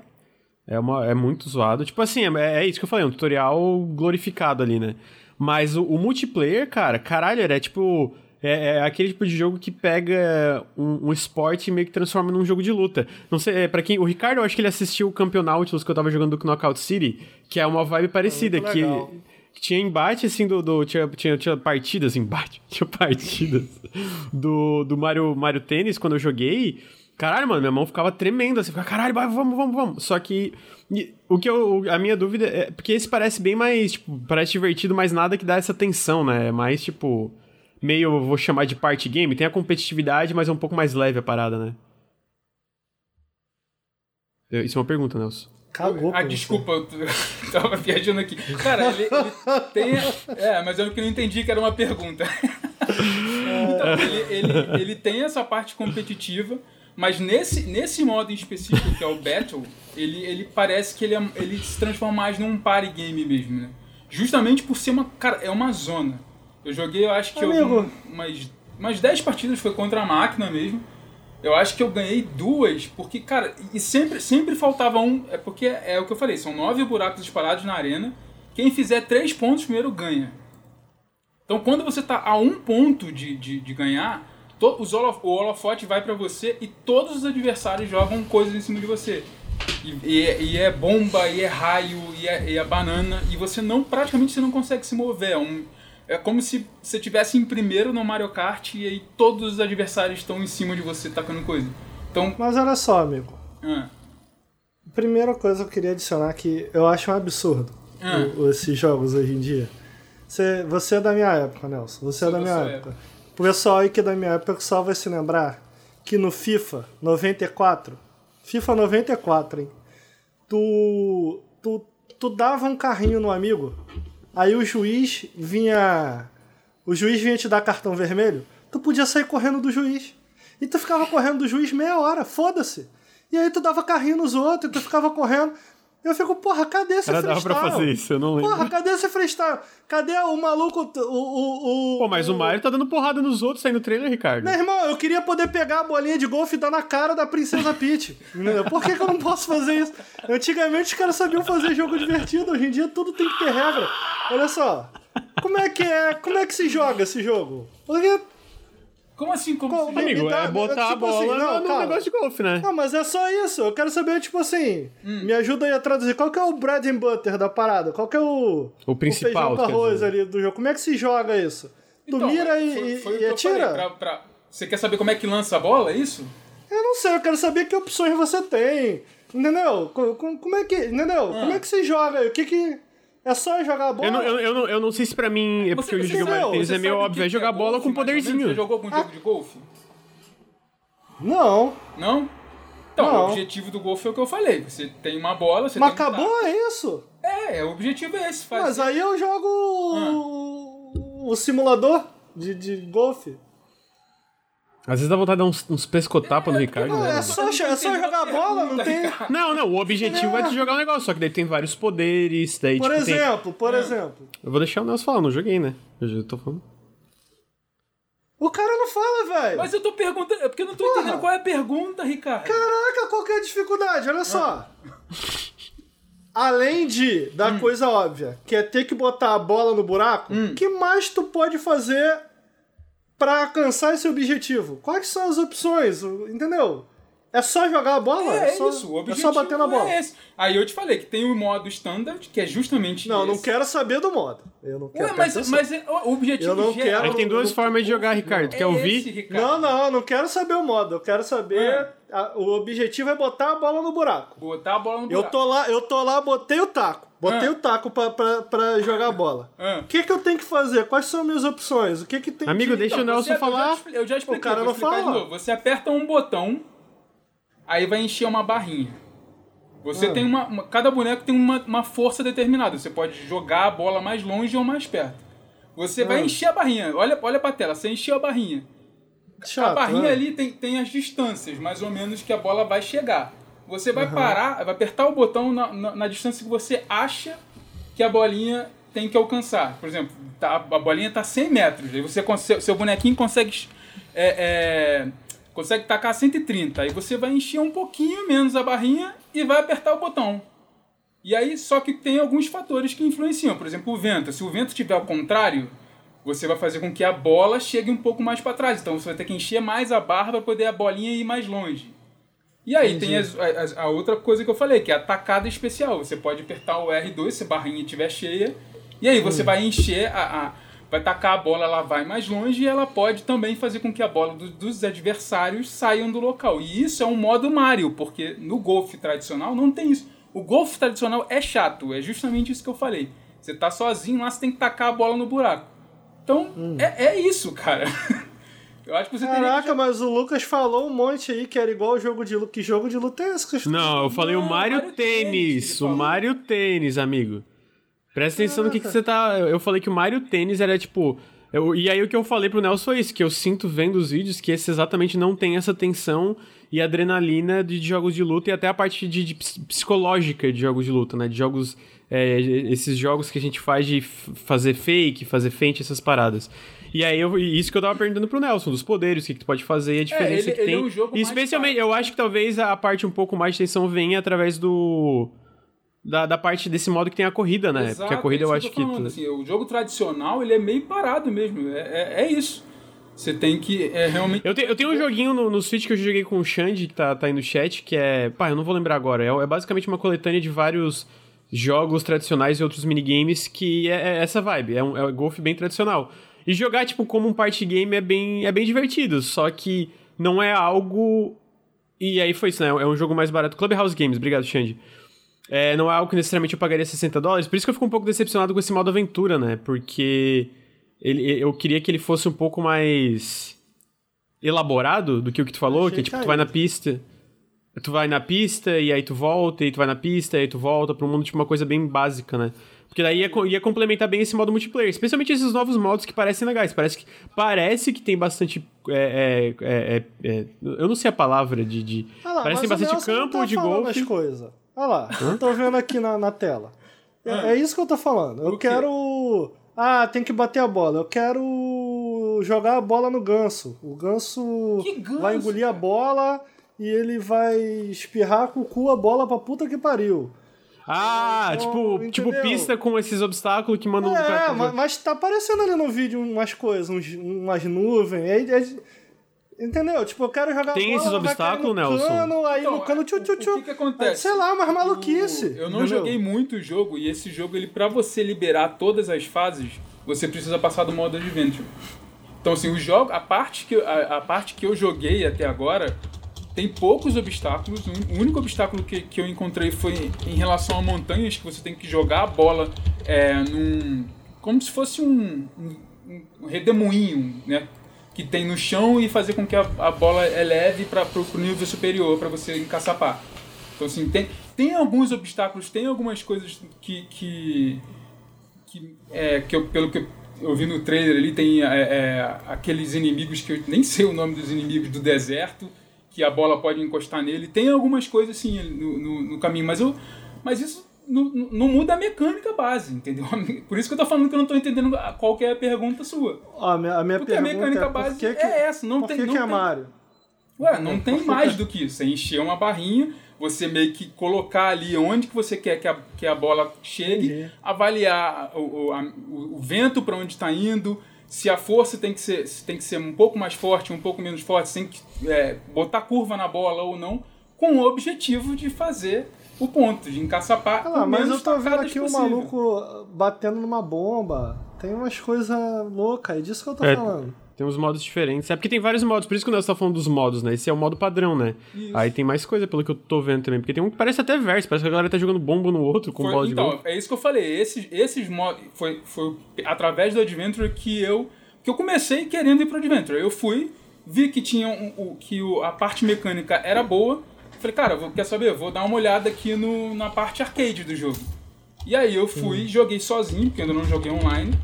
É, uma, é muito zoado. Tipo assim, é, é isso que eu falei, um tutorial glorificado ali, né? Mas o, o multiplayer, cara, caralho, era tipo é, é, aquele tipo de jogo que pega um, um, esporte e meio que transforma num jogo de luta. Não sei, é, para quem. O Ricardo, eu acho que ele assistiu o Campeonato que eu tava jogando do Knockout City, que é uma vibe parecida, é que, que, tinha embate assim do. do tinha, tinha, tinha partidas, embate, tinha partidas do, do Mario, Mario Tênis quando eu joguei. Caralho, mano, minha mão ficava tremendo assim, ficava, caralho, vai, vamos, vamos, vamos. Só que o que eu, a minha dúvida é porque esse parece bem mais, tipo, parece divertido, mas nada que dá essa tensão, né? É mais tipo meio, vou chamar de party game. Tem a competitividade, mas é um pouco mais leve a parada, né? Isso é uma pergunta, Nelson. Cagou. Ah, desculpa, eu tava viajando aqui. Cara, ele, ele, tem. É, mas eu que não entendi que era uma pergunta. então, ele, ele, ele tem essa parte competitiva, mas nesse, nesse modo em específico, que é o Battle, ele, ele parece que ele, é, ele se transforma mais num party game mesmo, né? Justamente por ser uma. Cara, é uma zona. Eu joguei, eu acho que eu, Amigo. umas, umas 10 partidas foi contra a máquina mesmo. Eu acho que eu ganhei duas, porque, cara, e sempre, sempre faltava um. É porque é o que eu falei, são nove buracos espalhados na arena. Quem fizer três pontos primeiro ganha. Então quando você tá a um ponto de, de, de ganhar, to, os holo, o holofote vai pra você e todos os adversários jogam coisas em cima de você. E, e é- e é bomba, e é raio, e é, e é banana, e você não, praticamente você não consegue se mover. É, um- é como se você estivesse em primeiro no Mario Kart e aí todos os adversários estão em cima de você tacando coisa. Então, Mas olha só, amigo. ah, Primeira coisa que eu queria adicionar que eu acho um absurdo Ah. o- esses jogos hoje em dia. Você, você é da minha época, Nelson. Você é Sou da da minha sua época. O pessoal aí que é da minha época só vai se lembrar que no FIFA 94, FIFA 94, hein? Tu, tu, tu dava um carrinho no amigo, aí o juiz vinha. O juiz vinha te dar cartão vermelho, tu podia sair correndo do juiz. E tu ficava correndo do juiz meia hora, foda-se. E aí tu dava carrinho nos outros, e tu ficava correndo. Eu fico, porra, cadê esse dava freestyle? pra fazer isso, eu não lembro. Porra, cadê esse freestyle? Cadê o maluco, o... o, o Pô, mas o Mario tá dando porrada nos outros aí no trailer, Ricardo. Meu irmão, eu queria poder pegar a bolinha de golfe e dar na cara da Princesa Peach. Por que, que eu não posso fazer isso? Antigamente os caras sabiam fazer jogo divertido, hoje em dia tudo tem que ter regra. Olha só, como é que é, como é que se joga esse jogo? Porque, como assim? Como Como- se- Amigo, é botar a tipo assim, bola não, no calma. negócio de golfe, né? não, mas é só isso, eu quero saber, tipo assim, Hum. me ajuda aí a traduzir, qual que é o bread and butter da parada? Qual que é o... O principal, feijão com arroz ali do jogo, como é que se joga isso? Tu Então, mira e, foi- e- foi o e atira? pra- pra- Você quer saber como é que lança a bola, é isso? Eu não sei, eu quero saber que opções você tem. Entendeu? Co- co- Como é que. Entendeu? Como é que se joga? O que que. É só jogar a bola? Eu não, eu, eu, não, eu não sei se pra mim, é porque eu Você- você Mario sabe- Tênis, é meio óbvio, é jogar que bola golfe, com mais poderzinho. Você jogou algum jogo de golfe? Não. Não? Então, Não. o objetivo do golfe é o que eu falei. Você tem uma bola, você Mas tem um acabou, é isso? taco. É, o objetivo é esse. Fazer. Mas aí eu jogo o, o simulador de, de golfe. Às vezes dá vontade de dar uns, uns pescotapas no Ricardo. Não, né, é só, é só jogar bola, não tem. Não, não, o objetivo é de jogar um negócio, só que daí tem vários poderes, daí Por tipo tem... exemplo, por exemplo. Eu vou deixar o Nelson falar, não joguei, né? Eu já tô falando. O cara não fala, velho. Mas eu tô perguntando. É porque eu não tô Porra. entendendo qual é a pergunta, Ricardo. Caraca, qual que é a dificuldade? Olha só. Além de da Hum. coisa óbvia, que é ter que botar a bola no buraco, o que mais tu pode fazer pra alcançar esse objetivo? Quais são as opções? Entendeu? É só jogar a bola? É, só, isso, o é objetivo só bater na bola. é esse. Aí eu te falei que tem o modo standard, que é justamente Não, não esse. quero saber do modo. Eu não quero. Ué, mas, mas é- o objetivo Eu não geral- quero- Aí tem duas não- formas de jogar, Ricardo. Tu quer é ouvir? esse, Ricardo. Não, não, eu não quero saber o modo. Eu quero saber. Ah. a- o objetivo é botar a bola no buraco. Botar a bola no Eu buraco. tô lá, eu tô lá, botei o taco. Botei Ah. o taco pra, pra, pra jogar a bola. Ah. O que, que eu tenho que fazer? Quais são minhas opções? O que, que tem Amigo, de... deixa o Então, Nelson você- eu já falar. Eu já expliquei, O cara não fala. de novo. Você aperta um botão, aí vai encher uma barrinha. Você Ah. tem uma, uma- Cada boneco tem uma, uma força determinada. Você pode jogar a bola mais longe ou mais perto. Você vai Ah. encher a barrinha. Olha, olha pra tela, você encheu a barrinha. Chato, a barrinha né? ali tem, tem as distâncias, mais ou menos, que a bola vai chegar. Você vai parar, vai apertar o botão na, na, na distância que você acha que a bolinha tem que alcançar. Por exemplo, tá- a bolinha está 100 metros, aí você consegue, seu bonequinho consegue, é, é, consegue tacar 130. Aí você vai encher um pouquinho menos a barrinha e vai apertar o botão. E aí, só que tem alguns fatores que influenciam. Por exemplo, o vento. Se o vento estiver ao contrário, você vai fazer com que a bola chegue um pouco mais para trás. Então você vai ter que encher mais a barra para poder a bolinha ir mais longe. E aí tem as- as- a, outra coisa que eu falei, que é a tacada especial. Você pode apertar o R2 se a barrinha estiver cheia. E aí você vai encher a, a- Vai tacar a bola, ela vai mais longe e ela pode também fazer com que a bola do- dos adversários saiam do local. E isso é um modo Mario, porque no golfe tradicional não tem isso. O golfe tradicional é chato, é justamente isso que eu falei. Você tá sozinho lá, você tem que tacar a bola no buraco. Então, é, é isso, cara. Eu acho que você teria que Caraca, mas o Lucas falou um monte aí que era igual o jogo de luta. Que jogo de luta é esse? Não, eu falei o Não, Mario, Mario Tênis. O. Mario Tênis, amigo. Presta atenção no que, que você tá. Eu falei que o Mario Tênis era tipo. eu- e aí o que eu falei pro Nelson foi isso, que eu sinto vendo os vídeos que esse exatamente não tem essa tensão e adrenalina de, de jogos de luta e até a parte de, de ps- psicológica de jogos de luta, né? De jogos é, esses jogos que a gente faz de fazer fake, fazer feint, essas paradas. E aí, eu, isso que eu tava perguntando pro Nelson, dos poderes, o que, que tu pode fazer e a diferença é, ele, que ele tem. É um jogo e especialmente, mais eu acho que talvez a parte um pouco mais de tensão venha através do. Da, da parte desse modo que tem a corrida, né? Exato, Porque a corrida é eu que acho tô falando, que. Tu... Assim, o jogo tradicional, ele é meio parado mesmo. É, é, é isso. Você tem que é, realmente. Eu, te, eu tenho um joguinho no, no Switch que eu joguei com o Xande, que tá, tá aí no chat, que é. Pá, eu não vou lembrar agora. É, é basicamente uma coletânea de vários jogos tradicionais e outros minigames que é, é essa vibe. É um, é um golfe bem tradicional. E jogar, tipo, como um party game é bem, é bem divertido, só que não é algo. E aí foi isso, né? É um jogo mais barato. Clubhouse Games, obrigado, Xande. É, não é algo que necessariamente eu pagaria 60 dólares, por isso que eu fico um pouco decepcionado com esse modo aventura, né? Porque ele, eu queria que ele fosse um pouco mais elaborado do que o que tu falou, Achei que tipo, que tu vai na pista, tu vai na pista e aí tu volta, e tu vai na pista e aí tu volta pra um mundo tipo uma coisa bem básica, né? Porque daí ia, ia complementar bem esse modo multiplayer, especialmente esses novos modos que parecem legais. Parece que, parece que tem bastante. é, é, é, é, é, eu não sei a palavra de. de Ah lá, parece que tem bastante não campo tá de golfe. as coisas. Olha lá, eu tô vendo aqui na, na tela. É, Ah. é isso que eu tô falando. Eu quero. Ah, tem que bater a bola. Eu quero jogar a bola no ganso. O ganso, ganso, vai engolir a cara? bola e ele vai espirrar com o cu a bola pra puta que pariu. Ah, Então, tipo, tipo pista com esses obstáculos que mandam É, pra- mas, mas tá aparecendo ali no vídeo umas coisas, uns- umas nuvens. aí- aí- entendeu? Tipo, eu quero jogar Tem bola, esses obstáculos, Nelson? Cano, aí Então, no cano, tchu, tchu, o- tchu. o que que acontece? Sei lá, umas maluquice. O- Eu não entendeu? joguei muito o jogo e esse jogo, ele para você liberar todas as fases, você precisa passar do modo adventure. Então assim, o jogo, a parte que a, a parte que eu joguei até agora tem poucos obstáculos. O único obstáculo que, que eu encontrei foi em relação a montanhas que você tem que jogar a bola é, num como se fosse um, um, um redemoinho, né? Que tem no chão e fazer com que a, a bola eleve para o nível superior para você encaçapar. Então, assim, tem, tem alguns obstáculos, tem algumas coisas que. que, que, é, que eu, pelo que eu vi no trailer ali, tem é, é, aqueles inimigos que eu nem sei o nome dos inimigos do deserto, que a bola pode encostar nele. Tem algumas coisas assim no, no, no caminho, mas, eu, mas isso não, não- muda a mecânica base, entendeu? Por isso que eu tô falando que eu não tô entendendo qual que é a pergunta sua. A minha, a minha Porque a pergunta mecânica é base que que, é essa, não por tem- que não que é tem- Mario? Ué, não tem mais do que isso. É encher uma barrinha, você meio que colocar ali onde que você quer que a, que a bola chegue, Entendi. avaliar o, o, a- o- o vento para onde está indo, se a força tem que, ser, se tem que ser um pouco mais forte, um pouco menos forte, tem que é, botar curva na bola ou não, com o objetivo de fazer o ponto, de encaçapar Ah lá, mas menos eu tô vendo aqui o possível. maluco batendo numa bomba. Tem umas coisas loucas, é disso que eu tô É. falando. Tem uns modos diferentes. É porque tem vários modos, por isso que o Nelson tá falando dos modos, né? Esse é o modo padrão, né? Isso. Aí tem mais coisa pelo que eu tô vendo também. Porque tem um que parece até verso, parece que a galera tá jogando bomba no outro com Foi- bola de então, é isso que eu falei. Esses, esses modos. Foi, foi através do Adventure que eu. que eu comecei querendo ir pro Adventure. Eu fui, vi que tinha um, o, que o, a parte mecânica era boa. Falei, cara, vou, quer saber? Vou dar uma olhada aqui no, na parte arcade do jogo. E aí eu fui, joguei sozinho, porque ainda não joguei online.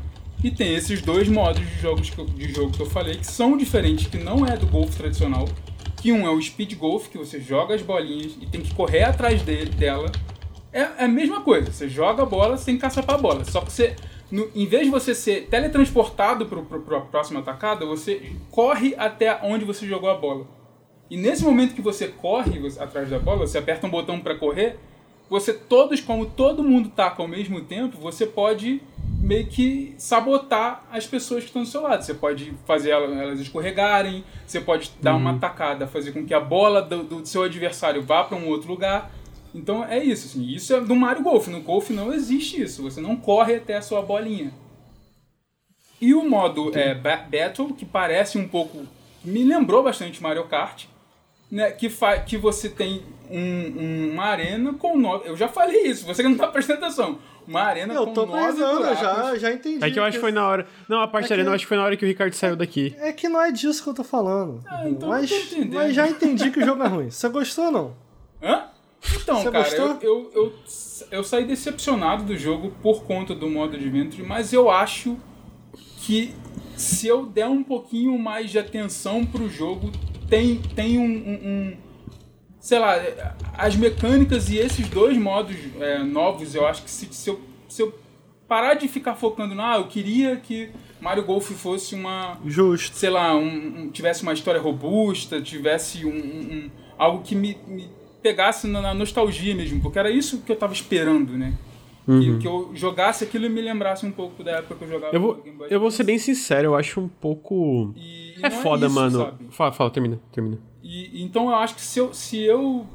E tem esses dois modos de, jogos que de jogo que eu falei, que são diferentes, que não é do golfe tradicional. Que um é o Speed Golf, que você joga as bolinhas e tem que correr atrás dele, dela. É é a mesma coisa, você joga a bola, tem que caçapar a bola. Só que você, no- em vez de você ser teletransportado para a próxima atacada, você corre até onde você jogou a bola. E nesse momento que você corre você- atrás da bola, você aperta um botão para correr, você todos, como todo mundo taca ao mesmo tempo, você pode meio que sabotar as pessoas que estão do seu lado. Você pode fazer ela- elas escorregarem, você pode dar uma tacada, fazer com que a bola do, do seu adversário vá para um outro lugar. Então é isso, assim. Isso é do Mario Golf. No Golf não existe isso. Você não corre até a sua bolinha. E o modo é, ba- Battle, que parece um pouco. Me lembrou bastante Mario Kart, né? Que, fa que você tem um- uma arena com nove. Eu já falei isso, você que não tá prestando atenção. Uma arena Eu com tô eu já, já entendi. É que eu acho que foi na hora. Não, a parte É da arena que- eu acho que foi na hora que o Ricardo saiu daqui. É que não é disso que eu tô falando. Ah, então mas, eu mas já entendi que o jogo é ruim. Você gostou ou não? Hã? Então, Você cara, gostou? eu, eu, eu, eu saí decepcionado do jogo por conta do modo Adventure, mas eu acho que se eu der um pouquinho mais de atenção pro jogo, tem, tem um, um- um- sei lá, as mecânicas e esses dois modos é, novos, eu acho que se, se, eu, se eu parar de ficar focando na, ah, eu queria que Mario Golf fosse uma. Justo. Sei lá, um, um tivesse uma história robusta, tivesse um, um algo que me, me pegasse na, na, nostalgia mesmo, porque era isso que eu tava esperando, né? Uhum. Que, que, eu jogasse aquilo e me lembrasse um pouco da época que eu jogava. Eu vou, eu vou ser bem sincero, eu acho um pouco. E, e é foda, é isso, mano. Sabe? Fala, fala, termina, termina. E, então eu acho que se eu, se eu.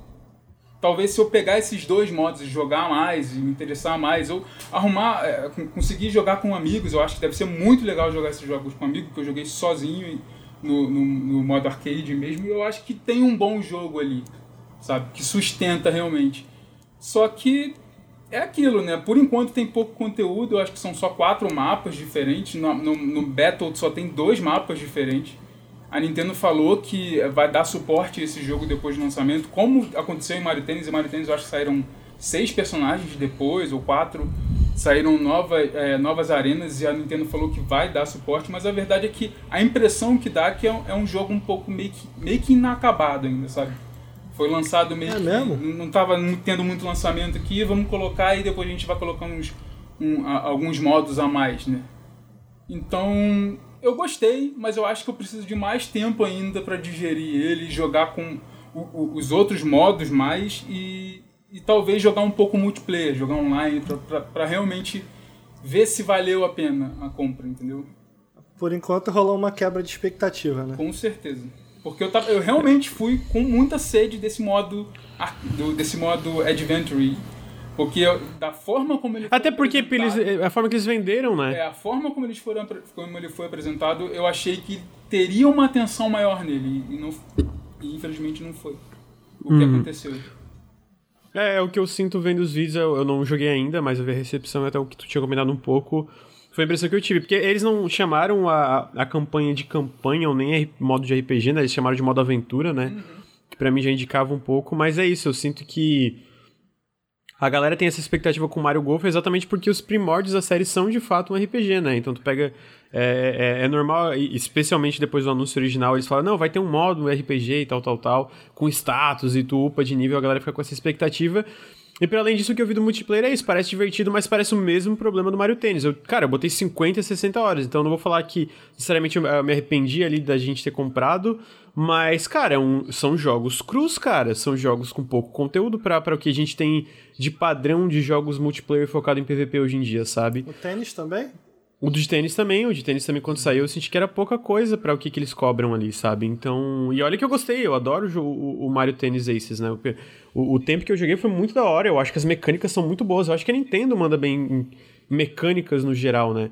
Talvez se eu pegar esses dois modos e jogar mais, e me interessar mais, ou arrumar. É, conseguir jogar com amigos, eu acho que deve ser muito legal jogar esses jogos com amigos, porque eu joguei sozinho no, no, no modo arcade mesmo, e eu acho que tem um bom jogo ali, sabe? Que sustenta realmente. Só que é aquilo, né? Por enquanto tem pouco conteúdo, eu acho que são só quatro mapas diferentes. No, no, no Battle só tem dois mapas diferentes. A Nintendo falou que vai dar suporte a esse jogo depois do lançamento, como aconteceu em Mario Tennis. E Mario Tennis eu acho que saíram seis personagens depois, ou quatro, saíram nova, é, novas arenas e a Nintendo falou que vai dar suporte, mas a verdade é que a impressão que dá é que é um, é um jogo um pouco meio que, meio que inacabado ainda, sabe? Foi lançado meio é que. Mesmo? Não estava tendo muito lançamento aqui, vamos colocar e depois a gente vai colocando uns, um, a, alguns modos a mais, né? Então, eu gostei, mas eu acho que eu preciso de mais tempo ainda para digerir ele, jogar com o, o, os outros modos mais e, e talvez jogar um pouco multiplayer, jogar online, para realmente ver se valeu a pena a compra, entendeu? Por enquanto rolou uma quebra de expectativa, né? Com certeza. Porque eu, tava, eu realmente fui com muita sede desse modo, desse modo Adventure porque da forma como ele Até porque eles, a forma que eles venderam, né? É, a forma como, eles foram, como ele foi apresentado, eu achei que teria uma atenção maior nele. E, não, e infelizmente não foi. O que uhum. aconteceu. É, é, o que eu sinto vendo os vídeos, eu, eu não joguei ainda, mas eu vi a recepção até o que tu tinha combinado um pouco. Foi a impressão que eu tive. Porque eles não chamaram a, a campanha de campanha ou nem modo de RPG, né? Eles chamaram de modo aventura, né? Uhum. Que pra mim já indicava um pouco, mas é isso, eu sinto que a galera tem essa expectativa com Mario Golf exatamente porque os primórdios da série são de fato um RPG, né? Então tu pega. É, é, é, normal, especialmente depois do anúncio original, eles falam: não, vai ter um modo RPG e tal, tal, tal, com status e tu upa de nível, a galera fica com essa expectativa. E para além disso, o que eu vi do multiplayer é isso, parece divertido, mas parece o mesmo problema do Mario Tennis. Eu, cara, eu botei 50, 60 horas, então não vou falar que necessariamente eu me arrependi ali da gente ter comprado, mas, cara, é um, são jogos crus, cara. São jogos com pouco conteúdo para o que a gente tem de padrão de jogos multiplayer focado em PVP hoje em dia, sabe? O tênis também? O de tênis também, o de tênis também quando saiu eu senti que era pouca coisa para o que, que eles cobram ali, sabe? Então, e olha que eu gostei, eu adoro o, o Mario Tennis Aces, né? O, o, tempo que eu joguei foi muito da hora, eu acho que as mecânicas são muito boas, eu acho que a Nintendo manda bem em mecânicas no geral, né?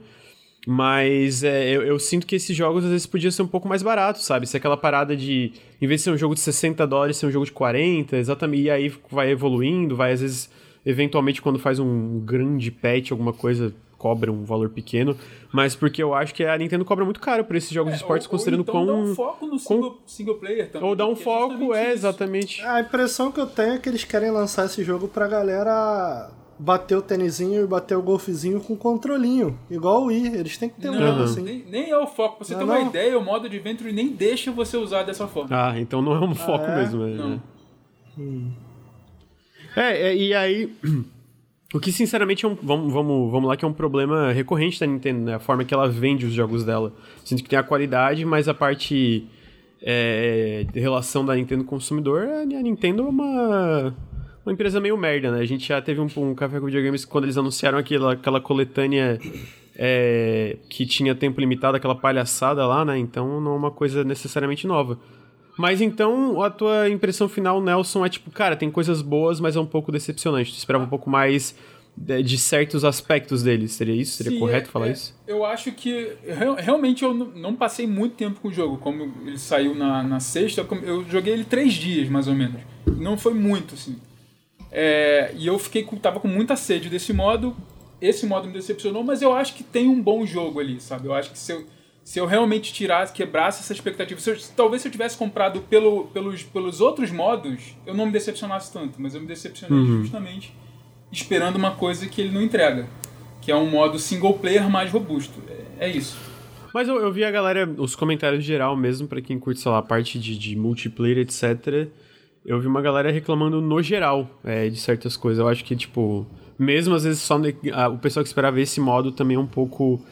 Mas é, eu, eu, sinto que esses jogos às vezes podiam ser um pouco mais baratos, sabe? Se aquela parada de, em vez de ser um jogo de 60 dólares, ser um jogo de 40, exatamente, e aí vai evoluindo, vai às vezes, eventualmente quando faz um grande patch, alguma coisa, cobra um valor pequeno, mas porque eu acho que a Nintendo cobra muito caro por esses jogos é, de esportes, ou, considerando ou então dá um foco no single, com... single player também. Ou dá um é foco, é, exatamente. A impressão que eu tenho é que eles querem lançar esse jogo pra galera bater o tênisinho e bater o golfezinho com controlinho. Igual o Wii, eles têm que ter um jogo assim. Nem, nem, é o foco. Pra você não, ter uma não. ideia, o modo Adventure nem deixa você usar dessa forma. Ah, então não é um foco ah, é? mesmo. É, não. Hum. É, é, e aí... O que, sinceramente, é um, vamos, vamos, vamos lá, que é um problema recorrente da Nintendo, né? A forma que ela vende os jogos dela. Sinto que tem a qualidade, mas a parte é, de relação da Nintendo com o consumidor, a Nintendo é uma, uma empresa meio merda, né? A gente já teve um, um café com videogames quando eles anunciaram aquela, aquela coletânea é, que tinha tempo limitado, aquela palhaçada lá, né? Então não é uma coisa necessariamente nova. Mas então, a tua impressão final, Nelson, é tipo, cara, tem coisas boas, mas é um pouco decepcionante. Tu esperava um pouco mais de, de certos aspectos deles. Seria isso? Seria Sim, correto é, falar é, isso? Eu acho que realmente eu não passei muito tempo com o jogo. Como ele saiu na, na sexta, eu joguei ele três dias, mais ou menos. Não foi muito, assim. É, e eu fiquei tava com muita sede desse modo. Esse modo me decepcionou, mas eu acho que tem um bom jogo ali, sabe? Eu acho que se eu se eu realmente tirasse, quebrasse essa expectativa, se eu, talvez se eu tivesse comprado pelo, pelos, pelos outros modos, eu não me decepcionasse tanto, mas eu me decepcionei uhum. justamente esperando uma coisa que ele não entrega, que é um modo single player mais robusto. É, é isso. Mas eu, eu vi a galera, os comentários geral mesmo, para quem curte, sei lá, a parte de, de multiplayer, etc. eu vi uma galera reclamando no geral é, de certas coisas. Eu acho que, tipo, mesmo às vezes só o pessoal que esperava esse modo também é um pouco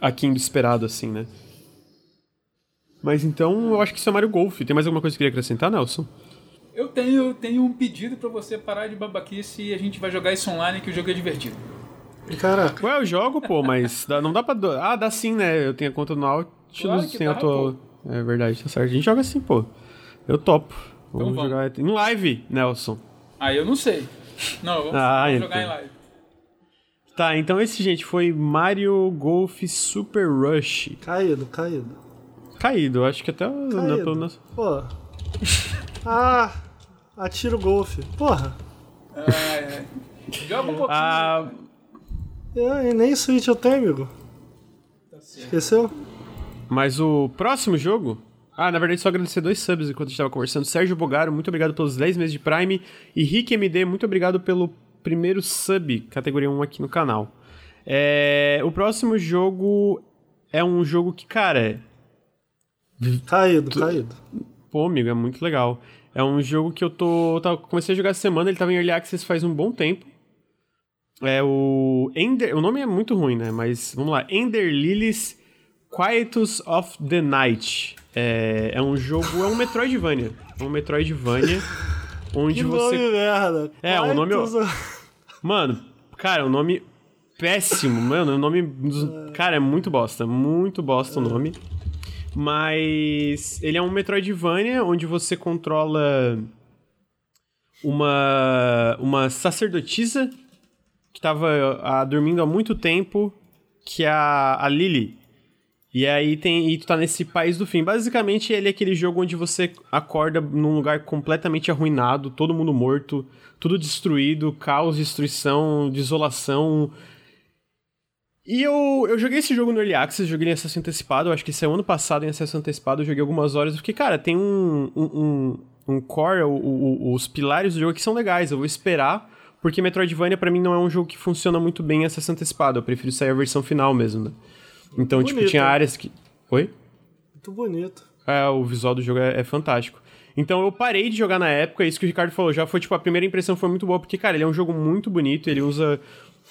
aquém do esperado, assim, né? Mas então eu acho que isso é Mario Golf. Tem mais alguma coisa que queria acrescentar, Nelson? Eu tenho, tenho um pedido para você parar de babaquice e a gente vai jogar isso online que o jogo é divertido. Caraca. Ué, eu jogo, pô, mas dá, não dá pra. Do... Ah, dá sim, né? Eu tenho a conta no Nautilus, claro tem a tua. Pô. É verdade, tá certo. A gente joga assim, pô. Eu topo. Então vamos, jogar em live, Nelson. Ah, eu não sei. Não, vamos, ah, vamos então. jogar em live. Tá, então esse, gente, foi Mario Golf Super Rush. Caído, caído. Caído, acho que até... Caído. Não, Pô. ah, atira o golfe. Porra. É, é. Joga um pouquinho. Ah... É, e nem Switch eu tenho, amigo. Tá Esqueceu? Mas o próximo jogo ah, na verdade, só agradecer dois subs enquanto a gente estava conversando. Sérgio Bogaro, muito obrigado pelos 10 meses de Prime. E Rick MD, muito obrigado pelo primeiro sub, categoria 1 aqui no canal. É, o próximo jogo é um jogo que, cara. Caído, tu... caído. Pô, amigo, é muito legal. É um jogo que eu tô. Comecei a jogar essa semana, ele tava em Early Access faz um bom tempo. É o. Ender. O nome é muito ruim, né? Mas vamos lá. Ender Lilies Quietus of the Night. É, é um jogo, é um Metroidvania. É um Metroidvania. onde que você. Nome merda. É, o um nome. Mano, cara, o um nome péssimo, mano. O nome. Cara, é muito bosta. Muito bosta o é. nome. Mas ele é um Metroidvania onde você controla uma uma sacerdotisa que tava a, ah, dormindo há muito tempo, que é a, a Lily. E aí tem. E tu tá nesse país do fim. Basicamente, ele é aquele jogo onde você acorda num lugar completamente arruinado, todo mundo morto, tudo destruído, caos, destruição, desolação. E eu, eu joguei esse jogo no Early Access, joguei em acesso antecipado, acho que é ano passado em acesso antecipado, eu joguei algumas horas, porque, cara, tem um, um, um, um core, o, o, os pilares do jogo aqui são legais, eu vou esperar, porque Metroidvania para mim não é um jogo que funciona muito bem em acesso antecipado, eu prefiro sair a versão final mesmo, né? Então, tipo, bonito, tinha áreas que. Oi? Muito bonito. É, o visual do jogo é, é, fantástico. Então eu parei de jogar na época, isso que o Ricardo falou, já foi, tipo, a primeira impressão foi muito boa, porque, cara, ele é um jogo muito bonito, ele usa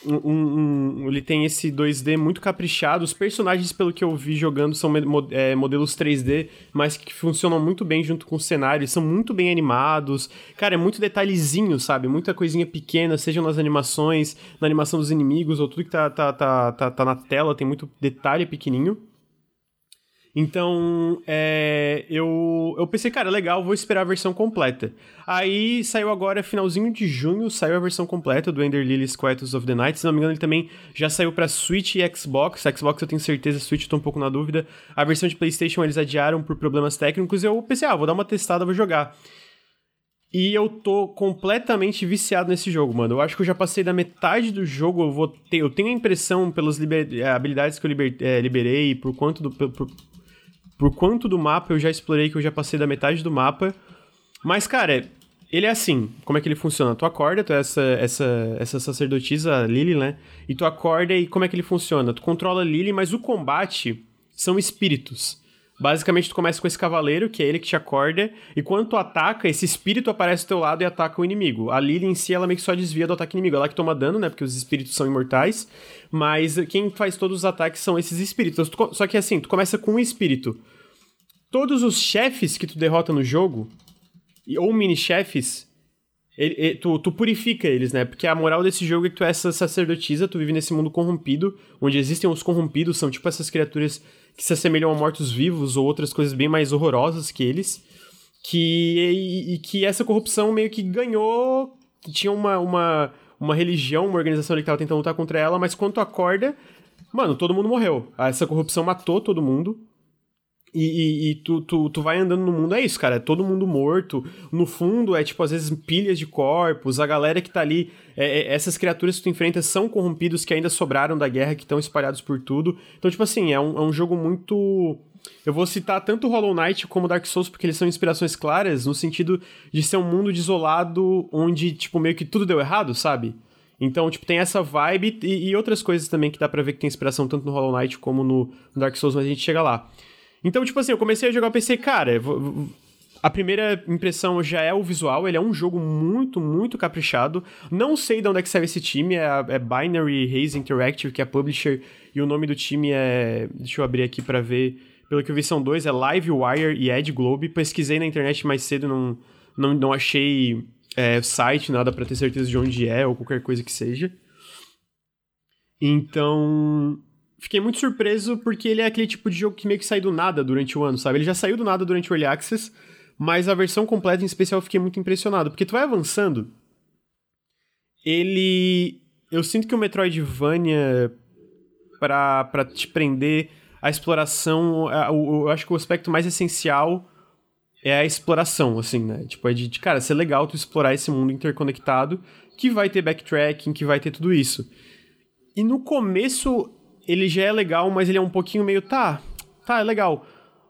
um, um, ele tem esse 2D muito caprichado. Os personagens, pelo que eu vi jogando, são é, modelos 3D, mas que funcionam muito bem junto com o cenário. São muito bem animados. Cara, é muito detalhezinho, sabe? Muita coisinha pequena, sejam nas animações, na animação dos inimigos, ou tudo que tá, tá, tá, tá, tá na tela, tem muito detalhe pequenininho. Então, é, eu, eu pensei, cara, legal, vou esperar a versão completa. Aí saiu agora, finalzinho de junho, saiu a versão completa do Ender Lilies Quietus of the Night. Se não me engano, ele também já saiu para Switch e Xbox. Xbox eu tenho certeza, Switch eu tô um pouco na dúvida. A versão de PlayStation eles adiaram por problemas técnicos. Eu pensei, ah, vou dar uma testada, vou jogar. E eu tô completamente viciado nesse jogo, mano. Eu acho que eu já passei da metade do jogo. Eu vou ter. Eu tenho a impressão, pelas liber, eh, habilidades que eu liber, é, liberei, por quanto do. Por, por quanto do mapa eu já explorei, que eu já passei da metade do mapa. Mas, cara, ele é assim. Como é que ele funciona? Tu acorda, tu é essa, essa, essa sacerdotisa Lily, né? E tu acorda e como é que ele funciona? Tu controla Lily, mas o combate são espíritos. Basicamente, tu começa com esse cavaleiro, que é ele que te acorda, e quando tu ataca, esse espírito aparece ao teu lado e ataca o inimigo. A Lily em si, ela meio que só desvia do ataque inimigo. Ela que toma dano, né? Porque os espíritos são imortais. Mas quem faz todos os ataques são esses espíritos. Só que assim, tu começa com um espírito. Todos os chefes que tu derrota no jogo, ou mini-chefes, tu, tu, purifica eles, né? Porque a moral desse jogo é que tu é essa sacerdotisa, tu vive nesse mundo corrompido, onde existem os corrompidos, são tipo essas criaturas que se assemelham a mortos-vivos ou outras coisas bem mais horrorosas que eles. Que, e, e que essa corrupção meio que ganhou. Tinha uma, uma, uma religião, uma organização ali que tava tentando lutar contra ela, mas quando acorda, mano, todo mundo morreu. Essa corrupção matou todo mundo. E, e, e, tu, tu, tu vai andando no mundo, é isso, cara. É todo mundo morto. No fundo, é tipo, às vezes, pilhas de corpos. A galera que tá ali. É, é, essas criaturas que tu enfrenta são corrompidos que ainda sobraram da guerra, que estão espalhados por tudo. Então, tipo assim, é um, é um jogo muito. Eu vou citar tanto Hollow Knight como Dark Souls, porque eles são inspirações claras, no sentido de ser um mundo desolado onde, tipo, meio que tudo deu errado, sabe? Então, tipo, tem essa vibe e, e outras coisas também que dá pra ver que tem inspiração tanto no Hollow Knight como no, Dark Souls, mas a gente chega lá. Então, tipo assim, eu comecei a jogar, eu pensei, cara, a primeira impressão já é o visual, ele é um jogo muito, muito caprichado. Não sei de onde é que saiu esse time, é, é Binary Haze Interactive, que é publisher, e o nome do time é. Deixa eu abrir aqui para ver. Pelo que eu vi, são dois: é Livewire e Ed Globe. Pesquisei na internet mais cedo, não, não, não achei é, site, nada para ter certeza de onde é ou qualquer coisa que seja. Então, fiquei muito surpreso porque ele é aquele tipo de jogo que meio que sai do nada durante o ano, sabe? Ele já saiu do nada durante o Early Access, mas a versão completa em especial eu fiquei muito impressionado, porque tu vai avançando, ele... Eu sinto que o Metroidvania, pra, pra te prender a exploração, eu acho que o aspecto mais essencial é a exploração, assim, né? Tipo, é de, de, cara, ser legal tu explorar esse mundo interconectado, que vai ter backtracking, que vai ter tudo isso. E no começo ele já é legal, mas ele é um pouquinho meio, tá, tá, é legal.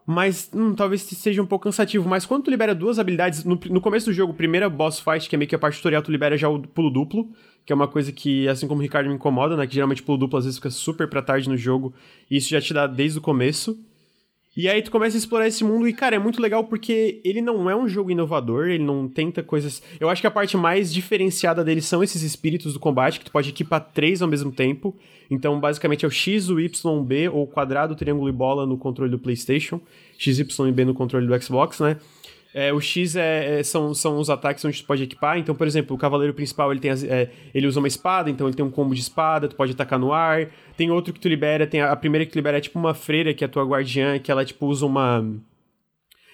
Mas hum, talvez seja um pouco cansativo. Mas quando tu libera duas habilidades, no, no começo do jogo, primeira boss fight, que é meio que a parte tutorial, tu libera já o pulo duplo, que é uma coisa que, assim como o Ricardo me incomoda, né? Que geralmente pulo duplo às vezes fica super pra tarde no jogo, e isso já te dá desde o começo. E aí tu começa a explorar esse mundo e, cara, é muito legal porque ele não é um jogo inovador, ele não tenta coisas... Eu acho que a parte mais diferenciada dele são esses espíritos do combate, que tu pode equipar três ao mesmo tempo. Então, basicamente, é o X, o Y, B, ou quadrado, triângulo e bola no controle do PlayStation. X, Y e B no controle do Xbox, né? É, o X é, é, são, são os ataques onde tu pode equipar. Então, por exemplo, o cavaleiro principal ele, tem as, é, ele usa uma espada, então ele tem um combo de espada, tu pode atacar no ar. Tem outro que tu libera, tem a, a primeira que tu libera é tipo uma freira, que é a tua guardiã, que ela tipo usa uma.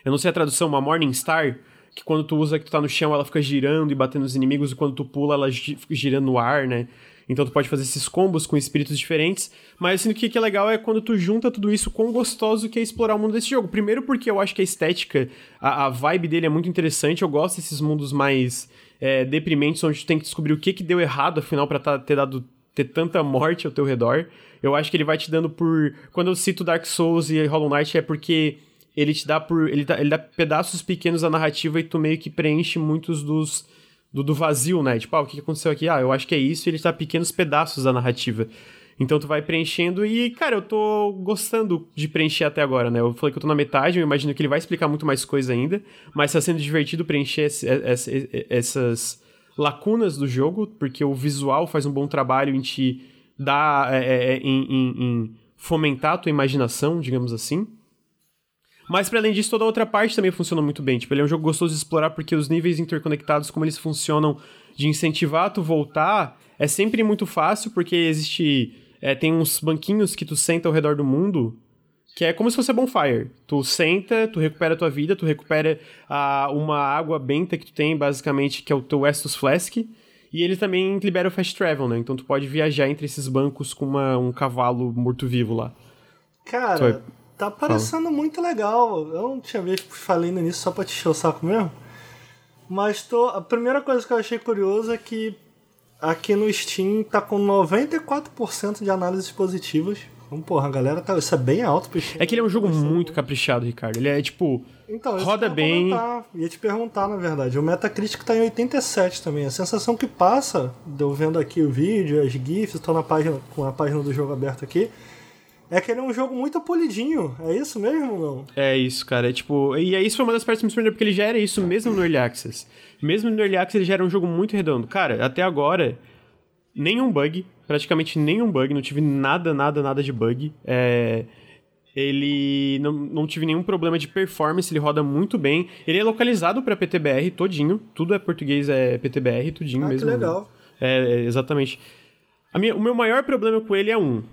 Eu não sei a tradução, uma Morning Star, que quando tu usa que tu tá no chão, ela fica girando e batendo nos inimigos, e quando tu pula, ela fica girando no ar, né? Então tu pode fazer esses combos com espíritos diferentes. Mas assim, o que é legal é quando tu junta tudo isso com gostoso que é explorar o mundo desse jogo. Primeiro porque eu acho que a estética, a, a vibe dele é muito interessante. Eu gosto desses mundos mais é, deprimentes, onde tu tem que descobrir o que, que deu errado, afinal, pra tá, ter dado ter tanta morte ao teu redor. Eu acho que ele vai te dando por. Quando eu cito Dark Souls e Hollow Knight é porque ele te dá por. Ele dá, ele dá pedaços pequenos da narrativa e tu meio que preenche muitos dos do, do vazio, né? Tipo, ah, o que aconteceu aqui? Ah, eu acho que é isso e ele tá pequenos pedaços da narrativa. Então tu vai preenchendo e, cara, eu tô gostando de preencher até agora, né? Eu falei que eu tô na metade, eu imagino que ele vai explicar muito mais coisa ainda, mas tá sendo divertido preencher esse, esse, essas lacunas do jogo, porque o visual faz um bom trabalho em te dar, é, é, é em, em, em fomentar a tua imaginação, digamos assim. Mas para além disso, toda a outra parte também funciona muito bem. Tipo, ele é um jogo gostoso de explorar porque os níveis interconectados, como eles funcionam de incentivar a tu voltar, é sempre muito fácil porque existe. É, tem uns banquinhos que tu senta ao redor do mundo que é como se fosse a bonfire. Tu senta, tu recupera a tua vida, tu recupera a, uma água benta que tu tem, basicamente, que é o teu Estus Flask. E ele também libera o fast travel, né? Então tu pode viajar entre esses bancos com uma, um cavalo morto-vivo lá. Cara, Tá parecendo Fala. muito legal. Eu não tinha visto, falei início só pra te encher o saco mesmo. Mas tô, a primeira coisa que eu achei curiosa é que aqui no Steam tá com 94% de análises positivas. Então, porra, a galera tá. Isso é bem alto pro Steam. É que ele é um jogo muito caprichado, Ricardo. Ele é tipo. Então, roda bem. Ia te perguntar, na verdade. O Metacritic tá em 87 também. A sensação que passa, eu vendo aqui o vídeo, as GIFs, estou na página, com a página do jogo aberta aqui é que ele é um jogo muito polidinho. É isso mesmo, não? É isso, cara. É tipo. E é isso foi uma das partes que me surpreendeu, porque ele já era isso mesmo no Early Access. Mesmo no Early Access, ele já era um jogo muito redondo. Cara, até agora, nenhum bug. Praticamente nenhum bug. Não tive nada, nada, nada de bug. É. Ele não, não tive nenhum problema de performance, ele roda muito bem. Ele é localizado para PTBR todinho, tudo é português, é PTBR, tudinho ah, mesmo. Que legal. É, é exatamente. Minha, o meu maior problema com ele é um,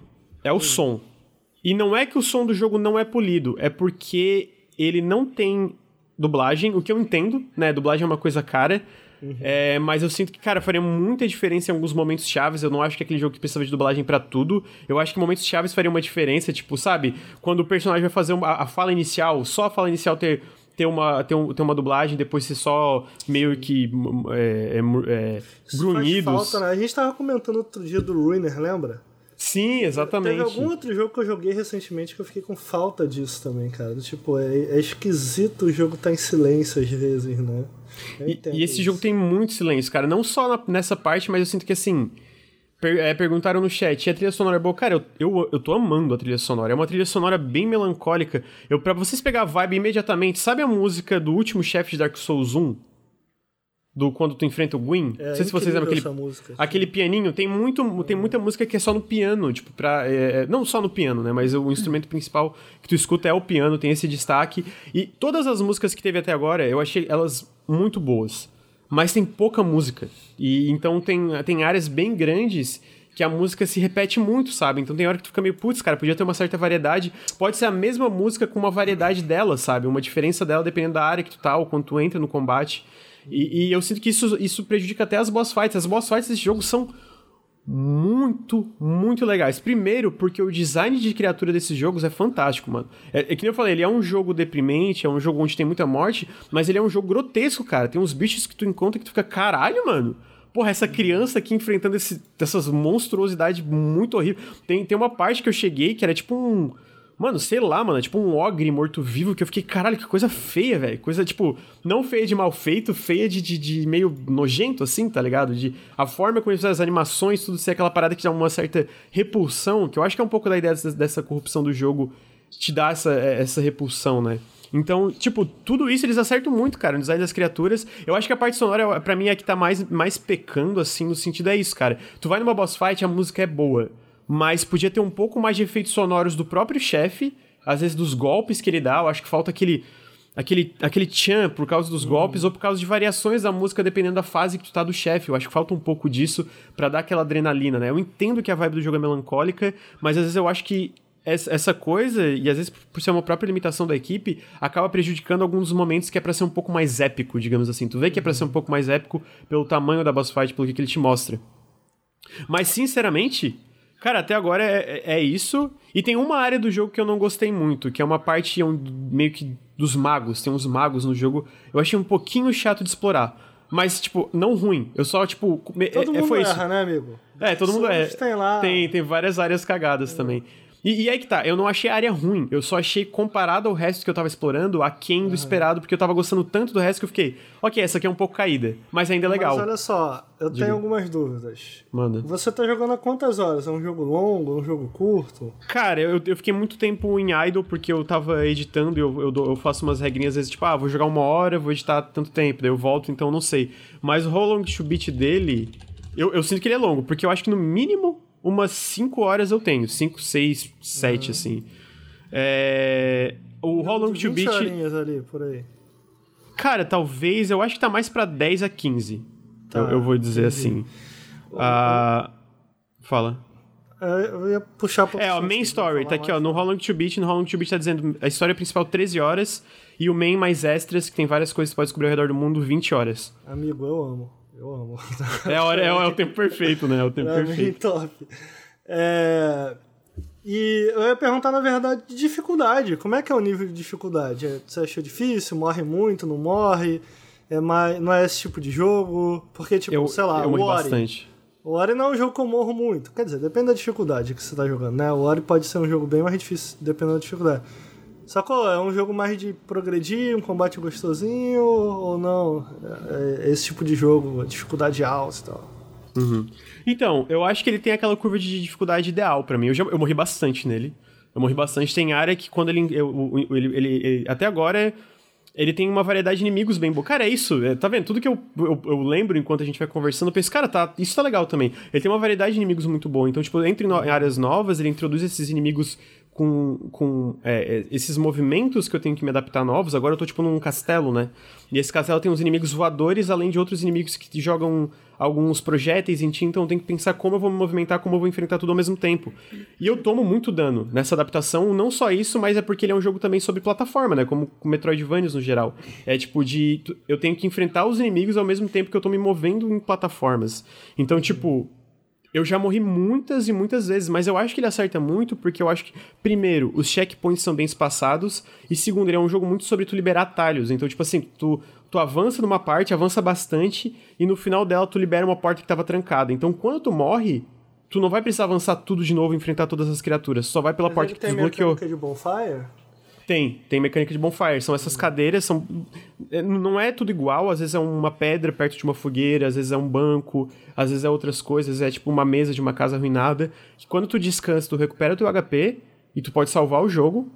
é o hum. som. E não é que o som do jogo não é polido, é porque ele não tem dublagem, o que eu entendo, né? Dublagem é uma coisa cara. Uhum. É, mas eu sinto que, cara, faria muita diferença em alguns momentos chaves. Eu não acho que é aquele jogo que precisava de dublagem para tudo. Eu acho que momentos chaves faria uma diferença. Tipo, sabe? Quando o personagem vai fazer uma, a fala inicial, só a fala inicial ter, ter, uma, ter, um, ter uma dublagem, depois ser só meio que é, é, é, grunhidos. Falta, né? A gente tava comentando outro dia do Ruiner, lembra? Sim, exatamente. Teve algum outro jogo que eu joguei recentemente que eu fiquei com falta disso também, cara. Tipo, é, é esquisito o jogo tá em silêncio às vezes, né? E, e, esse isso. jogo tem muito silêncio, cara. Não só na, nessa parte, mas eu sinto que assim. Per é, perguntaram no chat, e a trilha sonora é boa? Cara, eu, eu, eu tô amando a trilha sonora. É uma trilha sonora bem melancólica. Eu, pra vocês pegar a vibe imediatamente, sabe a música do último chefe de Dark Souls 1? Do quando tu enfrenta o Gwyn? É, Não sei se vocês lembram aquele, música, aquele pianinho. Tem, muito, tem muita música que é só no piano, tipo, pra. É, é, não só no piano, né? Mas o instrumento principal que tu escuta é o piano, tem esse destaque. E todas as músicas que teve até agora, eu achei elas muito boas mas tem pouca música. E então tem, tem áreas bem grandes que a música se repete muito, sabe? Então tem hora que tu fica meio, putz, cara, podia ter uma certa variedade. Pode ser a mesma música com uma variedade dela, sabe? Uma diferença dela dependendo da área que tu tá ou quando tu entra no combate. E, e eu sinto que isso, isso prejudica até as boss fights. As boss fights desse jogo são muito, muito legais. Primeiro, porque o design de criatura desses jogos é fantástico, mano. É, é que nem eu falei, ele é um jogo deprimente, é um jogo onde tem muita morte, mas ele é um jogo grotesco, cara. Tem uns bichos que tu encontra que tu fica, caralho, mano. Porra, essa criança aqui enfrentando esse, essas monstruosidades muito horríveis. Tem, tem uma parte que eu cheguei que era tipo um Mano, sei lá, mano, é tipo um ogre morto-vivo que eu fiquei, caralho, que coisa feia, velho. Coisa, tipo, não feia de mal feito, feia de, de, de, meio nojento, assim, tá ligado? De a forma como as animações, tudo ser aquela parada que dá uma certa repulsão, que eu acho que é um pouco da ideia dessa, dessa corrupção do jogo, te dá essa, é, essa repulsão, né? Então, tipo, tudo isso eles acertam muito, cara, no design das criaturas. Eu acho que a parte sonora, para mim, é que tá mais, mais pecando, assim, no sentido é isso, cara. Tu vai numa boss fight, a música é boa mas podia ter um pouco mais de efeitos sonoros do próprio chefe, às vezes dos golpes que ele dá, eu acho que falta aquele aquele aquele tchan por causa dos uhum. golpes ou por causa de variações da música dependendo da fase que tu tá do chefe. Eu acho que falta um pouco disso para dar aquela adrenalina, né? Eu entendo que a vibe do jogo é melancólica, mas às vezes eu acho que essa coisa, e às vezes por ser uma própria limitação da equipe, acaba prejudicando alguns momentos que é para ser um pouco mais épico, digamos assim. Tu vê que é pra ser um pouco mais épico pelo tamanho da boss fight, pelo que, que ele te mostra. Mas, sinceramente, Cara, até agora é, é, é, isso. E tem uma área do jogo que eu não gostei muito, que é uma parte meio que dos magos. Tem uns magos no jogo. Eu achei um pouquinho chato de explorar. Mas, tipo, não ruim. Eu só, tipo. Todo é, mundo foi erra, isso. né, amigo? É, todo mundo erra. Tem lá. Tem, tem várias áreas cagadas é. também. E, e aí que tá, eu não achei a área ruim, eu só achei comparado ao resto que eu tava explorando, aquém do esperado, porque eu tava gostando tanto do resto que eu fiquei, ok, essa aqui é um pouco caída, mas ainda é legal. Mas olha só, eu Diga. tenho algumas dúvidas. Manda. Você tá jogando há quantas horas? É um jogo longo, é um jogo curto? Cara, eu, eu fiquei muito tempo em idle porque eu tava editando e eu, eu, eu, faço umas regrinhas às vezes, tipo, ah, vou jogar uma hora, vou editar tanto tempo, daí eu volto, então não sei. Mas o How Long to Beat dele, eu, eu sinto que ele é longo, porque eu acho que no mínimo umas 5 horas eu tenho. 5, 6, 7, assim. É... O How Long to Beat. ali, por aí. Cara, talvez. Eu acho que tá mais pra 10 a 15. Tá, eu, eu vou dizer entendi. assim. Ah, fala. É, eu ia puxar pra É, ó, main story, tá aqui, ó, no How Long to Beat, no How Long to Beat tá dizendo a história principal 13 horas e o main mais extras, que tem várias coisas que você pode descobrir ao redor do mundo, 20 horas. Amigo, eu amo. Eu amo. É, hora, é, é, o tempo perfeito, né? É o tempo é perfeito. top. É... E eu ia perguntar, na verdade, de dificuldade. Como é que é o nível de dificuldade? É, você achou difícil? Morre muito? Não morre? É mais, não é esse tipo de jogo? Porque, tipo, eu, sei lá, eu o Ori... bastante. O Ori não é um jogo que eu morro muito. Quer dizer, depende da dificuldade que você tá jogando, né? O Ori pode ser um jogo bem mais difícil, dependendo da dificuldade. Sacou? É um jogo mais de progredir, um combate gostosinho, ou não? É, é esse tipo de jogo, dificuldade alta e tal. Uhum. Então, eu acho que ele tem aquela curva de dificuldade ideal para mim. Eu, já, eu morri bastante nele. Eu morri bastante. Tem área que quando ele. Eu, ele, ele, ele até agora ele tem uma variedade de inimigos bem boa. Cara, é isso. É, tá vendo? Tudo que eu, eu, lembro enquanto a gente vai conversando, eu penso, cara, tá, isso tá legal também. Ele tem uma variedade de inimigos muito boa. Então, tipo, entre em áreas novas, ele introduz esses inimigos com, com é, é, esses movimentos que eu tenho que me adaptar novos. Agora eu tô, tipo, num castelo, né? E esse castelo tem uns inimigos voadores, além de outros inimigos que jogam alguns projéteis em ti, então eu tenho que pensar como eu vou me movimentar, como eu vou enfrentar tudo ao mesmo tempo. E eu tomo muito dano nessa adaptação, não só isso, mas é porque ele é um jogo também sobre plataforma, né? Como Metroidvanias no geral. É tipo de. Eu tenho que enfrentar os inimigos ao mesmo tempo que eu tô me movendo em plataformas. Então, tipo, eu já morri muitas e muitas vezes, mas eu acho que ele acerta muito porque eu acho que, primeiro, os checkpoints são bem espaçados, e segundo, ele é um jogo muito sobre tu liberar atalhos. Então, tipo assim, tu, tu avança numa parte, avança bastante, e no final dela tu libera uma porta que estava trancada. Então, quando tu morre, tu não vai precisar avançar tudo de novo e enfrentar todas as criaturas. Só vai pela mas porta que tu desbloqueou. de bonfire? Tem, tem mecânica de bonfire. São essas cadeiras, são. é, Não é tudo igual, às vezes é uma pedra perto de uma fogueira, às vezes é um banco, às vezes é outras coisas, é tipo uma mesa de uma casa arruinada. Que quando tu descansa, tu recupera teu HP e tu pode salvar o jogo.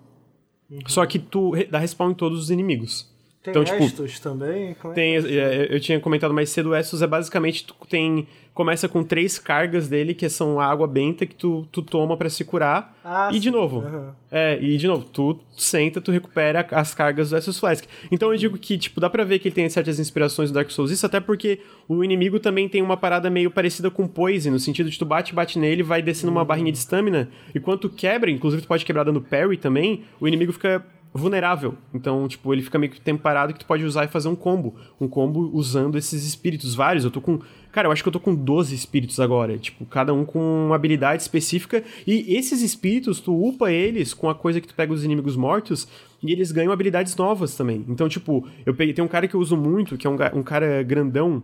Só que tu dá respawn em todos os inimigos. Tem Então, tipo, restos também? É Tem, é, eu tinha comentado mais cedo, o Essos é basicamente, tu tem, começa com três cargas dele, que são a água benta que tu, tu toma pra se curar, Ah, e de sim. novo, Aham. é, e de novo, tu senta, tu recupera as cargas do Essos Flask. Então eu digo que, tipo, dá pra ver que ele tem certas inspirações do Dark Souls, isso até porque o inimigo também tem uma parada meio parecida com Poison, no sentido de tu bate, bate nele, vai descendo uma barrinha de stamina, e quando tu quebra, inclusive tu pode quebrar dando parry também, o inimigo fica vulnerável. Então, tipo, ele fica meio que temperado que tu pode usar e fazer um combo. Um combo usando esses espíritos, vários. Eu tô com. Cara, eu acho que eu tô com 12 espíritos agora. Tipo, cada um com uma habilidade específica. E esses espíritos, tu upa eles com a coisa que tu pega os inimigos mortos e eles ganham habilidades novas também. Então, tipo, eu peguei. Tem um cara que eu uso muito, que é um, um cara grandão.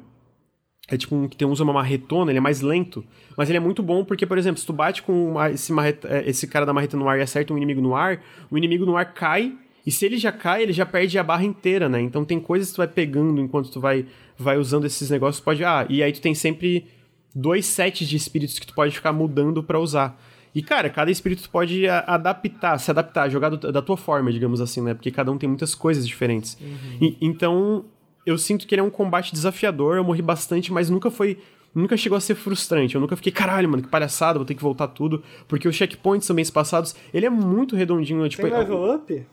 É tipo um que tem, usa uma marretona, ele é mais lento. Mas ele é muito bom porque, por exemplo, se tu bate com uma- esse, marreta- eh, esse cara da marreta no ar e acerta um inimigo no ar, o inimigo no ar cai. E se ele já cai, ele já perde a barra inteira, né? Então tem coisas que tu vai pegando enquanto tu vai, vai usando esses negócios. Pode. Ah, e aí tu tem sempre dois sets de espíritos que tu pode ficar mudando pra usar. E, cara, cada espírito tu pode adaptar, se adaptar, jogar do- da tua forma, digamos assim, né? Porque cada um tem muitas coisas diferentes. E- então, eu sinto que ele é um combate desafiador, eu morri bastante, mas nunca foi. Nunca chegou a ser frustrante. Eu nunca fiquei, caralho, mano, que palhaçada, vou ter que voltar tudo. Porque os checkpoints são bem espaçados. Ele é muito redondinho, tipo. Tem level up?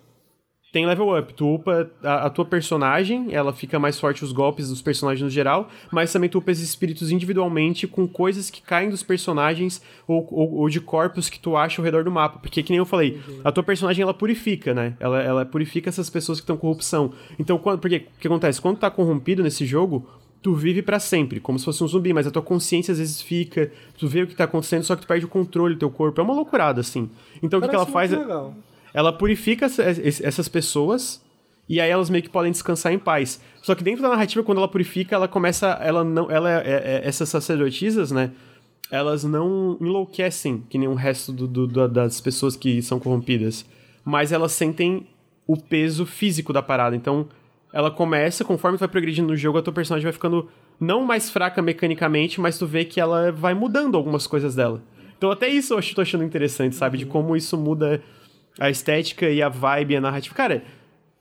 Tem level up. Tu upa a, a tua personagem, ela fica mais forte os golpes dos personagens no geral, mas também tu upa esses espíritos individualmente com coisas que caem dos personagens ou, ou, ou de corpos que tu acha ao redor do mapa. Porque, que nem eu falei, a tua personagem ela purifica, né? Ela, ela purifica essas pessoas que estão com corrupção. Então, quando, porque o que acontece? Quando tu tá corrompido nesse jogo, tu vive pra sempre, como se fosse um zumbi, mas a tua consciência às vezes fica, tu vê o que tá acontecendo, só que tu perde o controle do teu corpo. É uma loucurada, assim. Então, o que, que ela Parece faz? muito legal. Ela purifica essa- es- essas pessoas e aí elas meio que podem descansar em paz. Só que dentro da narrativa, quando ela purifica, ela começa. Ela não. Ela é, é- é- essas sacerdotisas, né? Elas não enlouquecem que nem o resto do- do- da- das pessoas que são corrompidas. Mas elas sentem o peso físico da parada. Então, ela começa, conforme tu vai progredindo no jogo, a tua personagem vai ficando não mais fraca mecanicamente, mas tu vê que ela vai mudando algumas coisas dela. Então, até isso eu tô achando interessante, sabe? De como isso muda a estética e a vibe e a narrativa. Cara,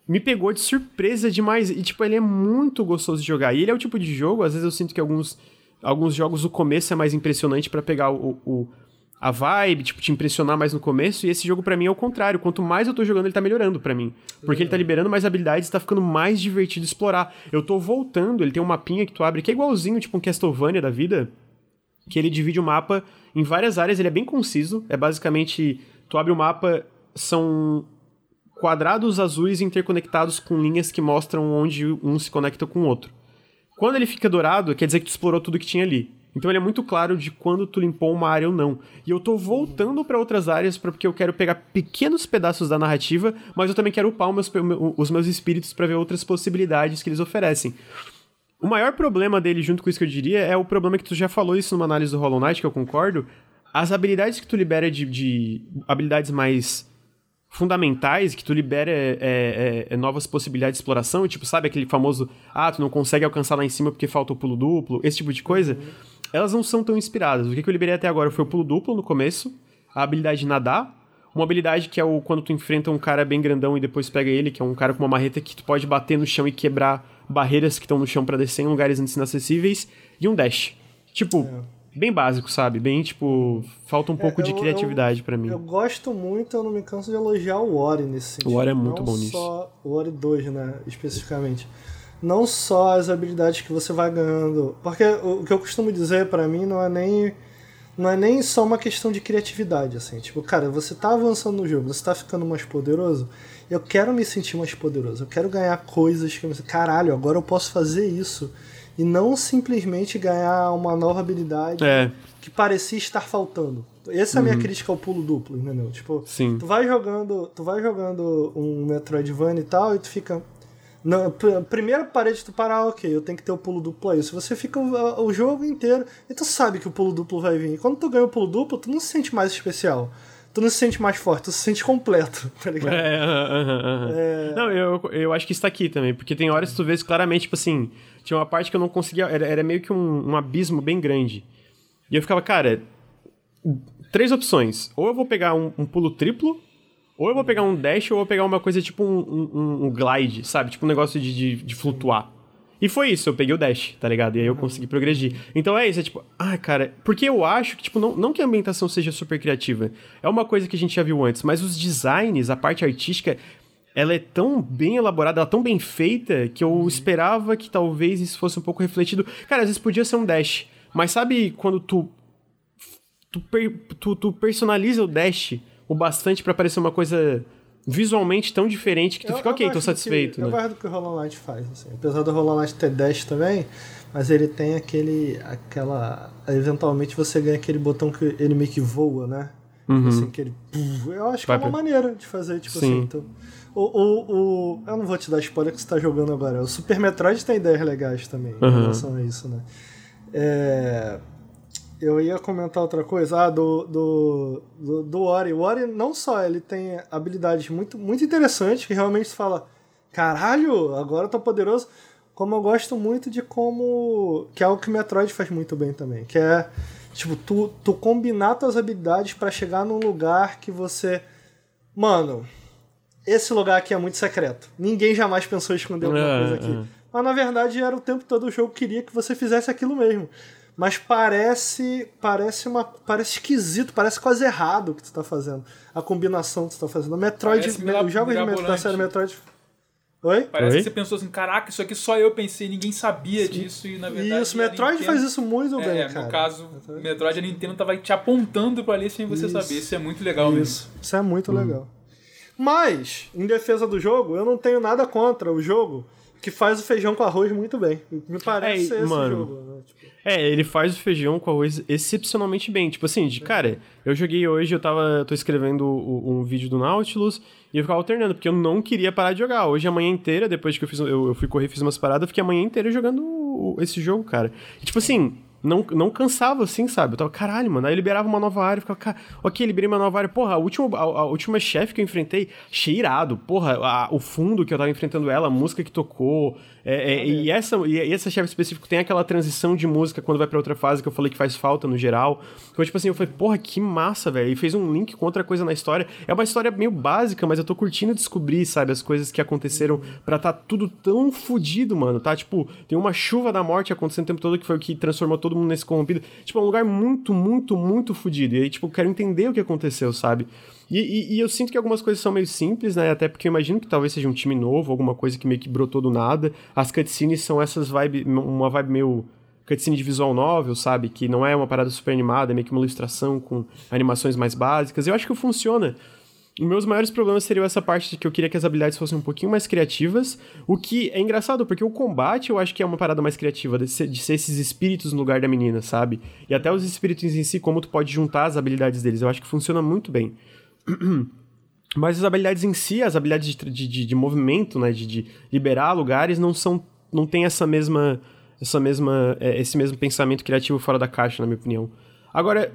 me pegou de surpresa demais. E, tipo, ele é muito gostoso de jogar. E ele é o tipo de jogo, às vezes eu sinto que alguns, alguns jogos o começo é mais impressionante pra pegar o, o- a vibe, tipo, te impressionar mais no começo. E esse jogo pra mim é o contrário. Quanto mais eu tô jogando, ele tá melhorando pra mim. Porque ele tá liberando mais habilidades e tá ficando mais divertido explorar. Eu tô voltando, ele tem um mapinha que tu abre, que é igualzinho, tipo, um Castlevania da vida que ele divide o mapa em várias áreas, ele é bem conciso, é basicamente, tu abre o mapa, são quadrados azuis interconectados com linhas que mostram onde um se conecta com o outro. Quando ele fica dourado, quer dizer que tu explorou tudo que tinha ali. Então ele é muito claro de quando tu limpou uma área ou não. E eu tô voltando pra outras áreas porque eu quero pegar pequenos pedaços da narrativa, mas eu também quero upar os meus, os meus espíritos pra ver outras possibilidades que eles oferecem. O maior problema dele, junto com isso que eu diria, é o problema que tu já falou isso numa análise do Hollow Knight, que eu concordo. As habilidades que tu libera de, de habilidades mais fundamentais, que tu libera é, é, é, novas possibilidades de exploração, tipo, sabe aquele famoso, ah, tu não consegue alcançar lá em cima porque falta o pulo duplo, esse tipo de coisa, elas não são tão inspiradas. O que, que eu liberei até agora foi o pulo duplo no começo, a habilidade de nadar, uma habilidade que é o quando tu enfrenta um cara bem grandão e depois pega ele, que é um cara com uma marreta que tu pode bater no chão e quebrar barreiras que estão no chão pra descer em lugares antes inacessíveis, e um dash. Tipo, bem básico, sabe? Bem, tipo, falta um pouco de É. eu- criatividade pra mim. Eu gosto muito, eu não me canso de elogiar o Ori nesse sentido. O Ori é muito não bom nisso. só O Ori 2, né, especificamente. Não só as habilidades que você vai ganhando. Porque o que eu costumo dizer pra mim não é nem. Não é nem só uma questão de criatividade, assim. Tipo, cara, você tá avançando no jogo, você tá ficando mais poderoso. Eu quero me sentir mais poderoso. Eu quero ganhar coisas que eu me caralho, agora eu posso fazer isso. E não simplesmente ganhar uma nova habilidade É, que parecia estar faltando. Essa é a minha crítica ao pulo duplo, entendeu? Tipo, sim. tu vai jogando, tu vai jogando um Metroidvania e tal, e tu fica. Na pr- primeira parede tu parar, ok, eu tenho que ter o pulo duplo aí. Se você fica o, o jogo inteiro, e tu sabe que o pulo duplo vai vir. E quando tu ganha o pulo duplo, tu não se sente mais especial. tu não se sente mais forte, tu se sente completo, tá ligado? É, aham, aham. É. Não, eu, eu acho que isso tá aqui também, porque tem horas que tu vês claramente, tipo assim, tinha uma parte que eu não conseguia, era, era meio que um, um abismo bem grande. E eu ficava, cara, três opções. Ou eu vou pegar um, um pulo triplo, ou eu vou pegar um dash, ou eu vou pegar uma coisa tipo um, um- um glide, sabe? Tipo um negócio de, de, de flutuar. E foi isso, eu peguei o dash, tá ligado? E aí eu consegui progredir. Então é isso, é tipo, ah, cara, porque eu acho que, tipo, não, não que a ambientação seja super criativa. É uma coisa que a gente já viu antes, mas os designs, a parte artística, ela é tão bem elaborada, ela é tão bem feita, que eu esperava que talvez isso fosse um pouco refletido. Cara, às vezes podia ser um dash, mas sabe quando tu tu, per- tu, tu personaliza o dash o bastante pra parecer uma coisa visualmente tão diferente que tu Eu- fica, eu ok, tô satisfeito, que, né? Eu gosto do que o Hollow Knight faz, assim. Apesar do Hollow Knight ter dash também, mas ele tem aquele, aquela... Eventualmente você ganha aquele botão que ele meio que voa, né? Assim, que ele... Eu acho que Vai é uma pra- maneira de fazer, tipo Sim. assim. Então, o, o, o, eu não vou te dar spoiler que você tá jogando agora. O Super Metroid tem ideias legais também em Aham. relação a isso, né? É... Eu ia comentar outra coisa, ah, do, do, do, do Ori. O Ori não só, ele tem habilidades muito, muito interessantes que realmente você fala, caralho, agora eu tô poderoso. Como eu gosto muito de como. Que é algo que o Metroid faz muito bem também. Que é, tipo, tu, tu combinar tuas habilidades pra chegar num lugar que você. Mano, esse lugar aqui é muito secreto. Ninguém jamais pensou em esconder alguma É, coisa aqui. é. Mas na verdade era o tempo todo o jogo queria que você fizesse aquilo mesmo. Mas parece parece uma parece esquisito, parece quase errado o que tu tá fazendo. A combinação que tu tá fazendo. O Metroid, os jogos de da série Metroid. Oi? Parece Oi? que você pensou assim, caraca, isso aqui só eu pensei, ninguém sabia disso e na verdade... Isso, Metroid Nintendo- faz isso muito bem, É, cara. no caso, o Metroid a Nintendo tava te apontando pra ali sem você Isso. saber. Isso é muito legal mesmo. Isso, isso é muito legal. Mas, em defesa do jogo, eu não tenho nada contra o jogo que faz o feijão com arroz muito bem. Me parece É, ser esse mano. jogo. Né? Tipo, É, ele faz o feijão com arroz excepcionalmente bem. Tipo assim, de, cara, eu joguei hoje, eu tava. Tô escrevendo o- um vídeo do Nautilus e eu ficava alternando, porque eu não queria parar de jogar. Hoje, a manhã inteira, depois que eu fiz. Eu, eu fui correr, fiz umas paradas, eu fiquei a manhã inteira jogando esse jogo, cara. E, tipo assim. Não, não cansava assim, sabe? Eu tava, caralho, mano. Aí eu liberava uma nova área, ficava, ok, liberei uma nova área. Porra, a última, a, a última chefe que eu enfrentei, cheirado. Porra, a- o fundo que eu tava enfrentando ela, a música que tocou. É, é, e, essa, e essa chefe específica tem aquela transição de música quando vai pra outra fase que eu falei que faz falta no geral. Então, tipo assim, eu falei, porra, que massa, velho. E fez um link com outra coisa na história. É uma história meio básica, mas eu tô curtindo descobrir, sabe, as coisas que aconteceram pra tá tudo tão fodido, mano. Tá, tipo, tem uma chuva da morte acontecendo o tempo todo que foi o que transformou todo mundo nesse corrompido. Tipo, é um lugar muito, muito, muito fodido. E aí, tipo, eu quero entender o que aconteceu, sabe? E, e- e eu sinto que algumas coisas são meio simples, né? Até porque eu imagino que talvez seja um time novo, alguma coisa que meio que brotou do nada. As cutscenes são essas vibes, uma vibe meio cutscene de visual novel, sabe? Que não é uma parada super animada, é meio que uma ilustração com animações mais básicas. Eu acho que funciona. Os meus maiores problemas seriam essa parte de que eu queria que as habilidades fossem um pouquinho mais criativas, o que é engraçado, porque o combate eu acho que é uma parada mais criativa, de ser, de ser esses espíritos no lugar da menina, sabe? E até os espíritos em si, como tu pode juntar as habilidades deles, eu acho que funciona muito bem. Mas as habilidades em si, as habilidades de, de, de- movimento, né, de, de liberar lugares, não são, não tem essa mesma, essa mesma, é, esse mesmo pensamento criativo fora da caixa, na minha opinião. Agora,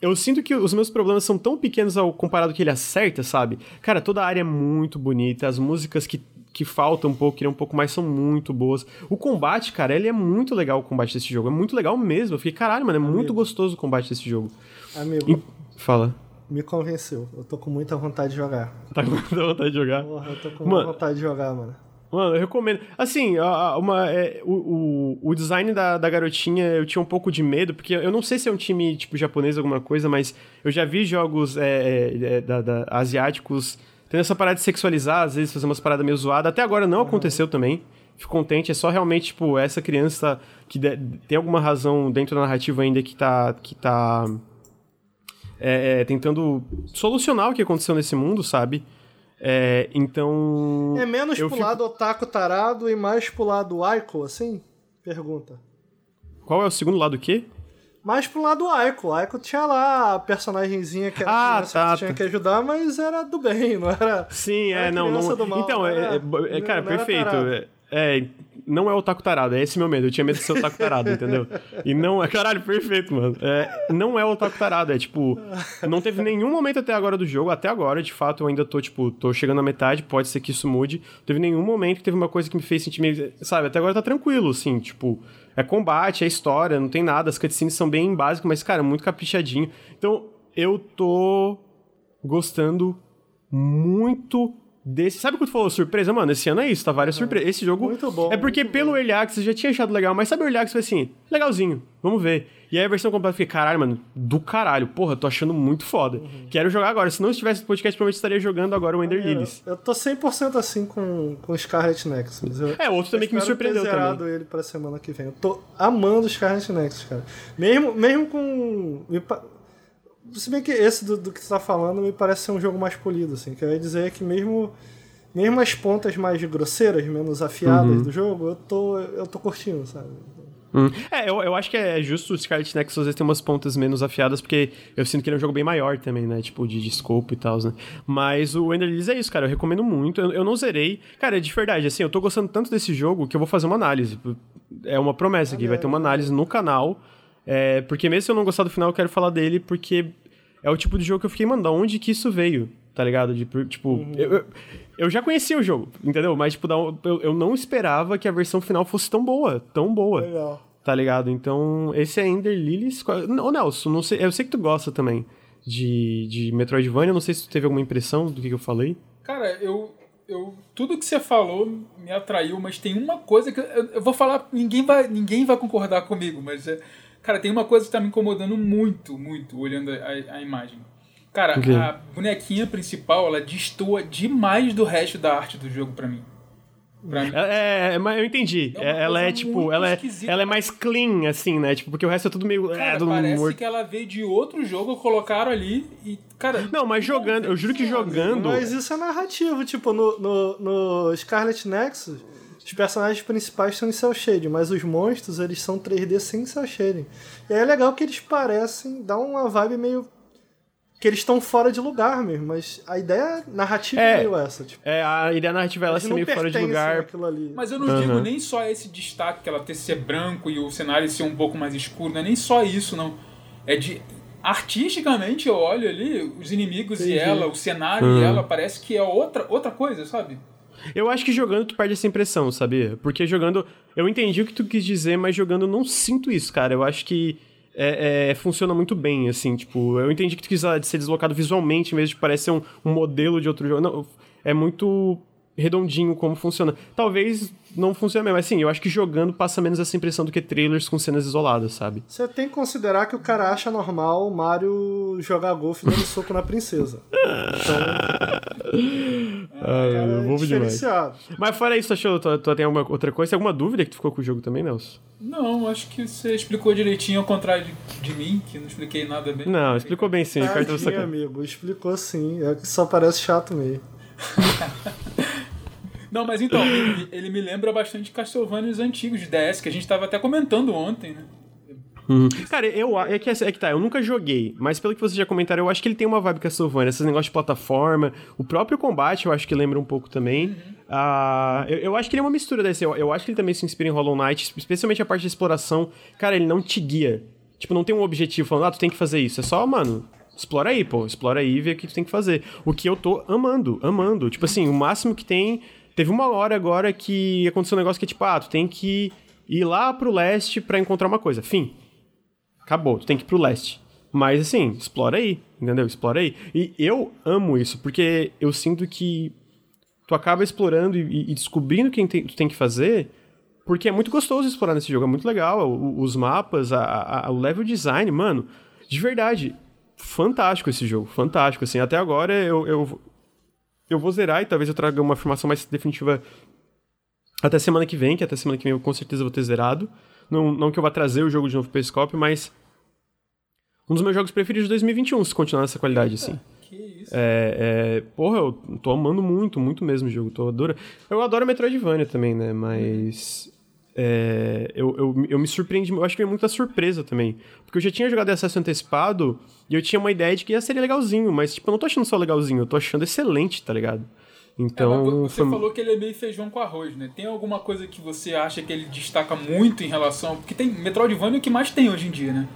eu sinto que os meus problemas são tão pequenos ao comparado que ele acerta, sabe? Cara, toda a área é muito bonita, as músicas que, que faltam um pouco, queriam um pouco mais, são muito boas. O combate, cara, ele é muito legal o combate desse jogo, é muito legal mesmo. Eu fiquei, caralho, mano, é muito gostoso o combate desse jogo. amigo, E- Fala. Me convenceu. Eu tô com muita vontade de jogar. Tá com muita vontade de jogar? Porra, eu tô com muita vontade de jogar, mano. Mano, eu recomendo. Assim, uma, é, o, o, design da, da garotinha eu tinha um pouco de medo, porque eu não sei se é um time tipo japonês alguma coisa, mas eu já vi jogos é, é, é, da, da- asiáticos tendo essa parada de sexualizar, às vezes fazer umas paradas meio zoadas. Até agora não aconteceu também. Fico contente, é só realmente, tipo, essa criança que de- tem alguma razão dentro da narrativa ainda que tá. Que tá é, é, tentando solucionar o que aconteceu nesse mundo, sabe? É, então. É menos pro fico- lado otaku tarado e mais pro lado Aiko, assim? Pergunta. Qual é o segundo lado o quê? Mais pro lado Aiko. Aiko tinha lá a personagemzinha que era Ah, tá, que tinha tá. que ajudar, mas era do bem, não era... Sim, é, Era não, criança não. do mal, então, não é, era- é, é, cara, não perfeito. É, não é otaku tarado, é esse meu medo. Eu tinha medo de ser otaku tarado, entendeu? E não é. Caralho, perfeito, mano. É, não é otaku tarado, é tipo. Não teve nenhum momento até agora do jogo, até agora, de fato, eu ainda tô, tipo, tô chegando na metade, pode ser que isso mude. Não teve nenhum momento que teve uma coisa que me fez sentir meio. Sabe, até agora tá tranquilo, assim, tipo. É combate, é história, não tem nada. As cutscenes são bem básicas, mas, cara, muito caprichadinho. Então, eu tô gostando muito desse. Sabe quando tu falou surpresa? Mano, esse ano é isso, tá várias surpresas. Esse jogo. Muito bom, É porque pelo bom. Early Access eu já tinha achado legal, mas sabe o Early Access foi assim, legalzinho, vamos ver. E aí a versão completa eu fiquei, caralho, mano, do caralho, porra, tô achando muito foda. Uhum. Quero jogar agora. Se não estivesse no podcast, provavelmente estaria jogando agora o Ender Lilies. Eu tô 100% assim com, com Scarlet Nexus. Eu, É, outro também que me espero ter surpreendeu zerado também. ele pra semana que vem. Eu tô amando Scarlet Nexus, cara. Mesmo, mesmo com. Se bem que esse do, do que tu tá falando me parece ser um jogo mais polido, assim. Que eu ia dizer que mesmo. Mesmo as pontas mais grosseiras, menos afiadas Uhum. do jogo, eu tô, eu tô curtindo, sabe? Hum. É, eu, eu acho que é justo o Scarlet Nexus às vezes tem umas pontas menos afiadas, porque eu sinto que ele é um jogo bem maior também, né? Tipo, de, de scope e tal, né? Mas o Ender Lilies é isso, cara. Eu recomendo muito. Eu, eu não zerei. Cara, de verdade, assim, eu tô gostando tanto desse jogo que eu vou fazer uma análise. É uma promessa aqui, vai ter uma análise no canal. É, porque mesmo se eu não gostar do final, eu quero falar dele, porque é o tipo de jogo que eu fiquei, mano, da onde que isso veio? Tá ligado? De, tipo, eu, eu, eu já conhecia o jogo, entendeu? Mas, tipo, da- eu, eu não esperava que a versão final fosse tão boa, tão boa. Legal. Tá ligado? Então, esse é Ender Lilies. Ô, Nelson, não sei, eu sei que tu gosta também de, de Metroidvania. Não sei se tu teve alguma impressão do que, que eu falei. Cara, eu, eu. Tudo que você falou me atraiu, mas tem uma coisa que. Eu, eu vou falar, ninguém vai, ninguém vai concordar comigo, mas. é, cara, tem uma coisa que tá me incomodando muito, muito, olhando a, a imagem. Cara, O quê? a bonequinha principal, ela destoa demais do resto da arte do jogo pra mim. Pra mim. É, é, mas eu entendi. É É, ela é tipo, ela é, ela é mais clean, assim, né? Tipo, porque o resto é tudo meio. Cara, é, tudo parece morto. que ela veio de outro jogo, colocaram ali e. Cara. Não, mas jogando, eu juro que jogando. Mas isso é narrativo, tipo, no, no, no Scarlet Nexus, os personagens principais são em cel shading, mas os monstros, eles são 3D sem cel shading. E aí é legal que eles parecem, dá uma vibe meio... que eles estão fora de lugar mesmo, mas a ideia narrativa é, É. meio essa, tipo, É, a ideia narrativa ela não meio fora de lugar. Mas eu não Aham. digo nem só esse destaque que ela ter ser branco e o cenário ser um pouco mais escuro, não é nem só isso, não. É de. Artisticamente eu olho ali, os inimigos e Entendi. ela, o cenário Uhum. e ela, parece que é outra, outra coisa, sabe? Eu acho que jogando tu perde essa impressão, sabia? Porque jogando. Eu entendi o que tu quis dizer, mas jogando eu não sinto isso, cara. Eu acho que. É, é, funciona muito bem, assim, tipo, eu entendi que tu quis ah, ser deslocado visualmente, vez de parecer um, um modelo de outro jogo. Não, é muito redondinho como funciona. Talvez não funcione mesmo, mas sim, eu acho que jogando passa menos essa impressão do que trailers com cenas isoladas, sabe? Você tem que considerar que o cara acha normal o Mario jogar golfe dando soco na princesa. Ah, Cara, eu é vou demais. Mas fora isso, tu achou, tu, tu tem alguma outra coisa? Tem alguma dúvida que tu ficou com o jogo também, Nelson? Não, acho que você explicou direitinho, ao contrário de, de mim, que não expliquei nada bem. Não, explicou bem sim, Você... amigo, explicou sim. É que só parece chato mesmo. Não, mas então, ele, ele me lembra bastante Castlevanias antigos de DS, que a gente tava até comentando ontem, né? Uhum. Cara, eu é que, é que tá, eu nunca joguei, mas pelo que vocês já comentaram, eu acho que ele tem uma vibe Castlevania, esses negócios de plataforma, o próprio combate eu acho que lembra um pouco também. Ah, eu, eu acho que ele é uma mistura desse, eu, eu acho que ele também se inspira em Hollow Knight, especialmente a parte de exploração. Cara, ele não te guia. Tipo, não tem um objetivo falando, ah, tu tem que fazer isso. É só, mano, explora aí, pô, explora aí e vê o que tu tem que fazer. O que eu tô amando, amando. Tipo assim, o máximo que tem. Teve uma hora agora que aconteceu um negócio que é tipo, ah, tu tem que ir lá pro leste pra encontrar uma coisa. Fim. Acabou, tu tem que ir pro leste. Mas assim, explora aí, entendeu? Explora aí. E eu amo isso, porque eu sinto que tu acaba explorando e, e descobrindo o que tu tem que fazer, porque é muito gostoso explorar nesse jogo, é muito legal. o- Os mapas, a- a- o level design, mano, de verdade, fantástico esse jogo, fantástico. Assim, até agora eu, eu, eu vou zerar e talvez eu traga uma afirmação mais definitiva até semana que vem, que até semana que vem eu com certeza vou ter zerado. Não, não que eu vá trazer o jogo de novo pro Periscope, mas um dos meus jogos preferidos de 2021, se continuar nessa qualidade, assim. Que isso. É, é, porra, eu tô amando muito, muito mesmo o jogo. Tô adora... Eu adoro Metroidvania também, né? Mas. É, eu, eu, eu me surpreendi, eu acho que veio muita surpresa também. Porque eu já tinha jogado acesso antecipado e eu tinha uma ideia de que ia ser legalzinho, mas tipo, eu não tô achando só legalzinho, eu tô achando excelente, tá ligado? Então. É, você foi... falou que ele é meio feijão com arroz, né? Tem alguma coisa que você acha que ele destaca muito em relação. Porque tem Metroidvania é o que mais tem hoje em dia, né?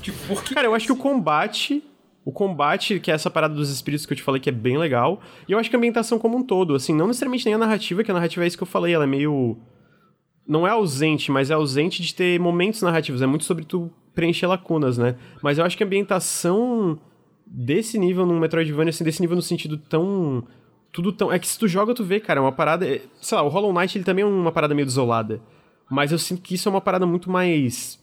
Tipo, porque. Cara, eu acho que o combate. O combate, que é essa parada dos espíritos que eu te falei que é bem legal. E eu acho que a ambientação como um todo, assim, não necessariamente nem a narrativa, que a narrativa é isso que eu falei, ela é meio. Não é ausente, mas é ausente de ter momentos narrativos. É muito sobre tu preencher lacunas, né? Mas eu acho que a ambientação desse nível num Metroidvania, assim, desse nível no sentido tão. Tudo tão. É que se tu joga, tu vê, cara, é uma parada. É, sei lá, o Hollow Knight ele também é uma parada meio desolada. Mas eu sinto que isso é uma parada muito mais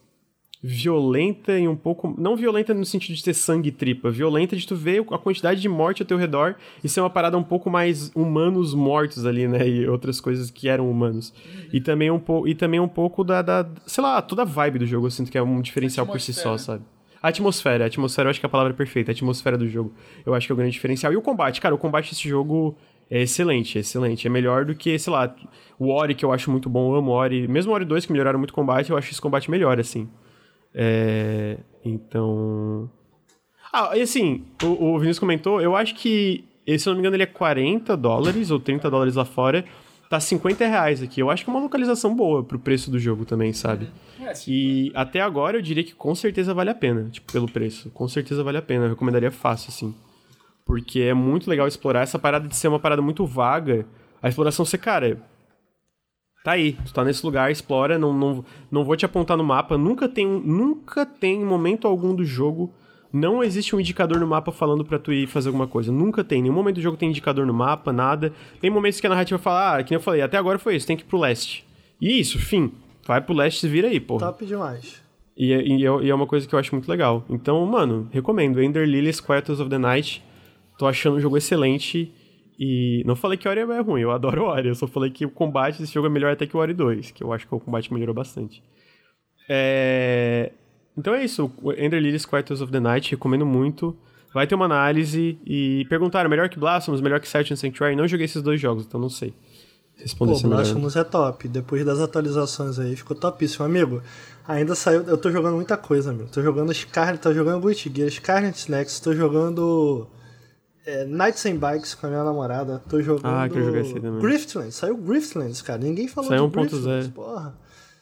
violenta e um pouco. Não violenta no sentido de ter sangue e tripa, violenta de tu ver a quantidade de morte ao teu redor e ser uma parada um pouco mais humanos mortos ali, né? E outras coisas que eram humanos. E também um, po... e também um pouco da, da. Sei lá, toda a vibe do jogo eu sinto que é um diferencial por si só, sabe? A atmosfera, a atmosfera eu acho que é a palavra perfeita, a atmosfera do jogo. Eu acho que é o grande diferencial. E o combate, cara, o combate desse jogo é excelente, é excelente. É melhor do que, sei lá, o Ori, que eu acho muito bom, eu amo o Ori. Mesmo o Ori 2, que melhoraram muito o combate, eu acho esse combate melhor, assim. É, então. Ah, e assim, o, o Vinícius comentou, eu acho que, se eu não me engano, ele é 40 dólares ou 30 dólares lá fora. Tá 50 reais aqui. Eu acho que é uma localização boa pro preço do jogo também, sabe? É, e até agora eu diria que com certeza vale a pena, tipo, pelo preço. Com certeza vale a pena. Eu recomendaria fácil, assim. Porque é muito legal explorar essa parada de ser uma parada muito vaga. A exploração ser, cara, Tá aí, tu tá nesse lugar, explora, não, não, não vou te apontar no mapa. Nunca tem, nunca tem momento algum do jogo, não existe um indicador no mapa falando para tu ir fazer alguma coisa. Nunca tem, nenhum momento do jogo tem indicador no mapa, nada. Tem momentos que a narrativa fala, ah, que eu falei, até agora foi isso, tem que ir pro leste. E isso, fim. Vai pro leste e vira aí, porra. Top demais. E, é, e, é, e, é uma coisa que eu acho muito legal. Então, mano, recomendo. Ender Lilies, Quarters of the Night. Tô achando o jogo excelente. E não falei que Ori é ruim, eu adoro o Ori. Eu só falei que o combate desse jogo é melhor até que o Ori 2, que eu acho que o combate melhorou bastante. É... Então é isso, Ender Lilies Quarters of the Night, recomendo muito. Vai ter uma análise e perguntaram, melhor que Blasphemous, melhor que Search and Sanctuary? Não joguei esses dois jogos, então não sei. Responder Pô, Blasphemous é top. Depois das atualizações aí, ficou topíssimo. Amigo, ainda saiu... Eu tô jogando muita coisa, amigo. Tô jogando Scarlet, tô jogando Guilty Gear, Scarlet Next, tô jogando é, Nights and Bikes com a minha namorada. Tô jogando. Ah, que eu joguei também. Griftlands. Saiu Griftlands, cara. Ninguém falou Saiu de Griftlands, porra.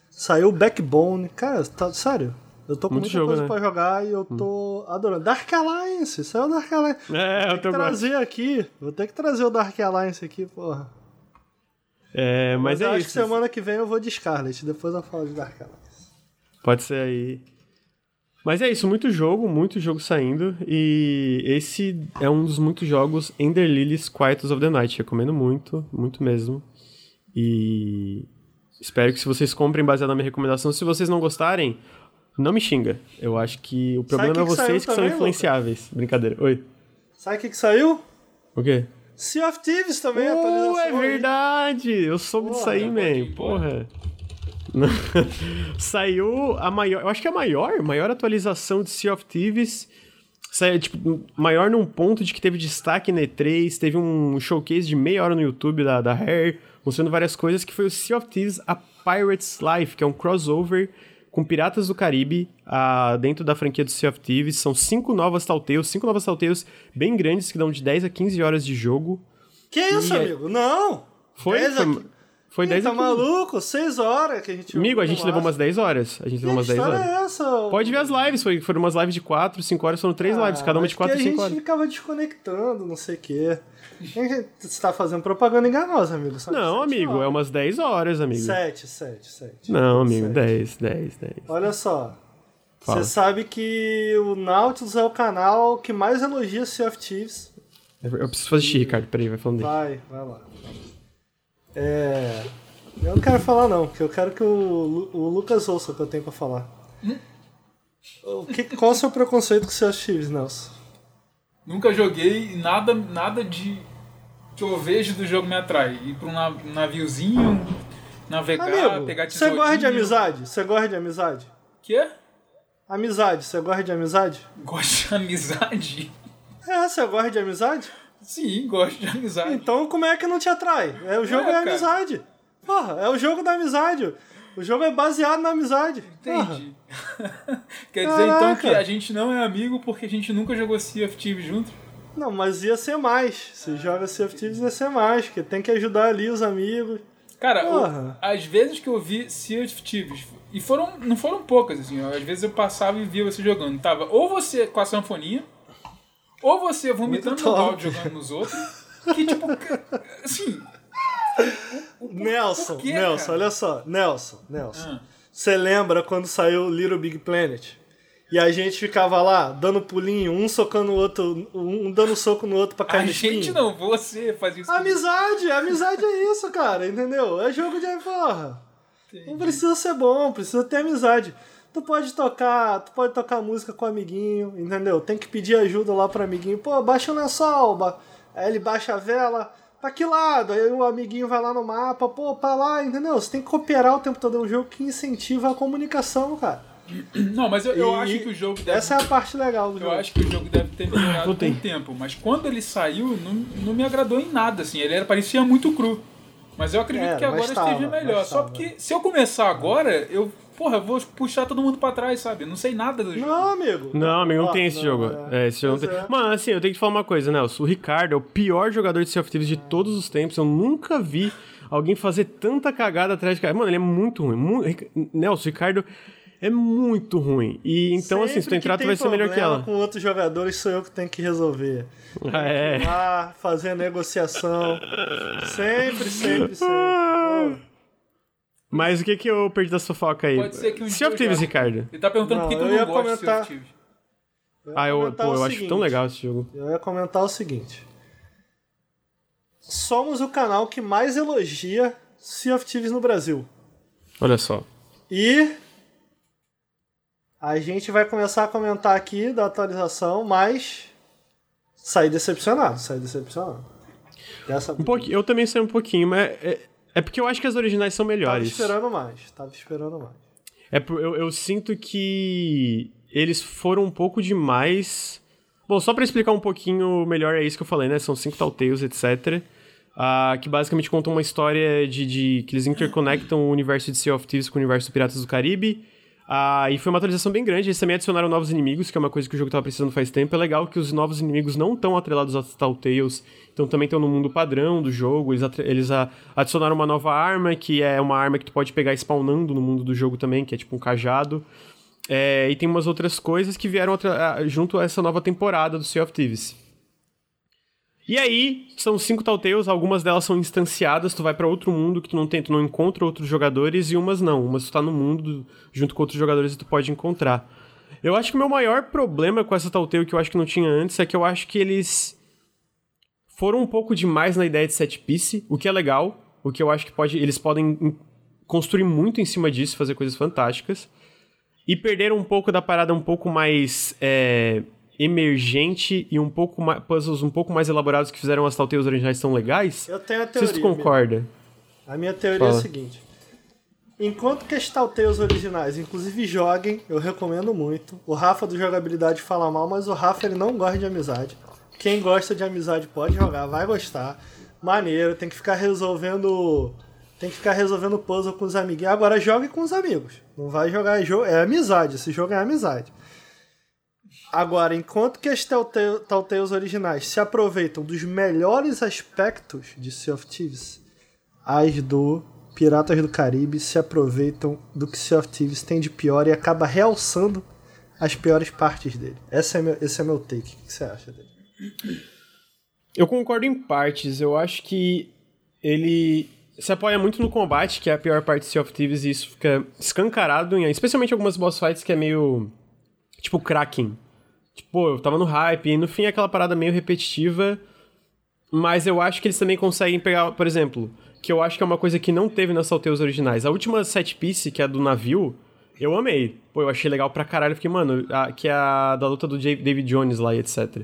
Saiu Backbone. Cara, tá, sério. Eu tô com Muito muita jogo, coisa né? pra jogar e eu tô hum. adorando. Dark Alliance, saiu Dark Alliance. É, eu tô trazer aqui. Vou ter que trazer o Dark Alliance aqui, porra. É, mas, mas é eu isso. acho que semana que vem eu vou de Scarlet, depois eu falo de Dark Alliance. Pode ser aí. Mas é isso, muito jogo, muito jogo saindo. E esse é um dos muitos jogos Ender Lilies of the Night. Recomendo muito, muito mesmo. E espero que se vocês comprem baseado na minha recomendação. Se vocês não gostarem, não me xinga. Eu acho que o problema que é vocês que, que são influenciáveis. Luca? Brincadeira. Oi. Sabe o que, que saiu? O quê? Sea of Thieves também, uh, atualização. É verdade! Aí. Eu soube disso aí, man. Porra. Saiu a maior. Eu acho que é a maior, maior atualização de Sea of Thieves. Saiu, tipo, maior num ponto de que teve destaque na E3, teve um showcase de meia hora no YouTube da, da Rare, mostrando várias coisas, que foi o Sea of Thieves A Pirate's Life, que é um crossover com Piratas do Caribe dentro da franquia do Sea of Thieves. São cinco novas Telltales, cinco novas Telltales bem grandes, que dão de 10 a 15 horas de jogo. Que isso, e, é amigo? Não! Foi? foi... Foi 10 Tá maluco? 6 horas que a gente Amigo, a gente levou umas 10 horas. A gente levou umas 10 horas. É essa? Pode ver as lives, foi, foram umas lives de 4, 5 horas, foram 3 ah, lives, cada uma de 4, 5 horas. A gente ficava desconectando, não sei o quê. Você tá fazendo propaganda enganosa, amigo. Sabe? Não, amigo, horas. é umas 10 horas, amigo. 7, 7, 7. Não, amigo, 7. 10, 10, 10. Olha só. Você sabe que o Nautilus é o canal que mais elogia Sea of Thieves. Eu preciso fazer xixi, Ricardo. Peraí, vai falando dele. Vai, vai lá. É. Eu não quero falar não, porque eu quero que o, o Lucas ouça o que eu tenho pra falar. Hum? O que, qual é o seu preconceito com seus Chiefs, Nelson? Nunca joguei nada, nada de que eu vejo do jogo me atrai. Ir pra um naviozinho, navegar, Amigo, pegar tesourinho... Você gosta de amizade? Você gosta de amizade? Quê? Amizade, você gosta de amizade? Gosto de amizade? É, você gosta de amizade? Sim, gosto de amizade. Então como é que não te atrai? É, o jogo é, é amizade. Porra, é o jogo da amizade. O jogo é baseado na amizade. Entendi. Quer dizer Caraca. então que a gente não é amigo porque a gente nunca jogou Sea of Thieves junto? Não, mas ia ser mais. Se joga Sea of Thieves ia ser mais, porque tem que ajudar ali os amigos. Cara, o- às vezes que eu vi Sea of Thieves, e foram, não foram poucas, assim, ó, às vezes eu passava e via você jogando. Tava ou você com a sanfoninha, ou você vomitando no balde jogando nos outros, que tipo, assim... Nelson, quê, Nelson, cara? olha só. Nelson, Nelson. Ah. Você lembra quando saiu Little Big Planet? E a gente ficava lá, dando pulinho, um socando o outro, um dando soco no outro pra cair A gente espinho? não, você fazia isso. Amizade, amizade é isso, cara, entendeu? É jogo de porra. Não precisa ser bom, precisa ter amizade. Tu pode tocar, tu pode tocar música com o amiguinho, entendeu? Tem que pedir ajuda lá pro amiguinho. Pô, baixa o lençol, ba... aí ele baixa a vela. Pra que lado? Aí o amiguinho vai lá no mapa, pô, pra lá, entendeu? Você tem que cooperar o tempo todo. É um jogo que incentiva a comunicação, cara. Não, mas eu, eu E- acho que o jogo deve... Essa é a parte legal do Eu jogo. acho que o jogo deve ter melhorado com o tempo, mas quando ele saiu, não, não me agradou em nada, assim, ele era, parecia muito cru. Mas eu acredito É, que agora tava, esteja melhor. Só porque se eu começar agora, eu, porra, eu vou puxar todo mundo pra trás, sabe? Eu não sei nada do jogo. Não, amigo. Não, amigo, não Ó, tem esse não, jogo. É, esse jogo não tem. é. Mano, assim, eu tenho que te falar uma coisa, Nelson. O Ricardo é o pior jogador de Sea of Thieves de todos os tempos. Eu nunca vi alguém fazer tanta cagada atrás de cara. Mano, ele é muito ruim. Mu- Ric- Nelson, o Ricardo é muito ruim. E então, assim, se tu Sempre entrar, que tu vai ser melhor que ela. Com outros jogadores sou eu que tenho que resolver. Ah, é. lá, fazer a negociação. Sempre, sempre, sempre. Pô, Mas o que que eu perdi da sua foca aí? Pode ser que um Sea of Thieves. Ricardo. Ele tá perguntando Não, por que, que eu eu ia não gosto de Sea comentar- of Thieves. eu ia Ah, eu, comentar pô, o eu acho tão legal esse jogo. Eu ia comentar o seguinte. Somos o canal que mais elogia Sea of Thieves no Brasil. Olha só. E a gente vai começar a comentar aqui da atualização, mas saí decepcionado, saí decepcionado. Dessa Um pouquinho, eu também sei um pouquinho, mas é, é porque eu acho que as originais são Tava melhores. esperando mais, tava esperando mais. É, eu, eu sinto que eles foram um pouco demais. Bom, só pra explicar um pouquinho melhor, é isso que eu falei, né? São cinco Telltales, etc. ah, que basicamente contam uma história de, de- que eles interconectam o universo de Sea of Thieves com o universo do Piratas do Caribe. Ah, e foi uma atualização bem grande. Eles também adicionaram novos inimigos, que é uma coisa que o jogo tava precisando faz tempo. É legal que os novos inimigos não estão atrelados aos Telltales, então também estão no mundo padrão do jogo. Eles, eles adicionaram uma nova arma, que é uma arma que tu pode pegar spawnando no mundo do jogo também, que é tipo um cajado. É, e tem umas outras coisas que vieram junto a essa nova temporada do Sea of Thieves. E aí, são cinco Telltales, algumas delas são instanciadas, tu vai pra outro mundo que tu não tem, tu não encontra outros jogadores, e umas não. Umas tu tá no mundo do- junto com outros jogadores e tu pode encontrar. Eu acho que o meu maior problema com essa Telltale, que eu acho que não tinha antes, é que eu acho que eles foram um pouco demais na ideia de set piece, o que é legal, o que eu acho que pode, eles podem em- construir muito em cima disso, fazer coisas fantásticas. E perderam um pouco da parada um pouco mais é, emergente e um pouco mais, puzzles um pouco mais elaborados que fizeram as Telltales originais tão legais. Eu tenho a teoria. se tu concorda. A minha teoria é Fala. a seguinte. Enquanto que as Telltales originais, inclusive joguem, eu recomendo muito. O Rafa do Jogabilidade fala mal, mas o Rafa ele não gosta de amizade. Quem gosta de amizade pode jogar, vai gostar. Maneiro, tem que ficar resolvendo. Tem que ficar resolvendo puzzle com os amiguinhos. Agora jogue com os amigos. Não vai jogar jogo. É amizade. Esse jogo é amizade. Agora, enquanto que as Telltale- Telltales originais se aproveitam dos melhores aspectos de Sea of Thieves, as do Piratas do Caribe se aproveitam do que Sea of Thieves tem de pior e acaba realçando as piores partes dele. Esse é meu, esse é meu take. O que você acha dele? Eu concordo em partes. Eu acho que ele se apoia muito no combate, que é a pior parte de Sea of Thieves, e isso fica escancarado, em, especialmente algumas boss fights que é meio. Tipo Kraken. Tipo, eu tava no hype, e no fim é aquela parada meio repetitiva. Mas eu acho que eles também conseguem pegar, por exemplo, que eu acho que é uma coisa que não teve nas Telltales originais. A última set piece, que é a do navio, eu amei. Pô, eu achei legal pra caralho. Fiquei, mano, a- que é a da luta do David Jones lá e etc.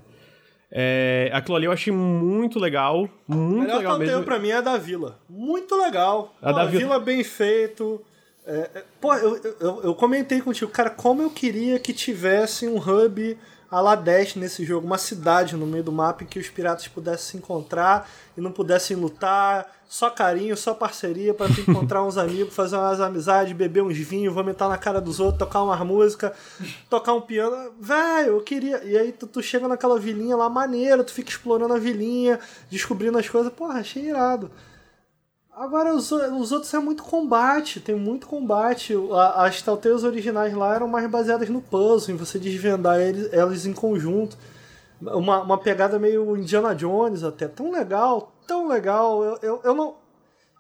É, aquilo ali eu achei muito legal. Muito melhor legal mesmo. pra mim é a da Vila. Muito legal. A Pô, da Vila- Vila bem feito. É, é, pô, eu, eu, eu comentei contigo, cara, como eu queria que tivesse um hub a la Dash nesse jogo, uma cidade no meio do mapa em que os piratas pudessem se encontrar e não pudessem lutar, só carinho, só parceria para encontrar uns amigos, fazer umas amizades, beber uns vinhos, vomitar na cara dos outros, tocar uma música, tocar um piano. Velho, eu queria. E aí tu, tu chega naquela vilinha lá maneira, tu fica explorando a vilinha, descobrindo as coisas. Porra, achei irado. Agora, os, os outros é muito combate, tem muito combate. As Telltales originais lá eram mais baseadas no puzzle, em você desvendar eles, elas em conjunto. Uma, uma pegada meio Indiana Jones até. Tão legal, tão legal. Eu, eu, eu, não,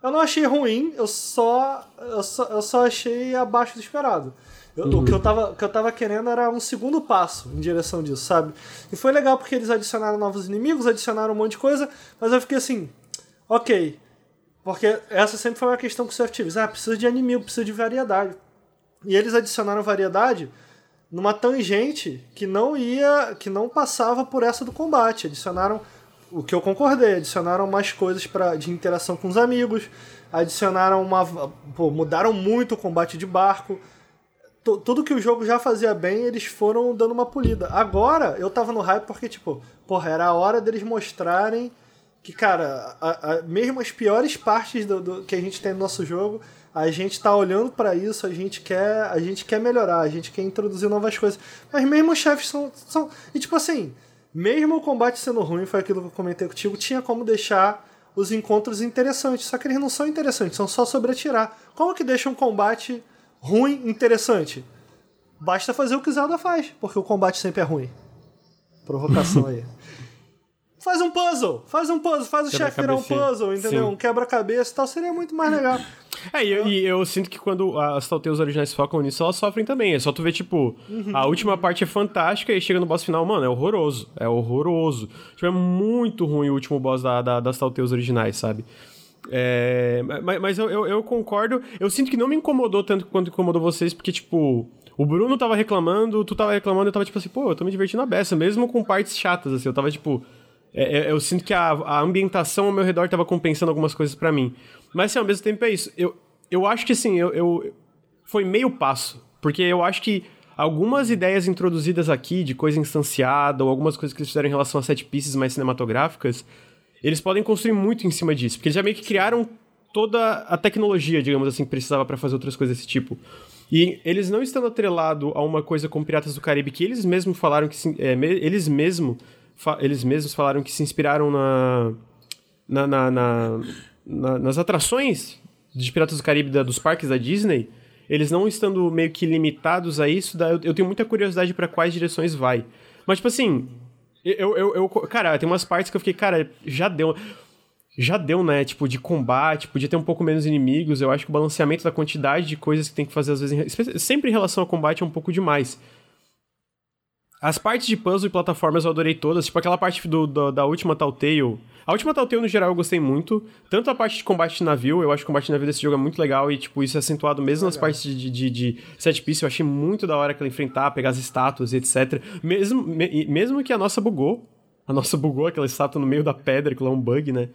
eu não achei ruim, eu só, eu só, eu só achei abaixo do esperado. Eu, uhum. o, que eu tava, o que eu tava querendo era um segundo passo em direção disso, sabe? E foi legal porque eles adicionaram novos inimigos, adicionaram um monte de coisa, mas eu fiquei assim, ok, porque essa sempre foi uma questão com os Thieves. Ah, precisa de inimigo, precisa de variedade. E eles adicionaram variedade numa tangente que não ia, que não passava por essa do combate. Adicionaram o que eu concordei, adicionaram mais coisas para de interação com os amigos, adicionaram uma, pô, mudaram muito o combate de barco. T tudo que o jogo já fazia bem, eles foram dando uma polida. Agora, eu tava no hype porque tipo, porra, era a hora deles mostrarem que, cara, a, a, mesmo as piores partes do, do, que a gente tem no nosso jogo, a gente tá olhando para isso, a gente quer, a gente quer melhorar, a gente quer introduzir novas coisas. Mas mesmo os chefes são, são e tipo assim, mesmo o combate sendo ruim, foi aquilo que eu comentei contigo, tinha como deixar os encontros interessantes, só que eles não são interessantes, são só sobre atirar. Como que deixa um combate ruim interessante? Basta fazer o que Zelda faz, porque o combate sempre é ruim. Provocação aí. Faz um puzzle, faz um puzzle, faz o chefe virar um puzzle, entendeu? Sim. Um quebra-cabeça e tal, seria muito mais legal. É, e eu, e eu, sinto que quando as Telltales originais focam nisso, elas sofrem também. É só tu ver, tipo, uhum. a última parte é fantástica e chega no boss final, mano, é horroroso. É horroroso. Tipo, é muito ruim o último boss da, da, das Telltales originais, sabe? É, mas mas eu, eu, eu, concordo. Eu sinto que não me incomodou tanto quanto incomodou vocês, porque, tipo, o Bruno tava reclamando, tu tava reclamando, eu tava tipo assim, pô, eu tô me divertindo a beça, mesmo com partes chatas, assim. Eu tava tipo é, é, eu sinto que a, a, ambientação ao meu redor estava compensando algumas coisas para mim. Mas assim, ao mesmo tempo é isso. Eu, eu acho que assim, eu, eu, foi meio passo. Porque eu acho que algumas ideias introduzidas aqui de coisa instanciada, ou algumas coisas que eles fizeram em relação a set pieces mais cinematográficas, eles podem construir muito em cima disso. Porque eles já meio que criaram toda a tecnologia, digamos assim, que precisava para fazer outras coisas desse tipo. E eles não estando atrelado a uma coisa como Piratas do Caribe, que eles mesmos falaram que. É, eles mesmos eles mesmos falaram que se inspiraram na, na, na, na nas atrações de Piratas do Caribe da, dos parques da Disney, eles não estando meio que limitados a isso, eu, eu tenho muita curiosidade para quais direções vai. Mas, tipo assim, eu, eu, eu, Cara, tem umas partes que eu fiquei, cara, já deu. Já deu, né? Tipo, de combate, podia ter um pouco menos inimigos. Eu acho que o balanceamento da quantidade de coisas que tem que fazer, às vezes, sempre em relação ao combate, é um pouco demais. As partes de puzzle e plataformas eu adorei todas, tipo aquela parte do, do, da última Telltale. A última Telltale, no geral, eu gostei muito. Tanto a parte de combate de navio, eu acho que o combate de navio desse jogo é muito legal e, tipo, isso é acentuado mesmo nas partes de, de, de set piece. Eu achei muito da hora aquela enfrentar, pegar as estátuas e etc. Mesmo, me, mesmo que a nossa bugou. A nossa bugou aquela estátua no meio da pedra, que lá é um bug, né?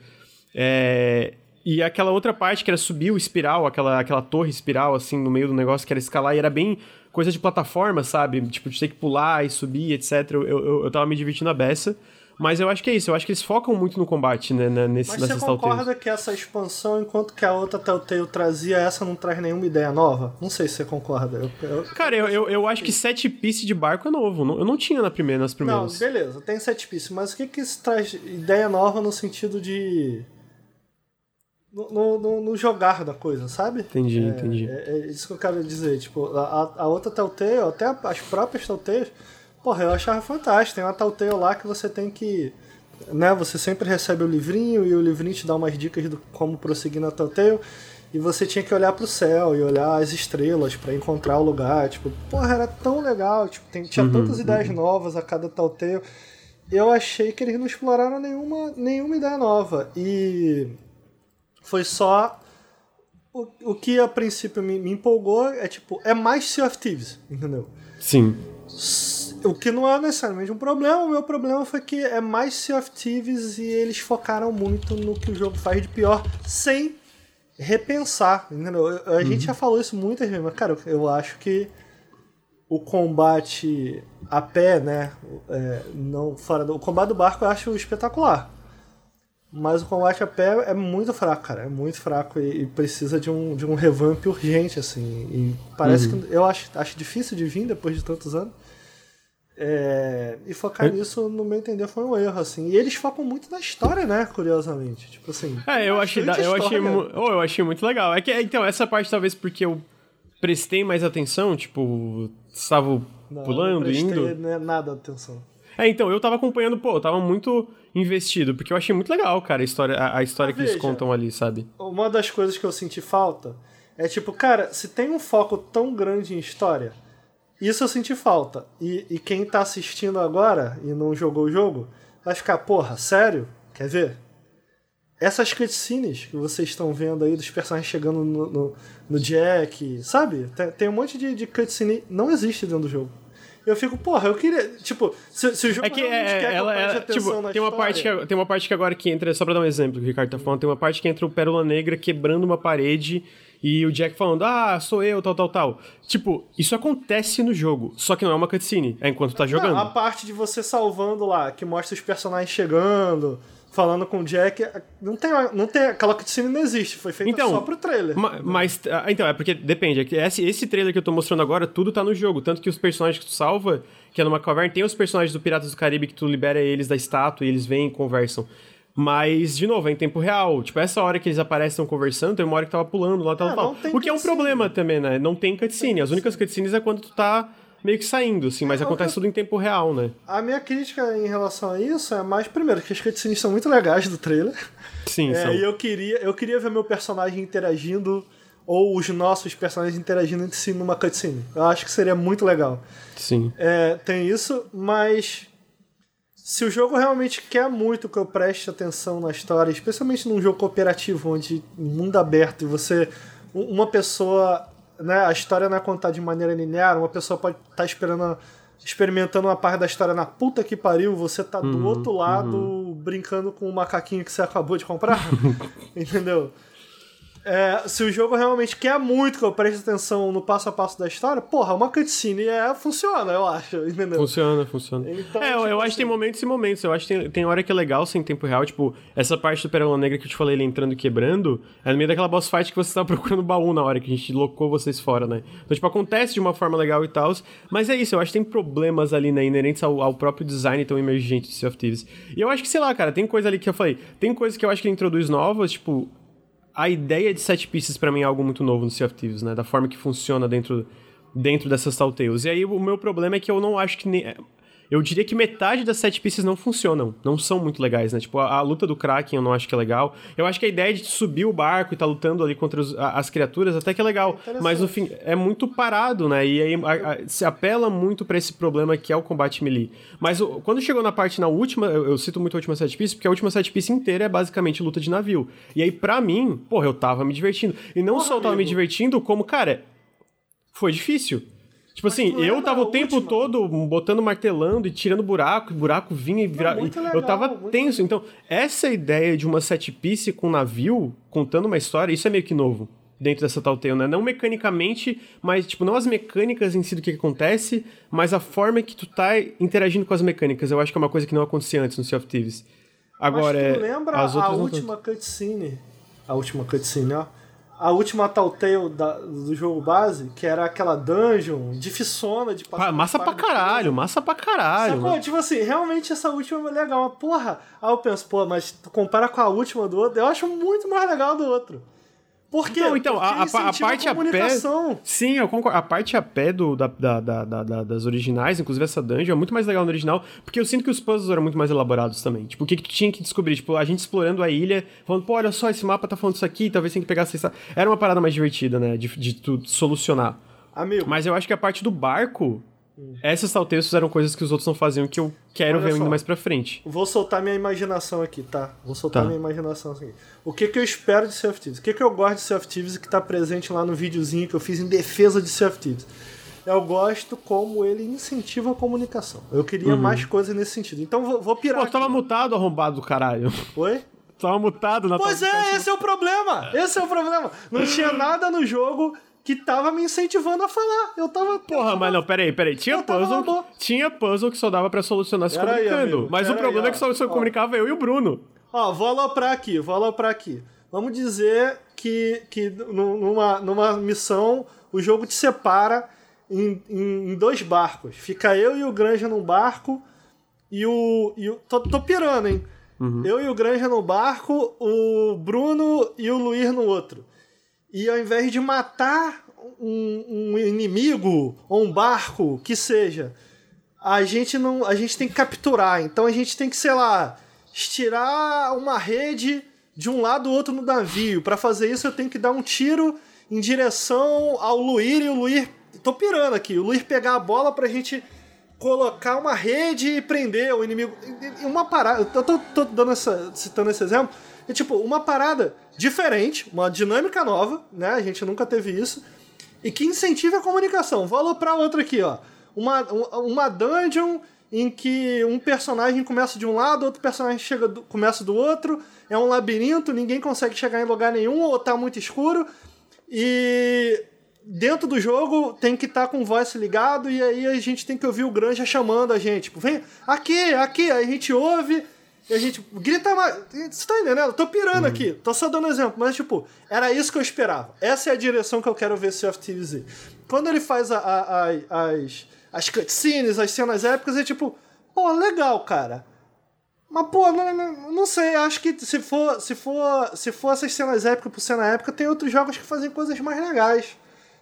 É... E aquela outra parte que era subir o espiral, aquela, aquela torre espiral, assim, no meio do negócio, que era escalar, e era bem coisa de plataforma, sabe? Tipo, de ter que pular e subir, etc. Eu, eu, eu tava me divertindo a beça. Mas eu acho que é isso, eu acho que eles focam muito no combate, né, nesse, Mas você concorda que essa expansão, enquanto que a outra Telltale trazia, essa não traz nenhuma ideia nova? Não sei se você concorda. Eu, eu... Cara, eu, eu, eu, acho que set piece de barco é novo, eu não tinha na primeira, nas primeiras. Não, beleza, tem set piece, mas o que que isso traz ideia nova no sentido de no, no, no, jogar da coisa, sabe? Entendi, é, entendi. É, é, isso que eu quero dizer. Tipo, a, a outra Telltale, até as próprias Telltales, porra, eu achava fantástico. Tem uma Telltale lá que você tem que. Né, você sempre recebe o livrinho e o livrinho te dá umas dicas de como prosseguir na Telltale. E você tinha que olhar pro céu e olhar as estrelas para encontrar o lugar. Tipo, porra, era tão legal. Tipo, tem, tinha uhum, tantas ideias uhum. novas a cada Telltale. Eu achei que eles não exploraram nenhuma, nenhuma ideia nova. E foi só. O, o que a princípio me, me empolgou é tipo, é mais Sea of Thieves, entendeu? Sim. O que não é necessariamente um problema, o meu problema foi que é mais Sea of Thieves e eles focaram muito no que o jogo faz de pior, sem repensar, entendeu? A gente uhum. já falou isso muitas vezes, mas cara, eu acho que o combate a pé, né? É, não fora do, o combate do barco eu acho espetacular. Mas o combate a pé é muito fraco, cara. É muito fraco e, e precisa de um, de um revamp urgente, assim. E parece uhum. que. Eu acho, acho difícil de vir depois de tantos anos. É, e focar é. nisso, no meu entender, foi um erro, assim. E eles focam muito na história, né? Curiosamente. Tipo assim. É, eu achei, eu achei, oh, eu achei muito legal. É que, então, essa parte talvez porque eu prestei mais atenção, tipo, estava pulando, não indo. Não nada atenção. É, então, eu tava acompanhando, pô, eu tava muito investido, porque eu achei muito legal, cara, a história, a, a história que veja, eles contam ali, sabe? Uma das coisas que eu senti falta é tipo, cara, se tem um foco tão grande em história isso eu senti falta. E, e quem tá assistindo agora e não jogou o jogo, vai ficar, porra, sério? Quer ver? Essas cutscenes que vocês estão vendo aí dos personagens chegando no, no, no Jack, sabe? Tem, tem, um monte de, de cutscene não existe dentro do jogo. Eu fico, porra, eu queria. Tipo, se, se o jogo é que, é, quer ela, ela, tipo, tem história... uma parte que tem uma parte que agora que entra, só pra dar um exemplo que o Ricardo tá falando, tem uma parte que entra o Pérola Negra quebrando uma parede e o Jack falando, ah, sou eu, tal, tal, tal. Tipo, isso acontece no jogo, só que não é uma cutscene, é enquanto tá jogando. Não, a parte de você salvando lá, que mostra os personagens chegando, falando com o Jack, não tem, não tem aquela cutscene não existe, foi feita então, só pro trailer. Ma, mas, ah, então, é porque depende, é que esse, esse trailer que eu tô mostrando agora, tudo tá no jogo, tanto que os personagens que tu salva, que é numa caverna, tem os personagens do Piratas do Caribe que tu libera eles da estátua e eles vêm e conversam. Mas, de novo, é em tempo real. Tipo, essa hora que eles aparecem estão conversando, tem uma hora que tava pulando lá, tava é, O que é um problema também, né? Não tem cutscene. As únicas cutscenes é quando tu tá meio que saindo, assim, mas é, acontece tudo em tempo real, né? A minha crítica em relação a isso é mais, primeiro, que as cutscenes são muito legais do trailer. Sim, é, E eu queria, eu queria ver meu personagem interagindo, ou os nossos personagens interagindo entre si numa cutscene. Eu acho que seria muito legal. Sim. É, tem isso, mas se o jogo realmente quer muito que eu preste atenção na história, especialmente num jogo cooperativo onde mundo aberto e você uma pessoa, né, a história não é contada de maneira linear, uma pessoa pode estar tá esperando experimentando uma parte da história na puta que pariu, você tá do uhum, outro lado uhum. brincando com o macaquinho que você acabou de comprar. Entendeu? É, se o jogo realmente quer muito que eu preste atenção no passo a passo da história, porra, uma cutscene é, funciona, eu acho, entendeu? Funciona, funciona. Então, é, tipo eu, acho que tem assim- momentos e momentos. Eu acho que tem, tem hora que é legal sem tempo real. Tipo, essa parte do Pérola Negra que eu te falei, ele entrando e quebrando, é no meio daquela boss fight que você tava procurando baú na hora que a gente locou vocês fora, né? Então, tipo, acontece de uma forma legal e tal. Mas é isso, eu acho que tem problemas ali, né, inerentes ao, ao próprio design tão emergente de Sea of Thieves. E eu acho que, sei lá, cara, tem coisa ali que eu falei, tem coisas que eu acho que ele introduz novas, tipo, a ideia de set pieces para mim é algo muito novo no Sea of Thieves, né? Da forma que funciona dentro, dentro dessas Telltales. E aí o meu problema é que eu não acho que... Nem, eu diria que metade das set pieces não funcionam, não são muito legais, né? Tipo, a, a, luta do Kraken eu não acho que é legal. Eu acho que a ideia de subir o barco e tá lutando ali contra os, a, as criaturas até que é legal, mas no fim é muito parado, né? E aí a, se apela muito para esse problema que é o combate melee. Mas o, quando chegou na parte na última, eu, eu, cito muito a última set piece, porque a última set piece inteira é basicamente luta de navio. E aí para mim, porra, eu tava me divertindo. E não porra, só eu tava amigo. me divertindo, como, cara, foi difícil. Tipo assim, eu tava o tempo última. todo botando martelando e tirando buraco, e buraco vinha e virava. Eu tava tenso. Legal. Então, essa ideia de uma set piece com navio, contando uma história, isso é meio que novo dentro dessa Telltale, né? Não mecanicamente, mas, tipo, não as mecânicas em si do que, acontece, mas a forma que tu tá interagindo com as mecânicas. Eu acho que é uma coisa que não acontecia antes no Sea of Thieves. Agora, mas tu lembra as a última cutscene? A última cutscene, ó a última Telltale da, do jogo base, que era aquela dungeon difícil de passar. Massa pra caralho, massa pra caralho. Sacou? Tipo assim, realmente essa última é legal. Mas, porra, aí eu penso, pô, mas tu compara com a última do outro, eu acho muito mais legal do outro. Por quê? Não, então, Porque a, a, a parte a, pé. Sim, eu concordo. A parte a pé do, da, da, da, da, das originais, inclusive essa dungeon, é muito mais legal no original, porque eu sinto que os puzzles eram muito mais elaborados também. Tipo, o que, que tu tinha que descobrir? Tipo, a gente explorando a ilha, falando, pô, olha só, esse mapa tá falando isso aqui, talvez tem que pegar essa. Era uma parada mais divertida, né? De, de tu solucionar. Amigo. Mas eu acho que a parte do barco essas salteiros eram coisas que os outros não faziam que eu quero Olha ver só, ainda mais pra frente. Vou soltar minha imaginação aqui, tá? Vou soltar tá. minha imaginação aqui. O que que eu espero de Sea of Thieves? O que que eu gosto de Sea of Thieves e que tá presente lá no videozinho que eu fiz em defesa de Sea of Thieves? Eu gosto como ele incentiva a comunicação. Eu queria uhum. mais coisas nesse sentido. Então vou, vou pirar. Pô, aqui. tava mutado, arrombado do caralho. Oi? tava mutado na Pois é, esse é o problema! Esse é o problema! Não tinha nada no jogo que tava me incentivando a falar. Eu tava. Porra, mas não, peraí, peraí. Tinha puzzle. Tinha puzzle que só dava pra solucionar se comunicando. Aí, mas o problema aí, é que só, só comunicava eu e o Bruno. Ó, vou aloprar aqui, vou aloprar aqui. Vamos dizer que, que numa, numa missão o jogo te separa em, em, em dois barcos. Fica eu e o Granja num barco e o. E o tô, tô pirando, hein? Uhum. Eu e o Granja no barco, o Bruno e o Luiz no outro. E ao invés de matar um, um inimigo ou um barco, que seja, a gente não, a gente tem que capturar. Então a gente tem que, sei lá, estirar uma rede de um lado ou outro no navio. Para fazer isso eu tenho que dar um tiro em direção ao Luir e o Luir, tô pirando aqui, o Luir pegar a bola pra gente colocar uma rede e prender o inimigo. Uma parada. Eu tô, tô dando essa, citando esse exemplo. É tipo, uma parada diferente, uma dinâmica nova, né? A gente nunca teve isso. E que incentiva a comunicação. Vou aloprar outra aqui, ó. Uma, uma dungeon em que um personagem começa de um lado, outro personagem chega do, começa do outro. É um labirinto, ninguém consegue chegar em lugar nenhum, ou tá muito escuro. E dentro do jogo tem que estar tá com o voice ligado e aí a gente tem que ouvir o Granja chamando a gente. Tipo, vem aqui, aqui. Aí a gente ouve e a gente grita mais. Você tá entendendo? Eu tô pirando uhum. aqui. Tô só dando exemplo. Mas, tipo, era isso que eu esperava. Essa é a direção que eu quero ver Thieves ir. Quando ele faz a, a, a, as, as cutscenes, as cenas épicas, é tipo, pô, legal, cara. Mas, pô, não, não, não, sei, acho que se for, se for, se for essas cenas épicas por cena épica, tem outros jogos que fazem coisas mais legais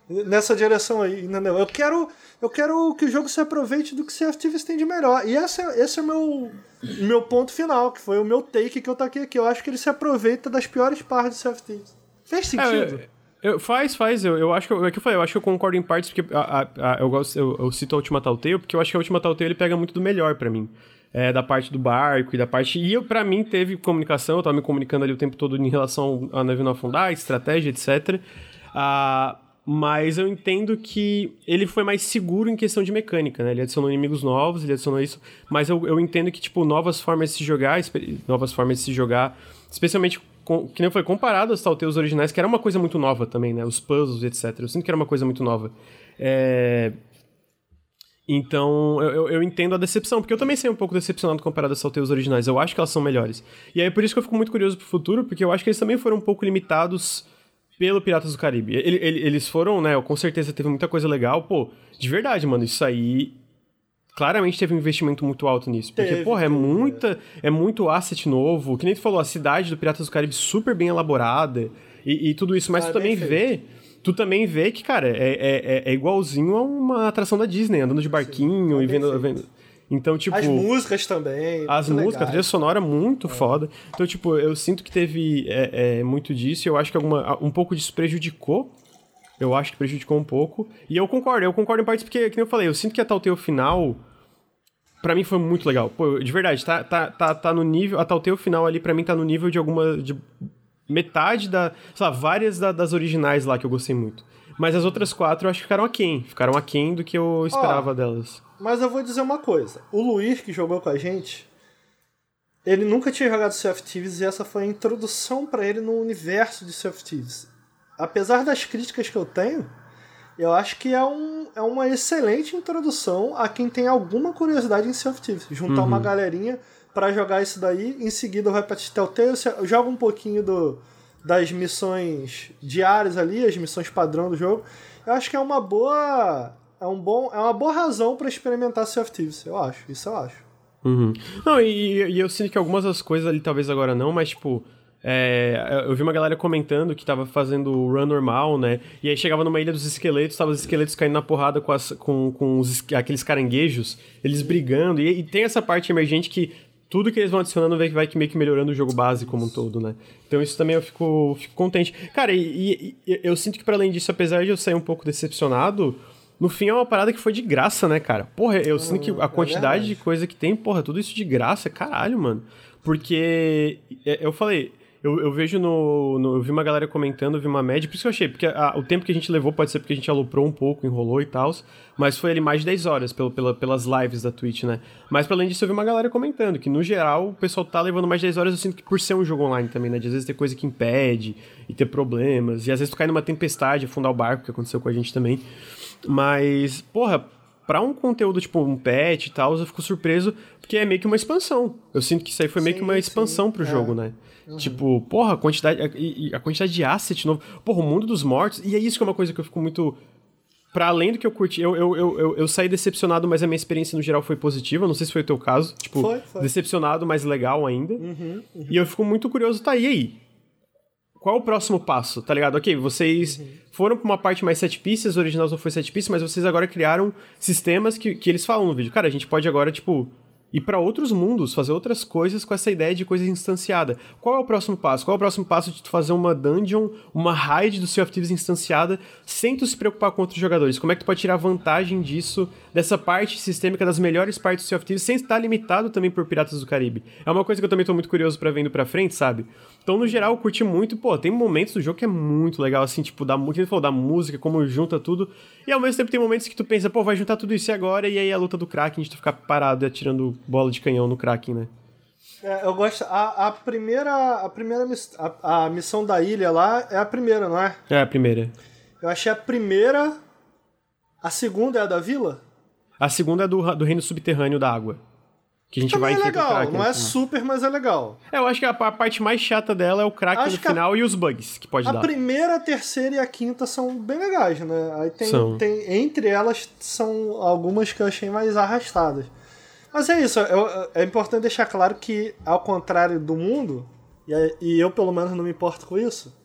nessa direção aí, entendeu? Eu quero, eu quero que o jogo se aproveite do que o CFTV tem de melhor. E esse, é, esse é o meu, meu ponto final, que foi o meu take que eu taquei aqui. Eu acho que ele se aproveita das piores partes do CFTV. Fez sentido? É, eu, faz, faz. Eu, eu acho que eu, é que eu falei, eu acho que eu concordo em partes, porque a, a, a, eu, gosto, eu, eu, cito a última Telltale, porque eu acho que a última Telltale ele pega muito do melhor para mim. É, da parte do barco e da parte. E eu, pra mim, teve comunicação, eu tava me comunicando ali o tempo todo em relação a navio não afundar, estratégia, etc. Ah, mas eu entendo que ele foi mais seguro em questão de mecânica, né? Ele adicionou inimigos novos, ele adicionou isso, mas eu, eu entendo que, tipo, novas formas de se jogar, novas formas de se jogar, especialmente com, que nem foi comparado aos Telltales originais, que era uma coisa muito nova também, né? Os puzzles, etc. Eu sinto que era uma coisa muito nova. É... Então, eu, eu, entendo a decepção, porque eu também sei um pouco decepcionado comparado aos Telltales originais. Eu acho que elas são melhores. E aí, por isso que eu fico muito curioso pro futuro, porque eu acho que eles também foram um pouco limitados pelo Piratas do Caribe. Ele, ele, eles foram, né? Com certeza teve muita coisa legal. Pô, de verdade, mano, isso aí. Claramente teve um investimento muito alto nisso. Porque, teve, porra, é muita. É muito asset novo. Que nem tu falou, a cidade do Piratas do Caribe super bem elaborada. E, e tudo isso. Mas ah, tu também vê. Tu também vê que, cara, é, é, é, igualzinho a uma atração da Disney, andando de barquinho Sim, e vendo, vendo, então, tipo. As músicas também. As músicas, a trilha sonora muito é. foda. Então, tipo, eu sinto que teve é, é, muito disso e eu acho que alguma, um pouco disso prejudicou. Eu acho que prejudicou um pouco. E eu concordo, eu concordo em partes porque, como eu falei, eu sinto que a Telltale final. Pra mim foi muito legal. Pô, de verdade, tá, tá, tá, tá no nível. A Telltale final ali, pra mim, tá no nível de alguma. De metade da. Sei lá, várias da, das originais lá que eu gostei muito. Mas as outras quatro eu acho que ficaram aquém. Ficaram aquém do que eu esperava oh, delas. Mas eu vou dizer uma coisa. O Luir, que jogou com a gente, ele nunca tinha jogado Sea of Thieves e essa foi a introdução para ele no universo de Sea of Thieves. Apesar das críticas que eu tenho, eu acho que é, um, é uma excelente introdução a quem tem alguma curiosidade em Sea of Thieves. Juntar uhum. uma galerinha para jogar isso daí, em seguida vai pra Telltale, joga um pouquinho do, das missões diárias ali, as missões padrão do jogo. Eu acho que é uma boa é, um bom, é uma boa razão para experimentar Sea of Thieves, eu acho. Isso eu acho. Uhum. Não, e, e, eu sinto que algumas das coisas ali, talvez agora não, mas tipo. É, eu vi uma galera comentando que tava fazendo o run normal, né? E aí chegava numa ilha dos esqueletos, tava os esqueletos caindo na porrada com, as, com, com os, aqueles caranguejos, eles brigando. E, e, tem essa parte emergente que tudo que eles vão adicionando vai, vai meio que melhorando o jogo base como um todo, né? Então isso também eu fico, fico contente. Cara, e, e eu sinto que para além disso, apesar de eu sair um pouco decepcionado, no fim é uma parada que foi de graça, né, cara? Porra, eu sinto que a é quantidade é de coisa que tem, porra, tudo isso de graça, caralho, mano. Porque é, eu falei, eu, eu vejo no, no, Eu vi uma galera comentando, eu vi uma média, por isso que eu achei, porque a, o tempo que a gente levou pode ser porque a gente aloprou um pouco, enrolou e tal, mas foi ali mais de 10 horas pelo, pela, pelas lives da Twitch, né? Mas além disso, eu vi uma galera comentando que no geral o pessoal tá levando mais de 10 horas, eu sinto que por ser um jogo online também, né? De às vezes ter coisa que impede e ter problemas, e às vezes tu cai numa tempestade, afundar o barco, que aconteceu com a gente também. Mas, porra, pra um conteúdo tipo um patch e tal, eu fico surpreso, porque é meio que uma expansão. Eu sinto que isso aí foi meio que uma expansão sim, pro é. jogo, né? Uhum. Tipo, porra, a quantidade, a, a, quantidade de asset novo. Porra, o mundo dos mortos. E é isso que é uma coisa que eu fico muito. Pra além do que eu curti, eu, eu, eu, eu, eu saí decepcionado, mas a minha experiência no geral foi positiva. Não sei se foi o teu caso. Tipo, foi, foi. decepcionado, mas legal ainda. Uhum, uhum. E eu fico muito curioso, tá, e aí? Qual é o próximo passo, tá ligado? Ok, vocês uhum. Foram pra uma parte mais set pieces, o original só foi set pieces, mas vocês agora criaram sistemas que, que eles falam no vídeo. Cara, a gente pode agora, tipo, ir para outros mundos, fazer outras coisas com essa ideia de coisa instanciada. Qual é o próximo passo? Qual é o próximo passo de tu fazer uma dungeon, uma raid do Sea of Thieves instanciada, sem tu se preocupar com outros jogadores? Como é que tu pode tirar vantagem disso, dessa parte sistêmica das melhores partes do Sea of Thieves, sem estar limitado também por Piratas do Caribe? É uma coisa que eu também tô muito curioso para vendo pra frente, sabe? Então, no geral, eu curti muito. Pô, tem momentos do jogo que é muito legal, assim, tipo, da, falou, da música, como junta tudo. E ao mesmo tempo tem momentos que tu pensa, pô, vai juntar tudo isso agora, e aí a luta do Kraken, a gente ficar parado e bola de canhão no Kraken, né? É, eu gosto. A, a primeira. A primeira a, a, missão da ilha lá é a primeira, não é? É a primeira. Eu achei a primeira. A segunda é a da vila? A segunda é do, do reino subterrâneo da água. Que a gente Também vai é legal, não é super, mas é legal. É, eu acho que a, a parte mais chata dela é o crack no final a, e os bugs que pode a dar. A primeira, a terceira e a quinta são bem legais, né? Aí tem, são. tem entre elas são algumas que eu achei mais arrastadas. Mas é isso, eu, é importante deixar claro que, ao contrário do mundo, e, e eu pelo menos não me importo com isso,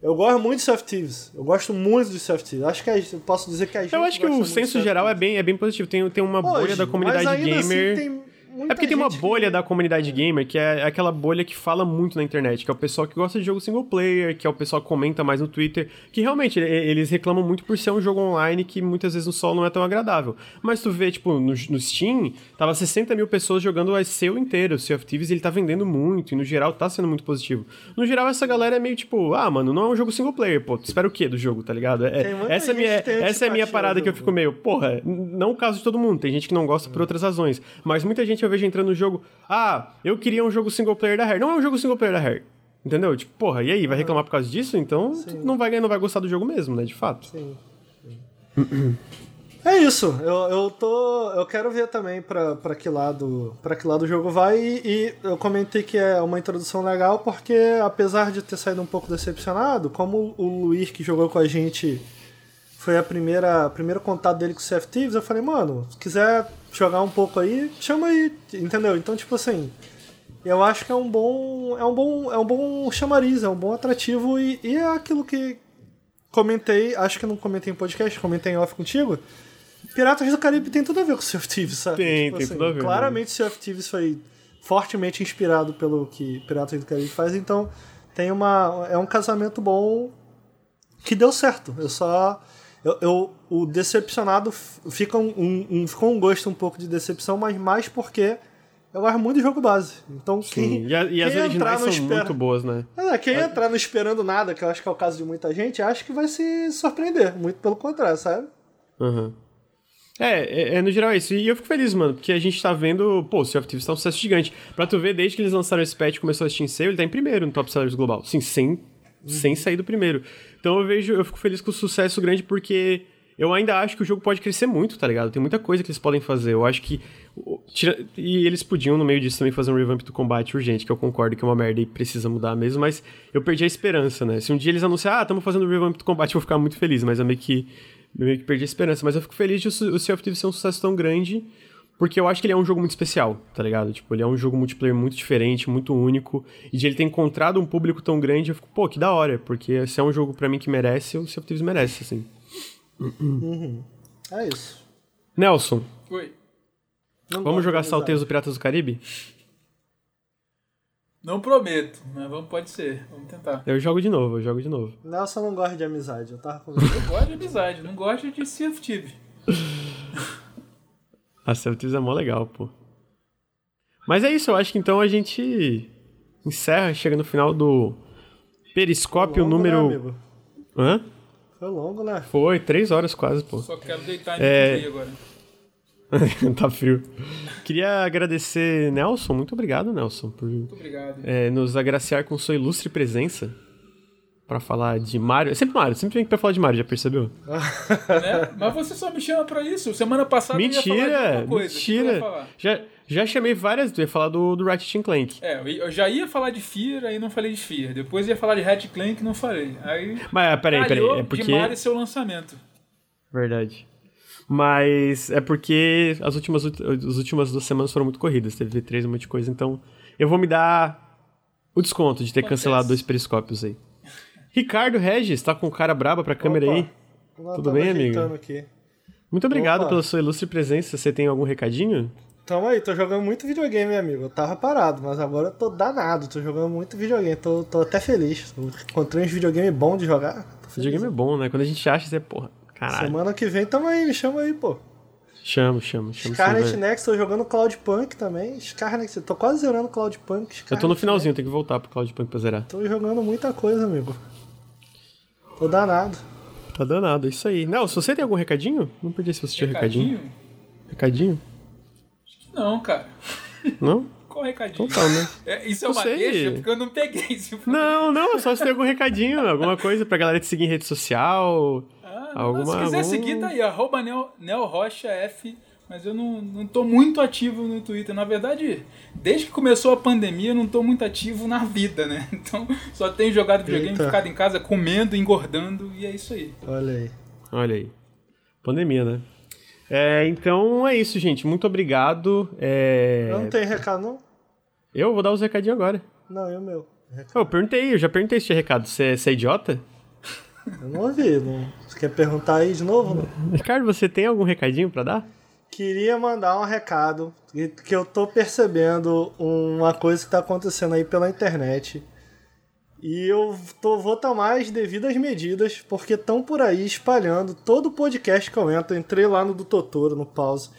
eu gosto muito de of Thieves. Eu gosto muito de of Thieves. Acho que a, eu posso dizer que a gente. Eu acho que o senso geral é bem, é bem positivo. Tem, tem uma Hoje, bolha da comunidade assim gamer. Assim, tem é porque tem uma bolha que... da comunidade gamer, que é aquela bolha que fala muito na internet, que é o pessoal que gosta de jogo single player, que é o pessoal que comenta mais no Twitter, que realmente eles reclamam muito por ser um jogo online que muitas vezes no solo não é tão agradável. Mas tu vê, tipo, no, no Steam, tava 60 mil pessoas jogando o seu inteiro, o Sea of Thieves, e ele tá vendendo muito, e no geral tá sendo muito positivo. No geral, essa galera é meio tipo, ah, mano, não é um jogo single player, pô, tu espera o quê do jogo, tá ligado? É, essa é minha, essa é a minha parada que eu fico meio, porra, não o caso de todo mundo, tem gente que não gosta por outras razões, mas muita gente eu vejo entrando no jogo. Ah, eu queria um jogo single player da Rare. Não é um jogo single player da Rare. Entendeu? Tipo, porra, e aí, vai reclamar por causa disso? Então não vai, não vai gostar do jogo mesmo, né? De fato. Sim. É isso, eu, eu tô. Eu quero ver também pra, pra, que lado, pra que lado o jogo vai. E, e, eu comentei que é uma introdução legal, porque apesar de ter saído um pouco decepcionado, como o Luiz que jogou com a gente foi a primeira primeiro contato dele com o Thieves, eu falei, mano, se quiser jogar um pouco aí, chama aí, entendeu? Então, tipo assim, eu acho que é um bom é um bom é um bom chamariz, é um bom atrativo e, e é aquilo que comentei, acho que não comentei em podcast, comentei em off contigo. Piratas do Caribe tem tudo a ver com Sea of Thieves, sabe? Tem, tipo tem assim, tudo a ver. Claramente né? Sea Thieves foi fortemente inspirado pelo que Piratas do Caribe faz, então tem uma é um casamento bom que deu certo. Eu só eu, eu, o decepcionado fica um, um, um, ficou um gosto um pouco de decepção, mas mais porque eu gosto muito de jogo base. Então, quem, Sim, e, a, e as originais são espera... muito boas, né? É, quem a... entrar não esperando nada, que eu acho que é o caso de muita gente, acho que vai se surpreender. Muito pelo contrário, sabe? Uhum. É, é, é, no geral é isso. E eu fico feliz, mano, porque a gente tá vendo, pô, o Sea of Thieves tá um sucesso gigante. Pra tu ver, desde que eles lançaram esse patch e começou a Steam Sale, ele tá em primeiro no Top Sellers Global. Sim, sem, uhum. sem sair do primeiro. Então eu vejo, eu fico feliz com o sucesso grande porque eu ainda acho que o jogo pode crescer muito, tá ligado? Tem muita coisa que eles podem fazer. Eu acho que. Tira, e eles podiam, no meio disso, também fazer um revamp do combate urgente, que eu concordo que é uma merda e precisa mudar mesmo, mas eu perdi a esperança, né? Se um dia eles anunciarem, ah, estamos fazendo o revamp do combate, eu vou ficar muito feliz, mas eu meio que, meio que perdi a esperança. Mas eu fico feliz de o Sea of Thieves ser um sucesso tão grande porque eu acho que ele é um jogo muito especial, tá ligado? Tipo, ele é um jogo multiplayer muito diferente, muito único. E de ele ter encontrado um público tão grande, eu fico, pô, que da hora. Porque se é um jogo para mim que merece, o Sea of Thieves merece, assim. Uhum. É isso. Nelson. Oi. Não vamos jogar Salteiros do Piratas do Caribe? Não prometo, mas vamos, pode ser. Vamos tentar. Eu jogo de novo, eu jogo de novo. Nelson não gosta de amizade, eu tava com Eu gosto de amizade, não gosto de Sea of Thieves. A Celtics é mó legal, pô. Mas é isso, eu acho que então a gente encerra, chega no final do Periscópio Longo, né, número. amigo? Hã? Foi longo, né? Foi, três horas quase, pô. Só quero deitar É. e agora. tá frio. Queria agradecer, Nelson. Muito obrigado, Nelson, por Muito obrigado. é, nos agraciar com sua ilustre presença pra falar de Mario. É sempre Mario, sempre vem pra falar de Mario, já percebeu? Né? Mas você só me chama pra isso. Semana passada Mentira! coisa. Eu ia mentira! Já, já chamei várias, tu ia falar do, do Ratchet Clank. É, eu- já ia falar de Fear, aí não falei de Fear. Depois ia falar de Hatch Clank, não falei. Aí Mas peraí, peraí, é porque. de Mario seu lançamento. Verdade. Mas é porque as últimas, as últimas duas semanas foram muito corridas, teve V3 e um monte de coisa, então eu vou me dar o desconto de ter Acontece. cancelado dois periscópios aí. Ricardo Regis, tá com cara braba pra câmera Opa. aí. Eu Tudo tava bem, amigo? Aqui. Muito obrigado Opa. pela sua ilustre presença. Você tem algum recadinho? Tamo aí, tô jogando muito videogame, amigo. Eu tava parado, mas agora eu tô danado. Tô jogando muito videogame. Tô, tô até feliz. Encontrei uns videogame bons de jogar. Videogame é bom, né? Quando a gente acha, você, porra, caralho. Semana que vem tamo aí, me chama aí, pô. Chama, chama. sim, Scarlet. Next, tô jogando Cloudpunk também. Scarlet, tô quase zerando Cloudpunk. Eu tô Scarlet no finalzinho, tenho que voltar pro Cloudpunk pra zerar. Tô jogando muita coisa, amigo. Tô danado. Tá danado, é isso aí. Não, se você tem algum recadinho? Não perdi se você tinha recadinho. Recadinho? Não, cara. Não? Qual recadinho? Então tá, né? É, isso é Não uma sei. deixa, porque eu não peguei. Se for- Não, não, só se tem algum recadinho, alguma coisa pra galera te seguir em rede social. Ah, não, Alguma- se quiser algum- seguir, tá aí, arroba Neo, Neo Rocha F. Mas eu não, não tô muito ativo no Twitter. Na verdade, desde que começou a pandemia, eu não tô muito ativo na vida, né? Então, só tenho jogado videogame, Eita. ficado em casa, comendo, engordando, e é isso aí. Olha aí. Olha aí. Pandemia, né? É, então é isso, gente. Muito obrigado. É, Eu não tenho recado, não? Eu vou dar os recadinhos agora. Não, e o meu? Eu perguntei, eu já perguntei se tinha recado. Você é, é idiota? Eu não ouvi. Não... Você quer perguntar aí de novo? Não? Ricardo, você tem algum recadinho pra dar? Queria mandar um recado que- eu tô percebendo uma coisa que tá acontecendo aí pela internet. E eu tô, vou tomar as devidas medidas, porque estão por aí espalhando todo podcast que eu entro. Entrei lá no do Totoro, no pause.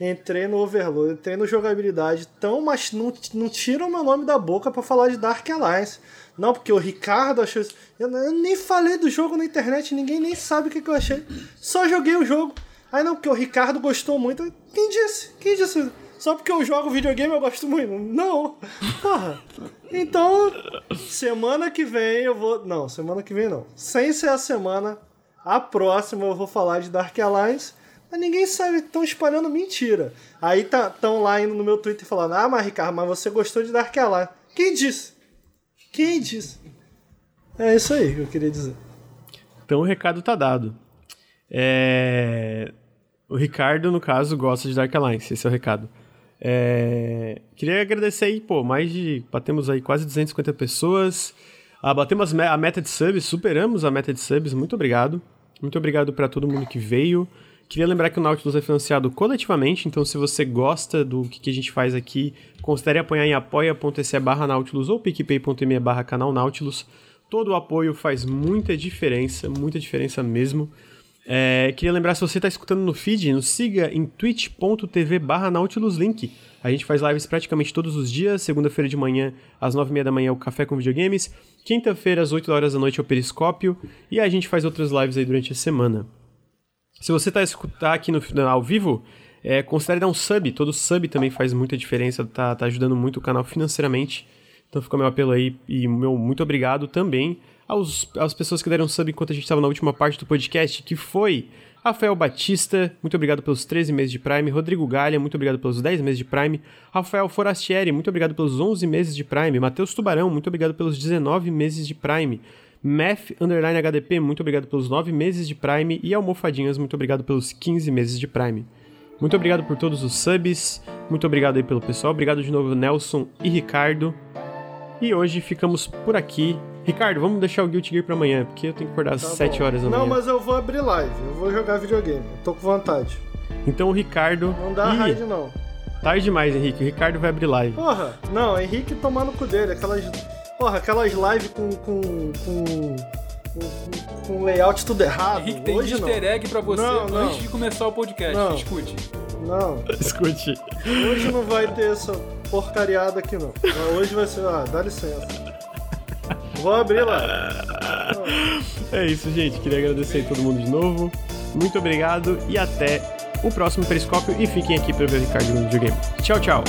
Entrei no Overload, entrei no jogabilidade. Tão, mas não, não tiram meu nome da boca pra falar de Dark Alliance. Não, porque o Ricardo achou isso. Eu, eu nem falei do jogo na internet, ninguém nem sabe o que, que eu achei. Só joguei o jogo. Aí não, porque o Ricardo gostou muito. Quem disse? Quem disse? Só porque eu jogo videogame eu gosto muito? Não. Porra. Então, semana que vem eu vou. Não, semana que vem não. Sem ser a semana, a próxima eu vou falar de Dark Alliance. Mas ninguém sabe, estão espalhando mentira. Aí estão lá indo no meu Twitter falando: Ah, mas Ricardo, mas você gostou de Dark Alliance. Quem disse? Quem disse? É isso aí que eu queria dizer. Então o recado tá dado. É, O Ricardo, no caso, gosta de Dark Alliance, esse é o recado. É, Queria agradecer aí, pô, mais de. Batemos aí quase 250 pessoas. Ah, batemos a meta de subs, superamos a meta de subs, muito obrigado. Muito obrigado pra todo mundo que veio. Queria lembrar que o Nautilus é financiado coletivamente, então se você gosta do que, que a gente faz aqui, considere apoiar em apoia.se barra Nautilus ou picpay.me barra canal Nautilus. Todo o apoio faz muita diferença, muita diferença mesmo. É, queria lembrar, se você está escutando no feed, nos siga em twitch.tv barra nautiluslink. A gente faz lives praticamente todos os dias. Segunda-feira de manhã, às nove e meia da manhã, é o Café com Videogames. Quinta-feira, às 8 horas da noite, é o Periscópio. E a gente faz outras lives aí durante a semana. Se você está escutar aqui no, no- ao vivo, é, considere dar um sub. Todo sub também faz muita diferença, tá, tá ajudando muito o canal financeiramente. Então fica meu apelo aí e meu muito obrigado também aos, às pessoas que deram sub enquanto a gente estava na última parte do podcast, que foi Rafael Batista, muito obrigado pelos 13 meses de Prime, Rodrigo Galha, muito obrigado pelos 10 meses de Prime, Rafael Forastieri, muito obrigado pelos 11 meses de Prime, Matheus Tubarão, muito obrigado pelos 19 meses de Prime, Math Underline HDP, muito obrigado pelos 9 meses de Prime, e Almofadinhas, muito obrigado pelos 15 meses de Prime. Muito obrigado por todos os subs, muito obrigado aí pelo pessoal, obrigado de novo Nelson e Ricardo. E hoje ficamos por aqui. Ricardo, vamos deixar o Guilty Gear pra amanhã, porque eu tenho que acordar às Tá 7 bom. horas da manhã. Não, mas eu vou abrir live. Eu vou jogar videogame. Eu tô com vontade. Então o Ricardo. Não dá Ih, raid, não. Tarde demais, Henrique. O Ricardo vai abrir live. Porra, não, Henrique tomar no cu dele. Aquelas. Porra, aquelas lives com. com. com. com, com layout tudo errado. Henrique tem Hoje não. easter egg pra você Não, não. antes de começar o podcast. Não. Escute. Não, Escute. hoje não vai ter essa. porcariada aqui não. Hoje vai ser, ah, dá licença. Vou abrir lá. É isso, gente. Queria agradecer a todo mundo de novo. Muito obrigado e até o próximo Periscópio. E fiquem aqui para ver o Ricardo no videogame. Tchau, tchau.